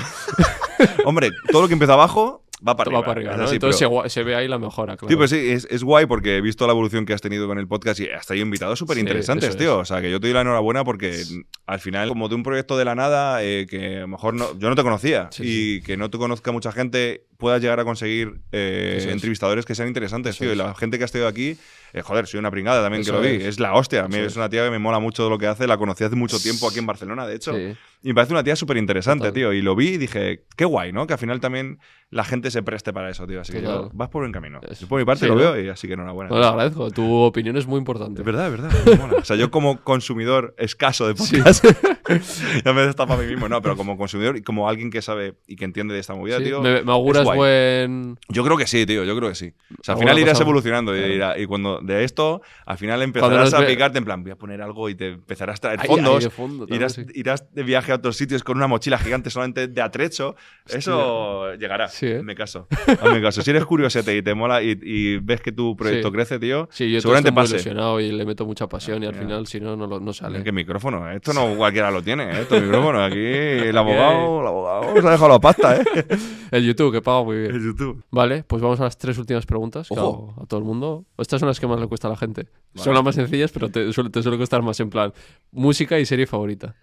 Hombre, todo lo que empieza abajo va para arriba. Va para arriba, es ¿no? así, Entonces pero- se, ve ahí la mejora, claro. Sí, pues sí, es, es guay porque he visto la evolución que has tenido con el podcast y hasta hay invitados súper interesantes, tío. O sea, que yo te doy la enhorabuena porque al final, como de un proyecto de la nada, eh, que a lo mejor no, yo no te conocía Sí, y que no te conozca mucha gente, puedas llegar a conseguir eh, es. entrevistadores que sean interesantes, Eso tío. Y la gente que ha estado aquí, eh, joder, soy una pringada también Eso que lo vi. es. Es, la hostia. A mí Eso es una tía que me mola mucho lo que hace. La conocí hace mucho tiempo aquí en Barcelona, de hecho. Sí. Y me parece una tía súper interesante, tío. Y lo vi y dije, qué guay, ¿no? Que al final también la gente se preste para eso, tío. Así que yo- vas por buen camino. Yo por mi parte sí, lo ¿no? veo y así que enhorabuena. Bueno, lo agradezco, tu opinión es muy importante. Es verdad, es verdad. mola. O sea, yo como consumidor escaso de Sí. podcast, ya me destapa a mí mismo, no, pero como consumidor y como alguien que sabe y que entiende de esta movida, Sí, tío. me, me auguras guay. buen... Yo creo que sí, tío, yo creo que sí. O sea, al final irás evolucionando y, Claro. irá- y cuando de esto, al final empezarás a picarte en plan, voy a poner algo y te empezarás a traer fondos. ahí de fondo también, Irás, sí. irás de viaje a otros sitios con una mochila gigante solamente de atrecho. Eso llegará. Sí, ¿eh? Me caso. Hazme caso. Si eres curiosete y te mola y, y ves que tu proyecto Sí. crece, tío, Sí, yo seguramente estoy muy pase. ilusionado y le meto mucha pasión y al Ya. final, si no, no, no sale. ¿Qué micrófono? Esto no cualquiera lo tiene, ¿eh? Esto micrófono. Aquí el abogado, el abogado se ha dejado la pasta, ¿eh? El YouTube, que paga muy bien. En YouTube. Vale, pues vamos a las tres últimas preguntas que Ojo. hago a todo el mundo. Estas son las que más le cuesta a la gente. Vale. Son las más sencillas, pero te suele, te suele costar más en plan música y serie favorita.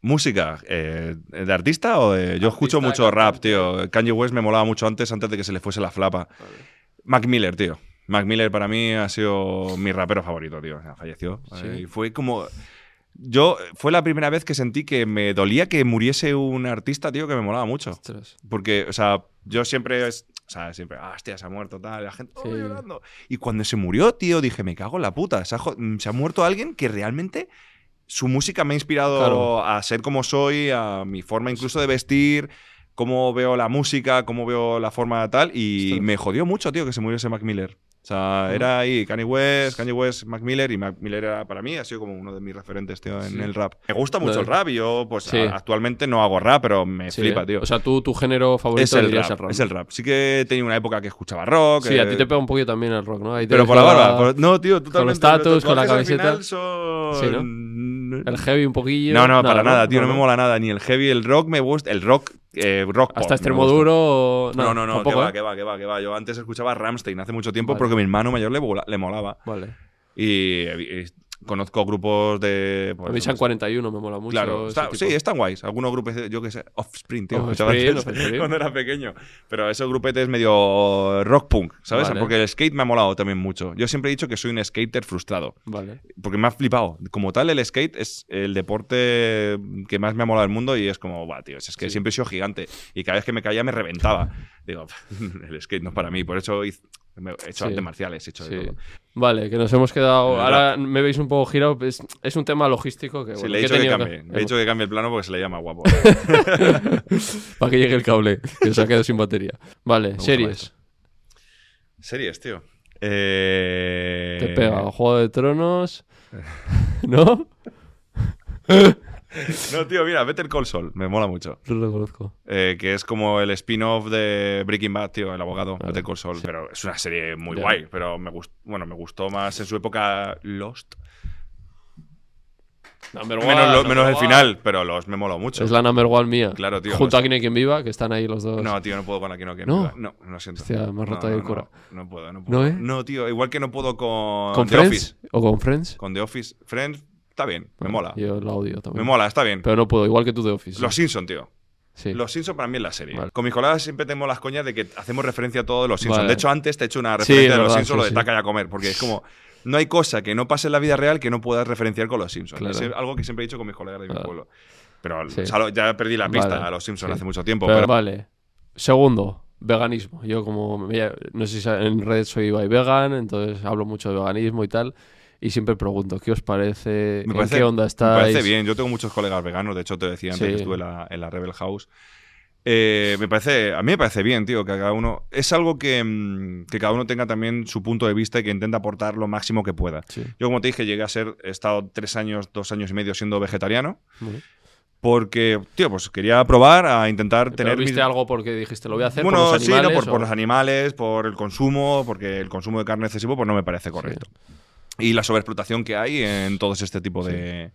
Música, eh, ¿de artista o de.? Yo escucho mucho rap, tío. Kanye West me molaba mucho antes, antes de que se le fuese la flapa. Mac Miller, tío. Mac Miller para mí ha sido mi rapero favorito, tío. O sea, falleció. Sí. Eh, y fue como. Yo. Fue la primera vez que sentí que me dolía que muriese un artista, tío, que me molaba mucho. Ostras. Porque, o sea, yo siempre. es- O sea, siempre. Ah, hostia, se ha muerto, tal. La gente. oh, llorando. Y cuando se murió, tío, dije, me cago en la puta. Se ha, mm, se ha muerto alguien que realmente. Su música me ha inspirado Claro. a ser como soy, a mi forma incluso de vestir, cómo veo la música, cómo veo la forma tal. Y Ostras. me jodió mucho, tío, que se muriese Mac Miller. O sea, era ahí Kanye West, Kanye West, Mac Miller. Y Mac Miller era, para mí ha sido como uno de mis referentes, tío, en Sí. el rap. Me gusta mucho No, el rap y yo, pues Sí. a- actualmente no hago rap, pero me Sí, flipa, ¿eh? tío. O sea, tú, tu género favorito es el, rap, el rap. es el rap. Sí que tenido una época que escuchaba rock. Sí, a eh, ti te pega un poquito también el rock, ¿no? Ahí te Pero por la con barba. por- No, tío, totalmente. con la tatuajes al camiseta. final son- Sí, El heavy un poquillo. No, no, para nada, tío. No, no, me mola nada. Ni el heavy, el rock me gusta. El rock, eh, rock Hasta extremo duro. o- No, no, no, que va, ¿eh? que va, que va, que va. Yo antes escuchaba Ramstein hace mucho tiempo Vale. porque a mi hermano mayor le, le molaba. Vale. Y, eh, conozco grupos de. pues, a mí no San sé. 41 me mola mucho. Claro, está- sí, están guays. Algunos grupos, yo que sé, Offspring, tío. Offspring, Offspring. cuando era pequeño. Pero esos grupetes medio rock punk, ¿sabes? Vale. Porque el skate me ha molado también mucho. Yo siempre he dicho que soy un skater frustrado. Vale. Porque me ha flipado. Como tal, el skate es el deporte que más me ha molado del mundo y es como, buah, tío, es que Sí. siempre he sido gigante. Y cada vez que me caía me reventaba. Digo, el skate no es para mí. Por eso he hecho Sí. artes marciales, he hecho de Sí. todo. Vale, que nos hemos quedado. Ahora me veis un poco girado. Es, es un tema logístico que. Sí, bueno, le he que dicho que, tenido cambie. Le he dicho que cambie el plano porque se le llama guapo. Para que llegue el cable, que se ha quedado sin batería. Vale, series. Series, tío. Eh... Te pega Juego de Tronos. ¿No? No, tío, mira, Better Call Saul, me mola mucho. No lo conozco. Eh, que es como el spin-off de Breaking Bad, tío, el abogado, Claro, Better Call Saul. Pero es una serie muy guay, pero me gustó, bueno, me gustó más en su época Lost. Number Menos, one, lo- number menos el one. final, pero los me moló mucho. Es la number one mía. Claro, tío, Junto los- a Quien hay quien viva, que están ahí los dos. No, tío, no puedo con aquí no que ¿No? No, no siento. Hostia, me has roto no, el no, cura. No, no puedo, no puedo. ¿No, eh? No, tío, igual que no puedo con, ¿Con The Friends? Office. ¿O con Friends? Con The Office. Friends, está bien, me mola. Yo la odio Me también. mola, está bien. Pero no puedo, igual que tú de Office. Los Simpson, tío. sí. Los Simpson para mí es la serie. Vale. Con mis colegas siempre tenemos las coñas de que hacemos referencia a todos los Simpsons. Vale. De hecho, antes te he hecho una Sí, referencia de los verdad, Simpsons, lo sí, de sí. taca y a comer, porque es como. No hay cosa que no pase en la vida real que no puedas referenciar con los Simpsons. Claro. Es algo que siempre he dicho con mis colegas de mi Claro. pueblo. Pero Sí. o sea, lo- ya perdí la pista Vale. a los Simpsons Sí. hace mucho tiempo. Pero Pero, vale. Segundo, veganismo. Yo como, me- no sé si en red soy by vegan, entonces hablo mucho de veganismo y tal. Y siempre pregunto, ¿qué os parece? me ¿En parece, qué onda me estáis? parece bien. Yo tengo muchos colegas veganos. De hecho, te decía antes Sí. que estuve en la, en la Rebel House. Eh, me parece, a mí me parece bien, tío, que cada uno. Es algo que, mm, que cada uno tenga también su punto de vista y que intenta aportar lo máximo que pueda. Sí. Yo, como te dije, llegué a ser, he estado tres años, dos años y medio siendo vegetariano. Porque, tío, pues quería probar a intentar ¿Pero tener. ¿Viste mis- algo porque dijiste lo voy a hacer bueno, por los sí, no, animales? por, por o- los animales, por el consumo, porque el consumo de carne excesivo pues no me parece correcto. Y la sobreexplotación que hay en todo este tipo de,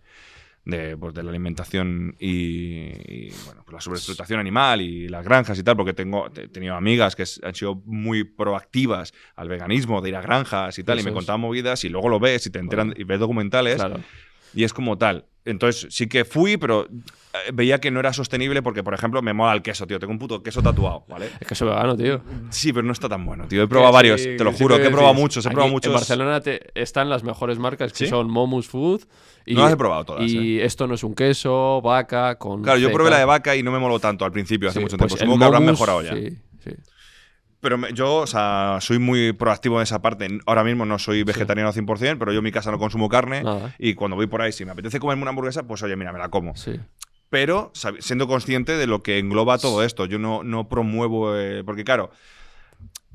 de, pues, de la alimentación y, y, bueno, pues la sobreexplotación animal y las granjas y tal, porque tengo he tenido amigas que han sido muy proactivas al veganismo, de ir a granjas y tal, y me contaban movidas y luego lo ves y te enteran y ves documentales Claro. Y es como tal. Entonces sí que fui, pero eh, veía que no era sostenible porque, por ejemplo, me mola el queso, tío. Tengo un puto queso tatuado, ¿vale? Es que soy vegano, tío. Sí, pero no está tan bueno, tío. He probado varios, sí, te lo sí juro, que he probado muchos, he Aquí probado muchos. En Barcelona te- están las mejores marcas que ¿Sí? son Momus Food. Y, No las he probado todas, ¿eh? Y esto no es un queso, vaca, con. Claro, yo probé la de vaca y no me moló tanto al principio, hace Sí, mucho pues tiempo. el Supongo que habrán mejorado ya. Sí, sí. Pero me- yo, o sea, soy muy proactivo en esa parte. Ahora mismo no soy vegetariano al 100%, pero yo en mi casa no consumo carne. Nada. Y cuando voy por ahí, si me apetece comerme una hamburguesa, pues oye, mira, me la como. Sí. pero siendo consciente de lo que engloba todo esto. Yo no, no promuevo, eh, porque claro,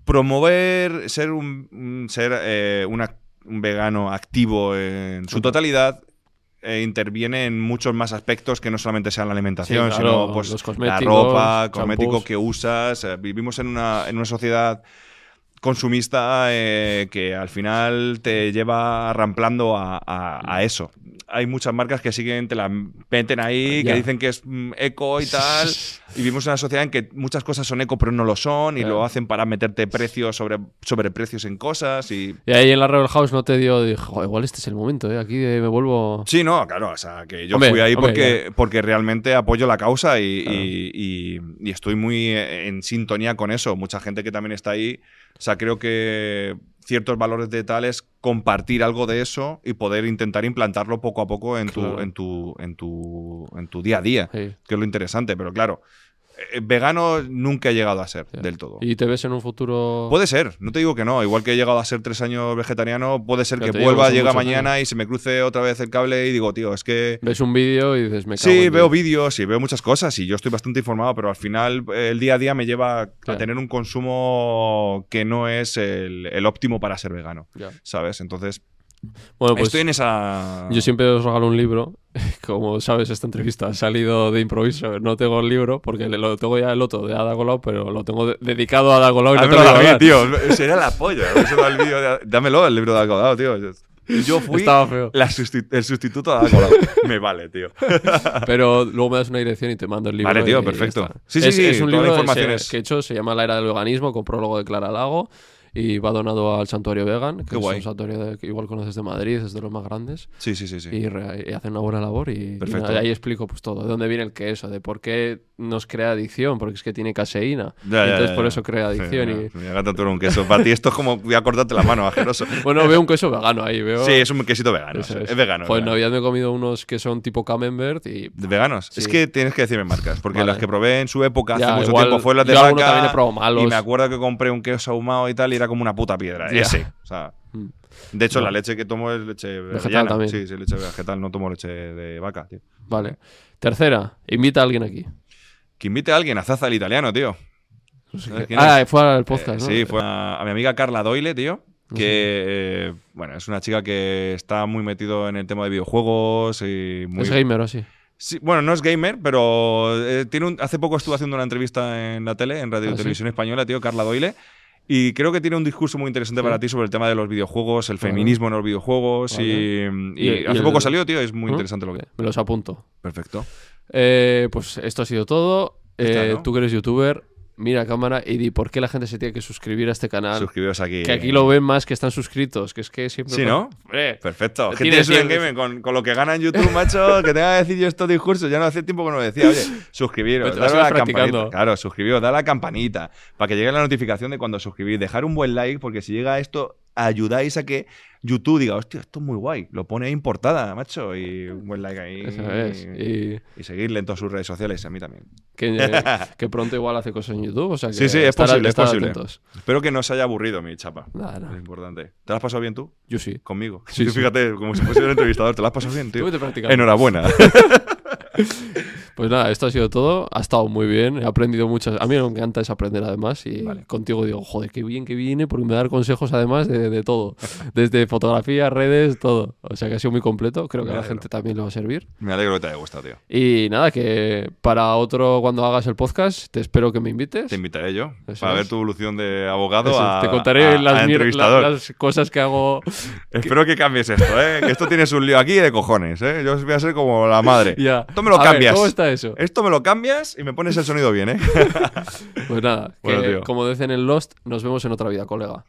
promover ser un, un ser eh, una- un vegano activo en su totalidad eh, interviene en muchos más aspectos que no solamente sean la alimentación, Sí, claro, sino pues la ropa, cosmético champús. que usas. Eh, vivimos en una, en una sociedad consumista eh, que al final te lleva ramplando a, a- a eso. Hay muchas marcas que siguen, te la meten ahí, que dicen que es mm, eco y tal. y vivimos en una sociedad en que muchas cosas son eco, pero no lo son, y lo hacen para meterte precios sobre, sobre precios en cosas. Y. Y ahí en la Rebel House no te dio. "Joder, igual este es el momento, ¿eh? Aquí me vuelvo. Sí, no, claro, o sea, que yo Hombre, fui ahí hombre, porque, porque realmente apoyo la causa y, Claro. y- y- y estoy muy eh, en sintonía con eso. Mucha gente que también está ahí, o sea, creo que ciertos valores de tal es compartir algo de eso y poder intentar implantarlo poco a poco en, Claro. tu, en, tu, en, tu, en tu día a día, Sí. que es lo interesante, pero claro, vegano nunca he llegado a ser del todo. ¿Y te ves en un futuro.? Puede ser, no te digo que no. Igual que he llegado a ser tres años vegetariano, puede ser que vuelva, llega mañana y se me cruce otra vez el cable y digo, tío, es que Ves un vídeo y dices, me cago Sí, en veo Dios". vídeos y veo muchas cosas y yo estoy bastante informado, pero al final eh, el día a día me lleva a tener un consumo que no es el, el óptimo para ser vegano. ¿sabes? Entonces, Bueno, pues. estoy en esa... Yo siempre os regalo un libro. Como sabes, esta entrevista ha salido de improviso. No tengo el libro porque lo tengo ya el otro de Ada Colau, pero lo tengo de- dedicado a Ada Colau y no te Dámelo lo a mí, tío. Sería la polla. El vídeo de- Dámelo, el libro de Algodado, tío. Yo fui la el sustituto de Algodado. me vale, tío. Pero luego me das una dirección y te mando el libro. Vale, tío, y perfecto. está. Sí, sí, es, sí, Es un libro que he hecho, se llama La Era del Veganismo, con prólogo de Clara Lago. Y va donado al Santuario Vegan, que Qué es guay. un santuario de- que igual conoces de Madrid, es de los más grandes. Sí, sí, sí. sí. Y, re- y hacen una buena labor. Y, y Perfecto. nada, ahí explico pues todo. De dónde viene el queso, de por qué nos crea adicción, porque es que tiene caseína. Ya, ya, Entonces ya, por ya. eso crea adicción. Sí, y... Me gata tú un queso. Para ti esto es como voy a cortarte la mano, asqueroso. Bueno, veo un queso vegano ahí, veo. Sí, es un quesito vegano. Eso es. es. vegano. Pues es en vegano. Navidad me he comido unos que son tipo camembert y ¿De ¿Veganos? Sí. Es que tienes que decirme marcas, porque Vale. las que probé en su época Ya, hace mucho igual- tiempo fue las de yo alguno vaca. también he probado malos. Y me acuerdo que compré un queso ahumado y tal y era como una puta piedra. Ya. Ese. O sea, Mm. de hecho, No. la leche que tomo es leche Vegetal también. Sí, sí, leche vegetal. No tomo leche de vaca, tío. Vale. Tercera, invita a alguien aquí. Que invite a alguien a Zaza el italiano, tío. No sé ¿Sabes qué. quién Ah, fue al podcast, Eh, ¿no? Sí, fue a, a mi amiga Carla Doyle, tío. Que, eh, bueno, es una chica que está muy metido en el tema de videojuegos y muy... Es gamer o así. Sí, bueno, no es gamer, pero eh, tiene un- hace poco estuve haciendo una entrevista en la tele, en Radio Ah, ¿sí? Televisión Española, tío, Carla Doyle. Y creo que tiene un discurso muy interesante Sí. para ti sobre el tema de los videojuegos, el Vale. feminismo en los videojuegos. Vale. Y, y Y- y hace el- poco salió, tío, es muy interesante lo que. Me los apunto. Perfecto. Eh, pues esto ha sido todo. Está, Eh, ¿no? Tú que eres youtuber, mira a cámara y di por qué la gente se tiene que suscribir a este canal. Suscribiros aquí. Que aquí lo ven más que están suscritos, que es que siempre... Sí, ¿no? Perfecto. Tiene Gente de Gamer, con, con lo que gana en YouTube, macho, que tenga que decir yo estos discursos. Ya no hace tiempo que no lo decía. Oye, suscribiros, darle a la practicando. campanita. Claro, suscribiros, dale a la campanita para que llegue la notificación de cuando suscribís. Dejar un buen like, porque si llega esto, ayudáis a que YouTube diga, hostia, esto es muy guay. Lo pone ahí en portada, macho. Y un buen like ahí. Eso es. Y Y seguirle en todas sus redes sociales, a mí también. que, que pronto igual hace cosas en YouTube. O sea que Sí, sí, es estar- posible, es posible. atentos. Espero que no se haya aburrido mi chapa. Nada, Es nada. importante. ¿Te lo has pasado bien tú? Yo sí. Conmigo. Sí, sí. fíjate, como si fuese el entrevistador, ¿te lo has pasado bien, tío? Enhorabuena. Pues nada, esto ha sido todo. Ha estado muy bien. He aprendido muchas. A mí me encanta es aprender además. Y Vale. contigo digo, joder, qué bien que viene porque me da consejos además de, de todo. Desde fotografía, redes, todo. O sea que ha sido muy completo. Creo que a la gente también le va a servir. Me alegro que te haya gustado, tío. Y nada, que para otro, cuando hagas el podcast, te espero que me invites. Te invitaré yo Eso para ver tu evolución de abogado Eso, a, te contaré a- las, a entrevistador. las cosas que hago. Espero que cambies esto, ¿eh? Que esto tienes un lío aquí de cojones, ¿eh? Yo voy a ser como la madre. Ya. Me lo A ver, cambias. ¿Cómo está eso? Esto me lo cambias y me pones el sonido bien, ¿eh? Pues nada, Bueno, que, como dicen en Lost, nos vemos en otra vida, colega.